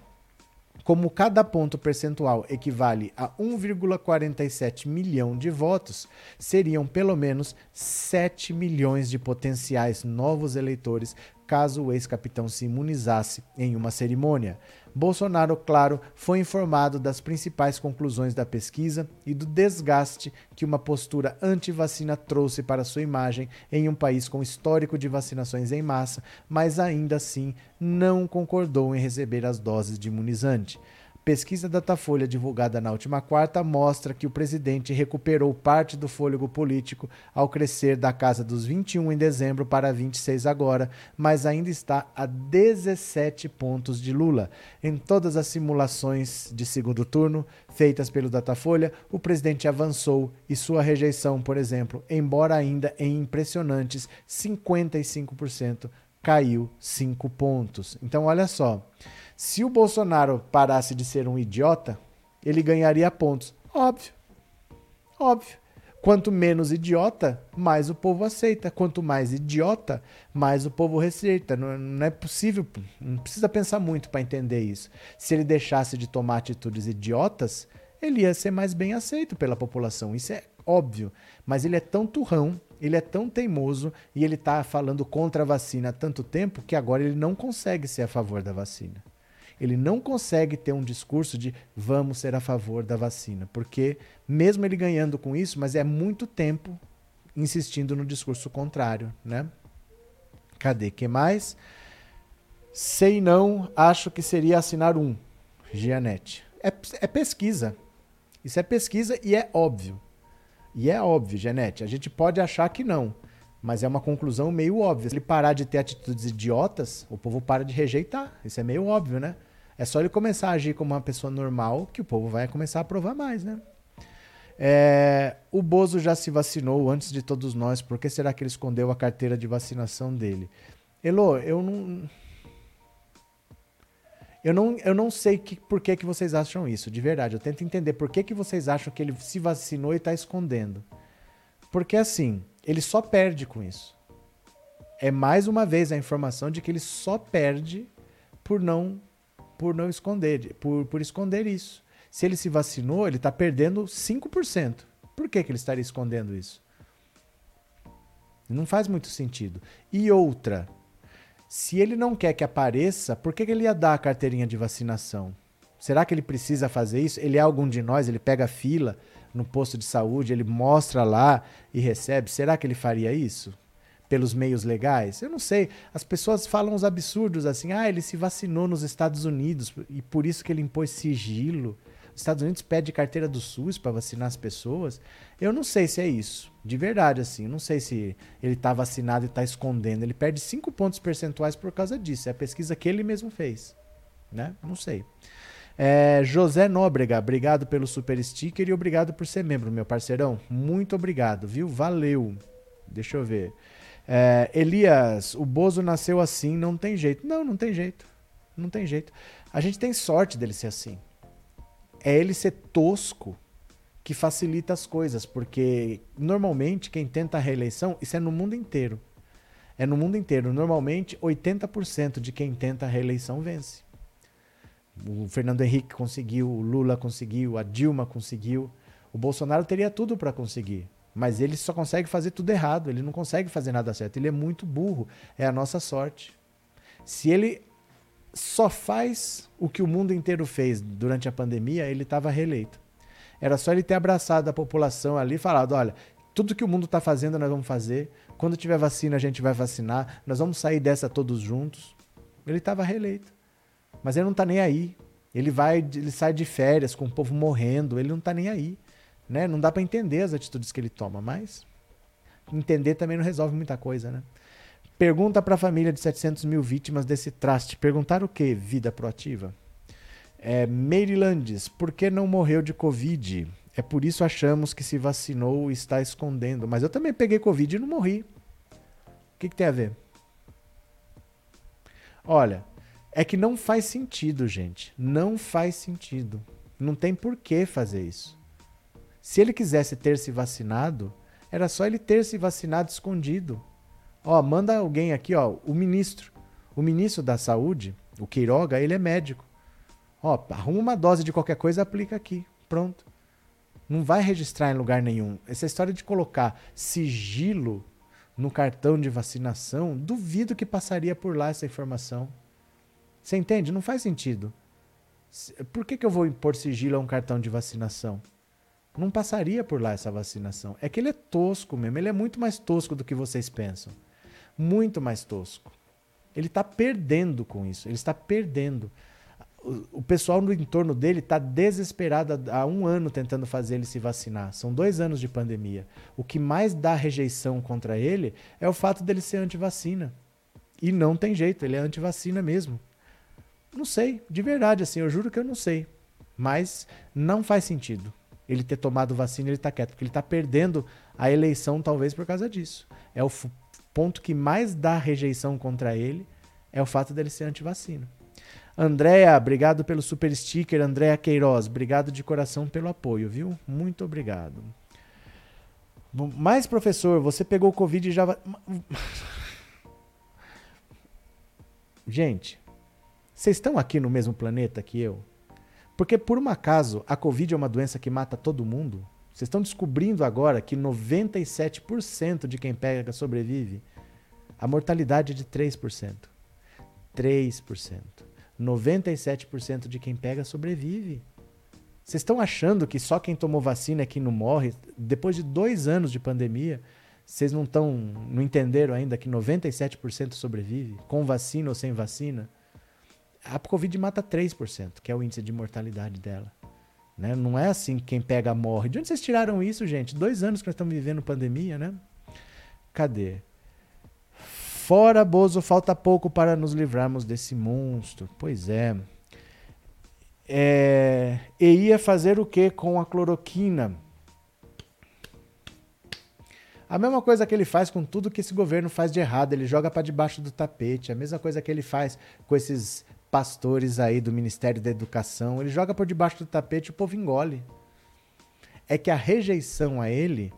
Como cada ponto percentual equivale a 1,47 milhão de votos, seriam pelo menos 7 milhões de potenciais novos eleitores caso o ex-capitão se imunizasse em uma cerimônia. Bolsonaro, claro, foi informado das principais conclusões da pesquisa e do desgaste que uma postura anti-vacina trouxe para sua imagem em um país com histórico de vacinações em massa, mas ainda assim não concordou em receber as doses de imunizante. Pesquisa Datafolha divulgada na última quarta mostra que o presidente recuperou parte do fôlego político ao crescer da casa dos 21 em dezembro para 26 agora, mas ainda está a 17 pontos de Lula. Em todas as simulações de segundo turno feitas pelo Datafolha, o presidente avançou e sua rejeição, por exemplo, embora ainda em impressionantes 55%, caiu 5 pontos. Então olha só, se o Bolsonaro parasse de ser um idiota, ele ganharia pontos. Óbvio. Óbvio. Quanto menos idiota, mais o povo aceita. Quanto mais idiota, mais o povo receita. Não, não é possível, não precisa pensar muito para entender isso. Se ele deixasse de tomar atitudes idiotas, ele ia ser mais bem aceito pela população. Isso é óbvio. Mas ele é tão turrão, ele é tão teimoso e ele está falando contra a vacina há tanto tempo que agora ele não consegue ser a favor da vacina ele não consegue ter um discurso de vamos ser a favor da vacina, porque mesmo ele ganhando com isso, mas é muito tempo insistindo no discurso contrário, né? Cadê que mais? Sei não, acho que seria assinar um. Gianete. É, é pesquisa. Isso é pesquisa e é óbvio. E é óbvio, Janete. A gente pode achar que não, mas é uma conclusão meio óbvia. Se ele parar de ter atitudes idiotas, o povo para de rejeitar. Isso é meio óbvio, né? É só ele começar a agir como uma pessoa normal que o povo vai começar a aprovar mais, né? É, o Bozo já se vacinou antes de todos nós. Por que será que ele escondeu a carteira de vacinação dele? Elo, eu não. Eu não, eu não sei que, por que, que vocês acham isso, de verdade. Eu tento entender por que, que vocês acham que ele se vacinou e está escondendo. Porque assim, ele só perde com isso. É mais uma vez a informação de que ele só perde por não por não esconder, por, por esconder isso. Se ele se vacinou, ele está perdendo 5%. Por que, que ele estaria escondendo isso? Não faz muito sentido. E outra, se ele não quer que apareça, por que, que ele ia dar a carteirinha de vacinação? Será que ele precisa fazer isso? Ele é algum de nós? Ele pega fila no posto de saúde, ele mostra lá e recebe? Será que ele faria isso? Pelos meios legais? Eu não sei. As pessoas falam uns absurdos assim: ah, ele se vacinou nos Estados Unidos e por isso que ele impôs sigilo. Os Estados Unidos pede carteira do SUS para vacinar as pessoas. Eu não sei se é isso. De verdade, assim. Não sei se ele está vacinado e está escondendo. Ele perde 5 pontos percentuais por causa disso. É a pesquisa que ele mesmo fez. Né? Não sei. É, José Nóbrega, obrigado pelo super sticker e obrigado por ser membro, meu parceirão. Muito obrigado, viu? Valeu. Deixa eu ver. É, Elias, o Bozo nasceu assim, não tem jeito. Não, não tem jeito. Não tem jeito. A gente tem sorte dele ser assim. É ele ser tosco que facilita as coisas, porque normalmente quem tenta a reeleição, isso é no mundo inteiro. É no mundo inteiro. Normalmente, 80% de quem tenta a reeleição vence. O Fernando Henrique conseguiu, o Lula conseguiu, a Dilma conseguiu. O Bolsonaro teria tudo para conseguir. Mas ele só consegue fazer tudo errado, ele não consegue fazer nada certo. Ele é muito burro, é a nossa sorte. Se ele só faz o que o mundo inteiro fez durante a pandemia, ele estava reeleito. Era só ele ter abraçado a população ali e falado: olha, tudo que o mundo está fazendo nós vamos fazer. Quando tiver vacina, a gente vai vacinar. Nós vamos sair dessa todos juntos. Ele estava reeleito. Mas ele não está nem aí. Ele vai, ele sai de férias com o povo morrendo. Ele não está nem aí. Né? Não dá para entender as atitudes que ele toma, mas entender também não resolve muita coisa, né? Pergunta para a família de 700 mil vítimas desse traste. Perguntar o que? Vida proativa. É, Marylandes, por que não morreu de Covid? É por isso achamos que se vacinou e está escondendo. Mas eu também peguei Covid e não morri. O que, que tem a ver? Olha, é que não faz sentido, gente. Não faz sentido. Não tem por que fazer isso. Se ele quisesse ter se vacinado, era só ele ter se vacinado escondido. Ó, manda alguém aqui, ó, o ministro. O ministro da Saúde, o Queiroga, ele é médico. Ó, arruma uma dose de qualquer coisa, aplica aqui. Pronto. Não vai registrar em lugar nenhum. Essa história de colocar sigilo no cartão de vacinação, duvido que passaria por lá essa informação. Você entende? Não faz sentido. Por que, que eu vou impor sigilo a um cartão de vacinação? Não passaria por lá essa vacinação. É que ele é tosco mesmo. Ele é muito mais tosco do que vocês pensam. Muito mais tosco. Ele está perdendo com isso. Ele está perdendo o pessoal no entorno dele está desesperado há um ano tentando fazer ele se vacinar. São dois anos de pandemia. O que mais dá rejeição contra ele é o fato dele ser antivacina. E não tem jeito, ele é antivacina mesmo. Não sei, de verdade, assim, eu juro que eu não sei. Mas não faz sentido ele ter tomado vacina e ele está quieto, porque ele está perdendo a eleição talvez por causa disso. É o ponto que mais dá rejeição contra ele é o fato dele ser antivacina. Andréa, obrigado pelo super sticker. Andréa Queiroz, obrigado de coração pelo apoio, viu? Muito obrigado. Mas, professor, você pegou o Covid e já. Gente, vocês estão aqui no mesmo planeta que eu? Porque, por um acaso, a Covid é uma doença que mata todo mundo? Vocês estão descobrindo agora que 97% de quem pega sobrevive? A mortalidade é de 3%. 3%. 97% de quem pega sobrevive. Vocês estão achando que só quem tomou vacina é que não morre? Depois de dois anos de pandemia, vocês não estão, não entenderam ainda que 97% sobrevive, com vacina ou sem vacina? A Covid mata 3%, que é o índice de mortalidade dela. Né? Não é assim que quem pega morre. De onde vocês tiraram isso, gente? Dois anos que nós estamos vivendo pandemia, né? Cadê? Fora Bozo, falta pouco para nos livrarmos desse monstro. Pois é. é... E ia fazer o que com a cloroquina? A mesma coisa que ele faz com tudo que esse governo faz de errado, ele joga para debaixo do tapete. A mesma coisa que ele faz com esses pastores aí do Ministério da Educação, ele joga por debaixo do tapete e o povo engole. É que a rejeição a ele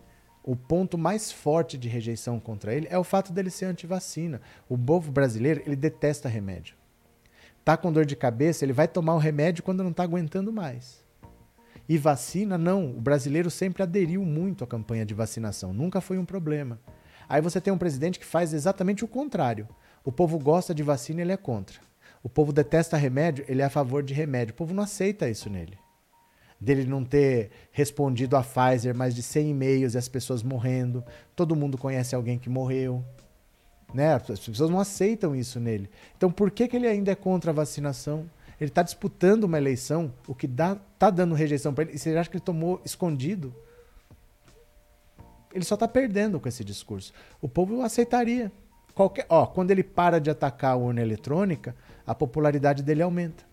o ponto mais forte de rejeição contra ele é o fato dele ser antivacina. O povo brasileiro, ele detesta remédio. Tá com dor de cabeça, ele vai tomar o remédio quando não está aguentando mais. E vacina, não. O brasileiro sempre aderiu muito à campanha de vacinação. Nunca foi um problema. Aí você tem um presidente que faz exatamente o contrário. O povo gosta de vacina, ele é contra. O povo detesta remédio, ele é a favor de remédio. O povo não aceita isso nele dele não ter respondido a Pfizer mais de 100 e-mails e as pessoas morrendo. Todo mundo conhece alguém que morreu. Né? As pessoas não aceitam isso nele. Então por que, que ele ainda é contra a vacinação? Ele está disputando uma eleição, o que dá, tá dando rejeição para ele. E você acha que ele tomou escondido? Ele só está perdendo com esse discurso. O povo aceitaria. Qualquer, ó, quando ele para de atacar a urna eletrônica, a popularidade dele aumenta.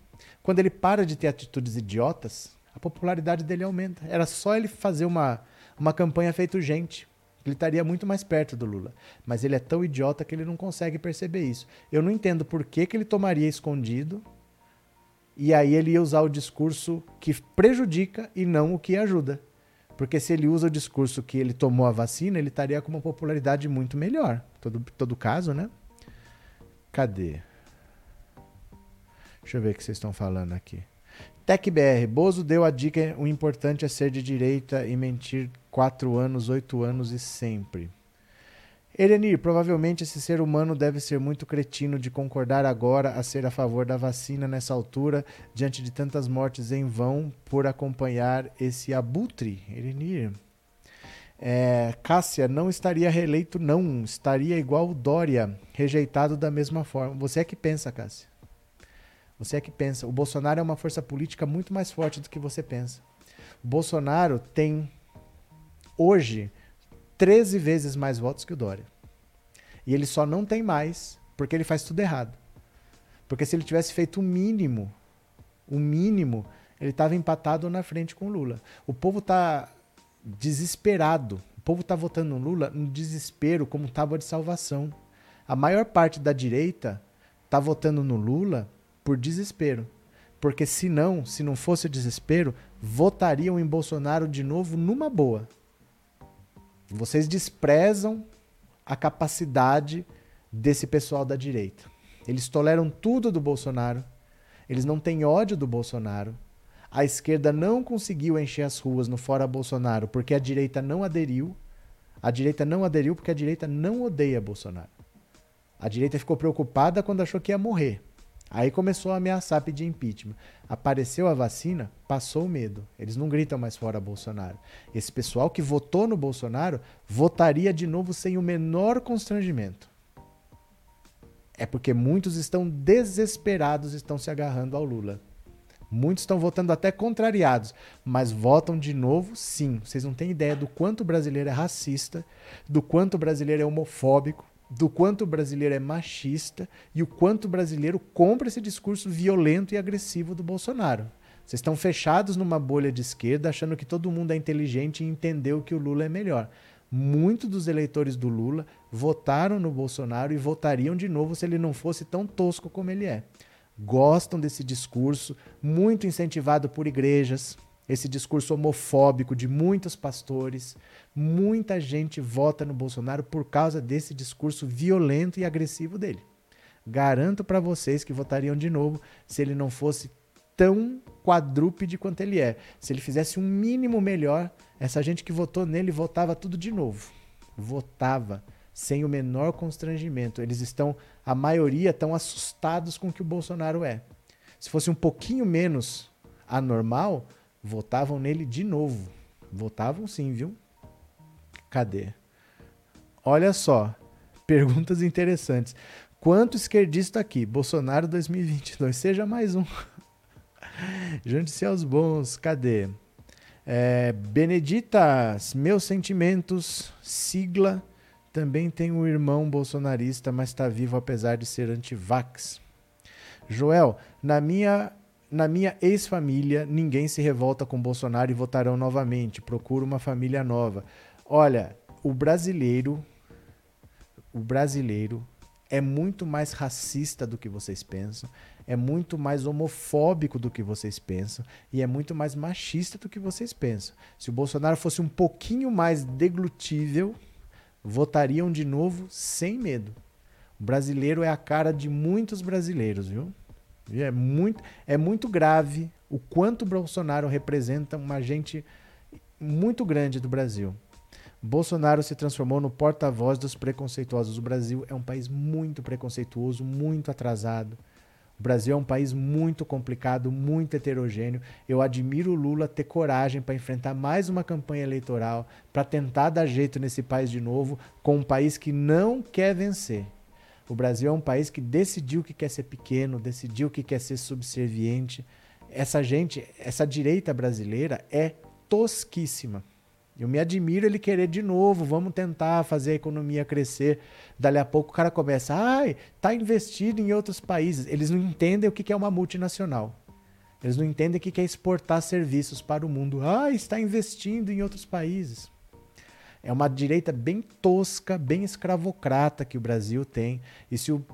Quando ele para de ter atitudes idiotas, a popularidade dele aumenta. Era só ele fazer uma, uma campanha feito gente. Ele estaria muito mais perto do Lula. Mas ele é tão idiota que ele não consegue perceber isso. Eu não entendo por que, que ele tomaria escondido e aí ele ia usar o discurso que prejudica e não o que ajuda. Porque se ele usa o discurso que ele tomou a vacina, ele estaria com uma popularidade muito melhor. Todo, todo caso, né? Cadê? Deixa eu ver o que vocês estão falando aqui. TecBR, Bozo deu a dica: o importante é ser de direita e mentir quatro anos, oito anos e sempre. Erenir, provavelmente esse ser humano deve ser muito cretino de concordar agora a ser a favor da vacina nessa altura, diante de tantas mortes em vão por acompanhar esse abutre. Erenir. É, Cássia não estaria reeleito, não. Estaria igual o Dória, rejeitado da mesma forma. Você é que pensa, Cássia. Você é que pensa. O Bolsonaro é uma força política muito mais forte do que você pensa. O Bolsonaro tem, hoje, 13 vezes mais votos que o Dória. E ele só não tem mais porque ele faz tudo errado. Porque se ele tivesse feito o mínimo, o mínimo, ele estava empatado na frente com o Lula. O povo está desesperado. O povo está votando no Lula no desespero, como tábua de salvação. A maior parte da direita está votando no Lula por desespero. Porque se não, se não fosse desespero, votariam em Bolsonaro de novo numa boa. Vocês desprezam a capacidade desse pessoal da direita. Eles toleram tudo do Bolsonaro. Eles não têm ódio do Bolsonaro. A esquerda não conseguiu encher as ruas no fora Bolsonaro porque a direita não aderiu. A direita não aderiu porque a direita não odeia Bolsonaro. A direita ficou preocupada quando achou que ia morrer. Aí começou a ameaçar pedir impeachment. Apareceu a vacina, passou o medo. Eles não gritam mais fora Bolsonaro. Esse pessoal que votou no Bolsonaro votaria de novo sem o menor constrangimento. É porque muitos estão desesperados, estão se agarrando ao Lula. Muitos estão votando até contrariados, mas votam de novo, sim. Vocês não têm ideia do quanto o brasileiro é racista, do quanto o brasileiro é homofóbico, do quanto o brasileiro é machista e o quanto o brasileiro compra esse discurso violento e agressivo do Bolsonaro. Vocês estão fechados numa bolha de esquerda, achando que todo mundo é inteligente e entendeu que o Lula é melhor. Muitos dos eleitores do Lula votaram no Bolsonaro e votariam de novo se ele não fosse tão tosco como ele é. Gostam desse discurso, muito incentivado por igrejas, esse discurso homofóbico de muitos pastores. Muita gente vota no Bolsonaro por causa desse discurso violento e agressivo dele. Garanto para vocês que votariam de novo se ele não fosse tão quadrúpede quanto ele é. Se ele fizesse um mínimo melhor, essa gente que votou nele votava tudo de novo. Votava sem o menor constrangimento. Eles estão, a maioria, estão assustados com o que o Bolsonaro é. Se fosse um pouquinho menos anormal, votavam nele de novo. Votavam sim, viu? Cadê? Olha só, perguntas interessantes. Quanto esquerdista aqui? Bolsonaro 2022. Seja mais um. Junte-se aos bons. Cadê? É, Beneditas, meus sentimentos, sigla. Também tem um irmão bolsonarista, mas está vivo apesar de ser antivax. Joel, na minha na minha ex-família, ninguém se revolta com Bolsonaro e votarão novamente. Procuro uma família nova. Olha, o brasileiro, o brasileiro é muito mais racista do que vocês pensam, é muito mais homofóbico do que vocês pensam e é muito mais machista do que vocês pensam. Se o Bolsonaro fosse um pouquinho mais deglutível, votariam de novo sem medo. O brasileiro é a cara de muitos brasileiros, viu? É muito, é muito grave o quanto Bolsonaro representa uma gente muito grande do Brasil. Bolsonaro se transformou no porta-voz dos preconceituosos. O Brasil é um país muito preconceituoso, muito atrasado. O Brasil é um país muito complicado, muito heterogêneo. Eu admiro o Lula ter coragem para enfrentar mais uma campanha eleitoral, para tentar dar jeito nesse país de novo, com um país que não quer vencer. O Brasil é um país que decidiu que quer ser pequeno, decidiu que quer ser subserviente. Essa gente, essa direita brasileira é tosquíssima. Eu me admiro ele querer de novo, vamos tentar fazer a economia crescer. Dali a pouco o cara começa, ai, tá investido em outros países. Eles não entendem o que é uma multinacional. Eles não entendem o que é exportar serviços para o mundo. Ah, está investindo em outros países. É uma direita bem tosca, bem escravocrata que o Brasil tem. E se, o,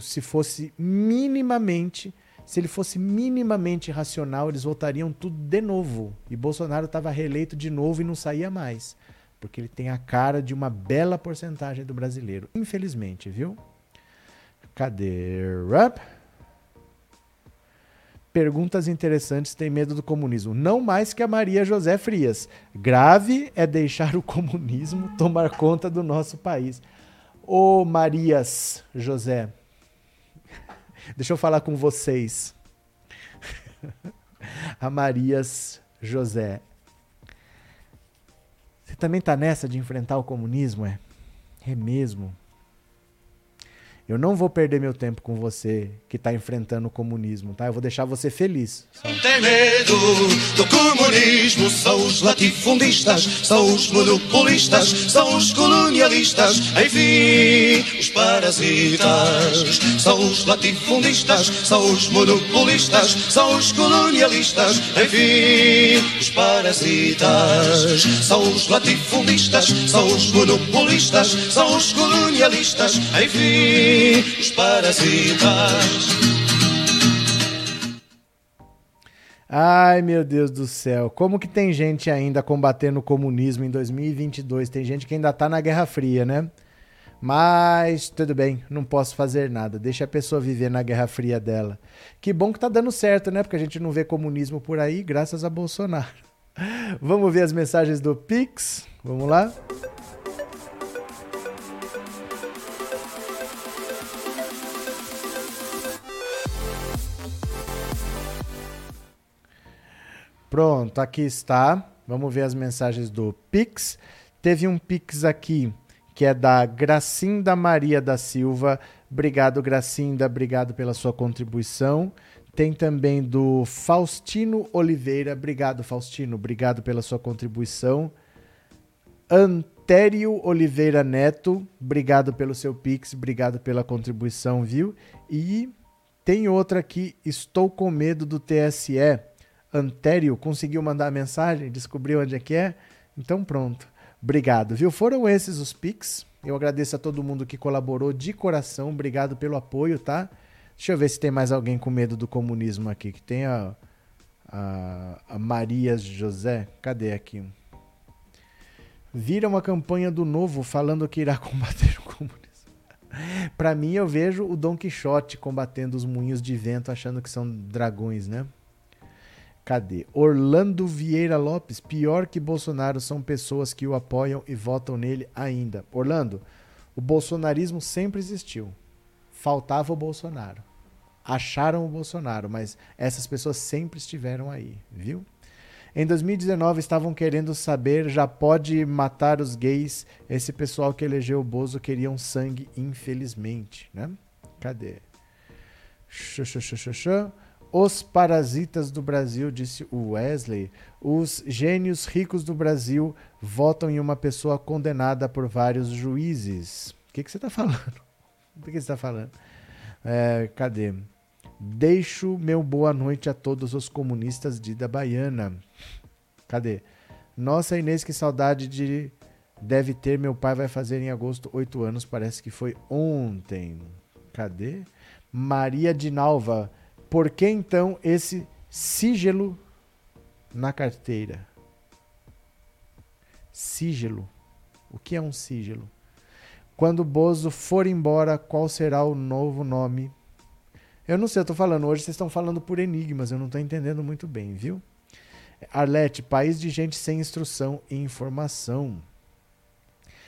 se fosse minimamente, se ele fosse minimamente racional, eles votariam tudo de novo. E Bolsonaro estava reeleito de novo e não saía mais. Porque ele tem a cara de uma bela porcentagem do brasileiro. Infelizmente, viu? Cadê? Up? Perguntas interessantes tem medo do comunismo. Não mais que a Maria José Frias. Grave é deixar o comunismo tomar conta do nosso país. Ô Marias José, deixa eu falar com vocês. A Marias José. Você também tá nessa de enfrentar o comunismo, é? É mesmo? Eu não vou perder meu tempo com você que está enfrentando o comunismo, tá? Eu vou deixar você feliz. Não tem medo do comunismo, são os latifundistas, são os monopolistas, são os colonialistas, enfim, os parasitas. São os latifundistas, são os monopolistas, são os colonialistas, enfim, os parasitas. São os latifundistas, são os monopolistas, são os colonialistas, enfim os parasitas. Ai, meu Deus do céu. Como que tem gente ainda combatendo o comunismo em 2022? Tem gente que ainda tá na Guerra Fria, né? Mas tudo bem, não posso fazer nada. Deixa a pessoa viver na Guerra Fria dela. Que bom que tá dando certo, né? Porque a gente não vê comunismo por aí, graças a Bolsonaro. Vamos ver as mensagens do Pix? Vamos lá? Pronto, aqui está. Vamos ver as mensagens do Pix. Teve um Pix aqui que é da Gracinda Maria da Silva. Obrigado, Gracinda. Obrigado pela sua contribuição. Tem também do Faustino Oliveira. Obrigado, Faustino. Obrigado pela sua contribuição. Antério Oliveira Neto. Obrigado pelo seu Pix. Obrigado pela contribuição, viu? E tem outra aqui. Estou com medo do TSE. Antério conseguiu mandar a mensagem, descobriu onde é que é. Então pronto. Obrigado, viu? Foram esses os Pix. Eu agradeço a todo mundo que colaborou de coração. Obrigado pelo apoio, tá? Deixa eu ver se tem mais alguém com medo do comunismo aqui. Que tem a, a, a Maria José. Cadê aqui? Vira uma campanha do novo falando que irá combater o comunismo. Para mim, eu vejo o Dom Quixote combatendo os moinhos de vento, achando que são dragões, né? Cadê? Orlando Vieira Lopes. Pior que Bolsonaro são pessoas que o apoiam e votam nele ainda. Orlando, o bolsonarismo sempre existiu. Faltava o Bolsonaro. Acharam o Bolsonaro, mas essas pessoas sempre estiveram aí, viu? Em 2019 estavam querendo saber, já pode matar os gays. Esse pessoal que elegeu o Bozo queriam sangue, infelizmente, né? Cadê? Xô, os parasitas do Brasil, disse Wesley. Os gênios ricos do Brasil votam em uma pessoa condenada por vários juízes. O que, que você está falando? O que, que você está falando? É, cadê? Deixo meu boa noite a todos os comunistas de da Baiana. Cadê? Nossa, Inês, que saudade de deve ter. Meu pai vai fazer em agosto oito anos. Parece que foi ontem. Cadê? Maria de Nalva. Por que então esse sigilo na carteira? Sigilo. O que é um sigilo? Quando Bozo for embora, qual será o novo nome? Eu não sei, eu tô falando hoje, vocês estão falando por enigmas, eu não estou entendendo muito bem, viu? Arlete, país de gente sem instrução e informação.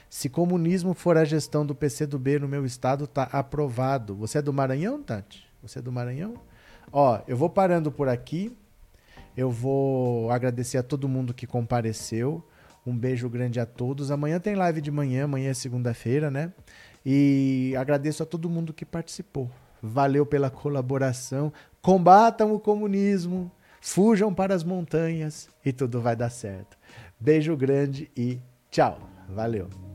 Se comunismo for a gestão do PCdoB no meu estado, tá aprovado. Você é do Maranhão, Tati? Você é do Maranhão? Ó, eu vou parando por aqui. Eu vou agradecer a todo mundo que compareceu. Um beijo grande a todos. Amanhã tem live de manhã, amanhã é segunda-feira, né? E agradeço a todo mundo que participou. Valeu pela colaboração. Combatam o comunismo, fujam para as montanhas e tudo vai dar certo. Beijo grande e tchau. Valeu.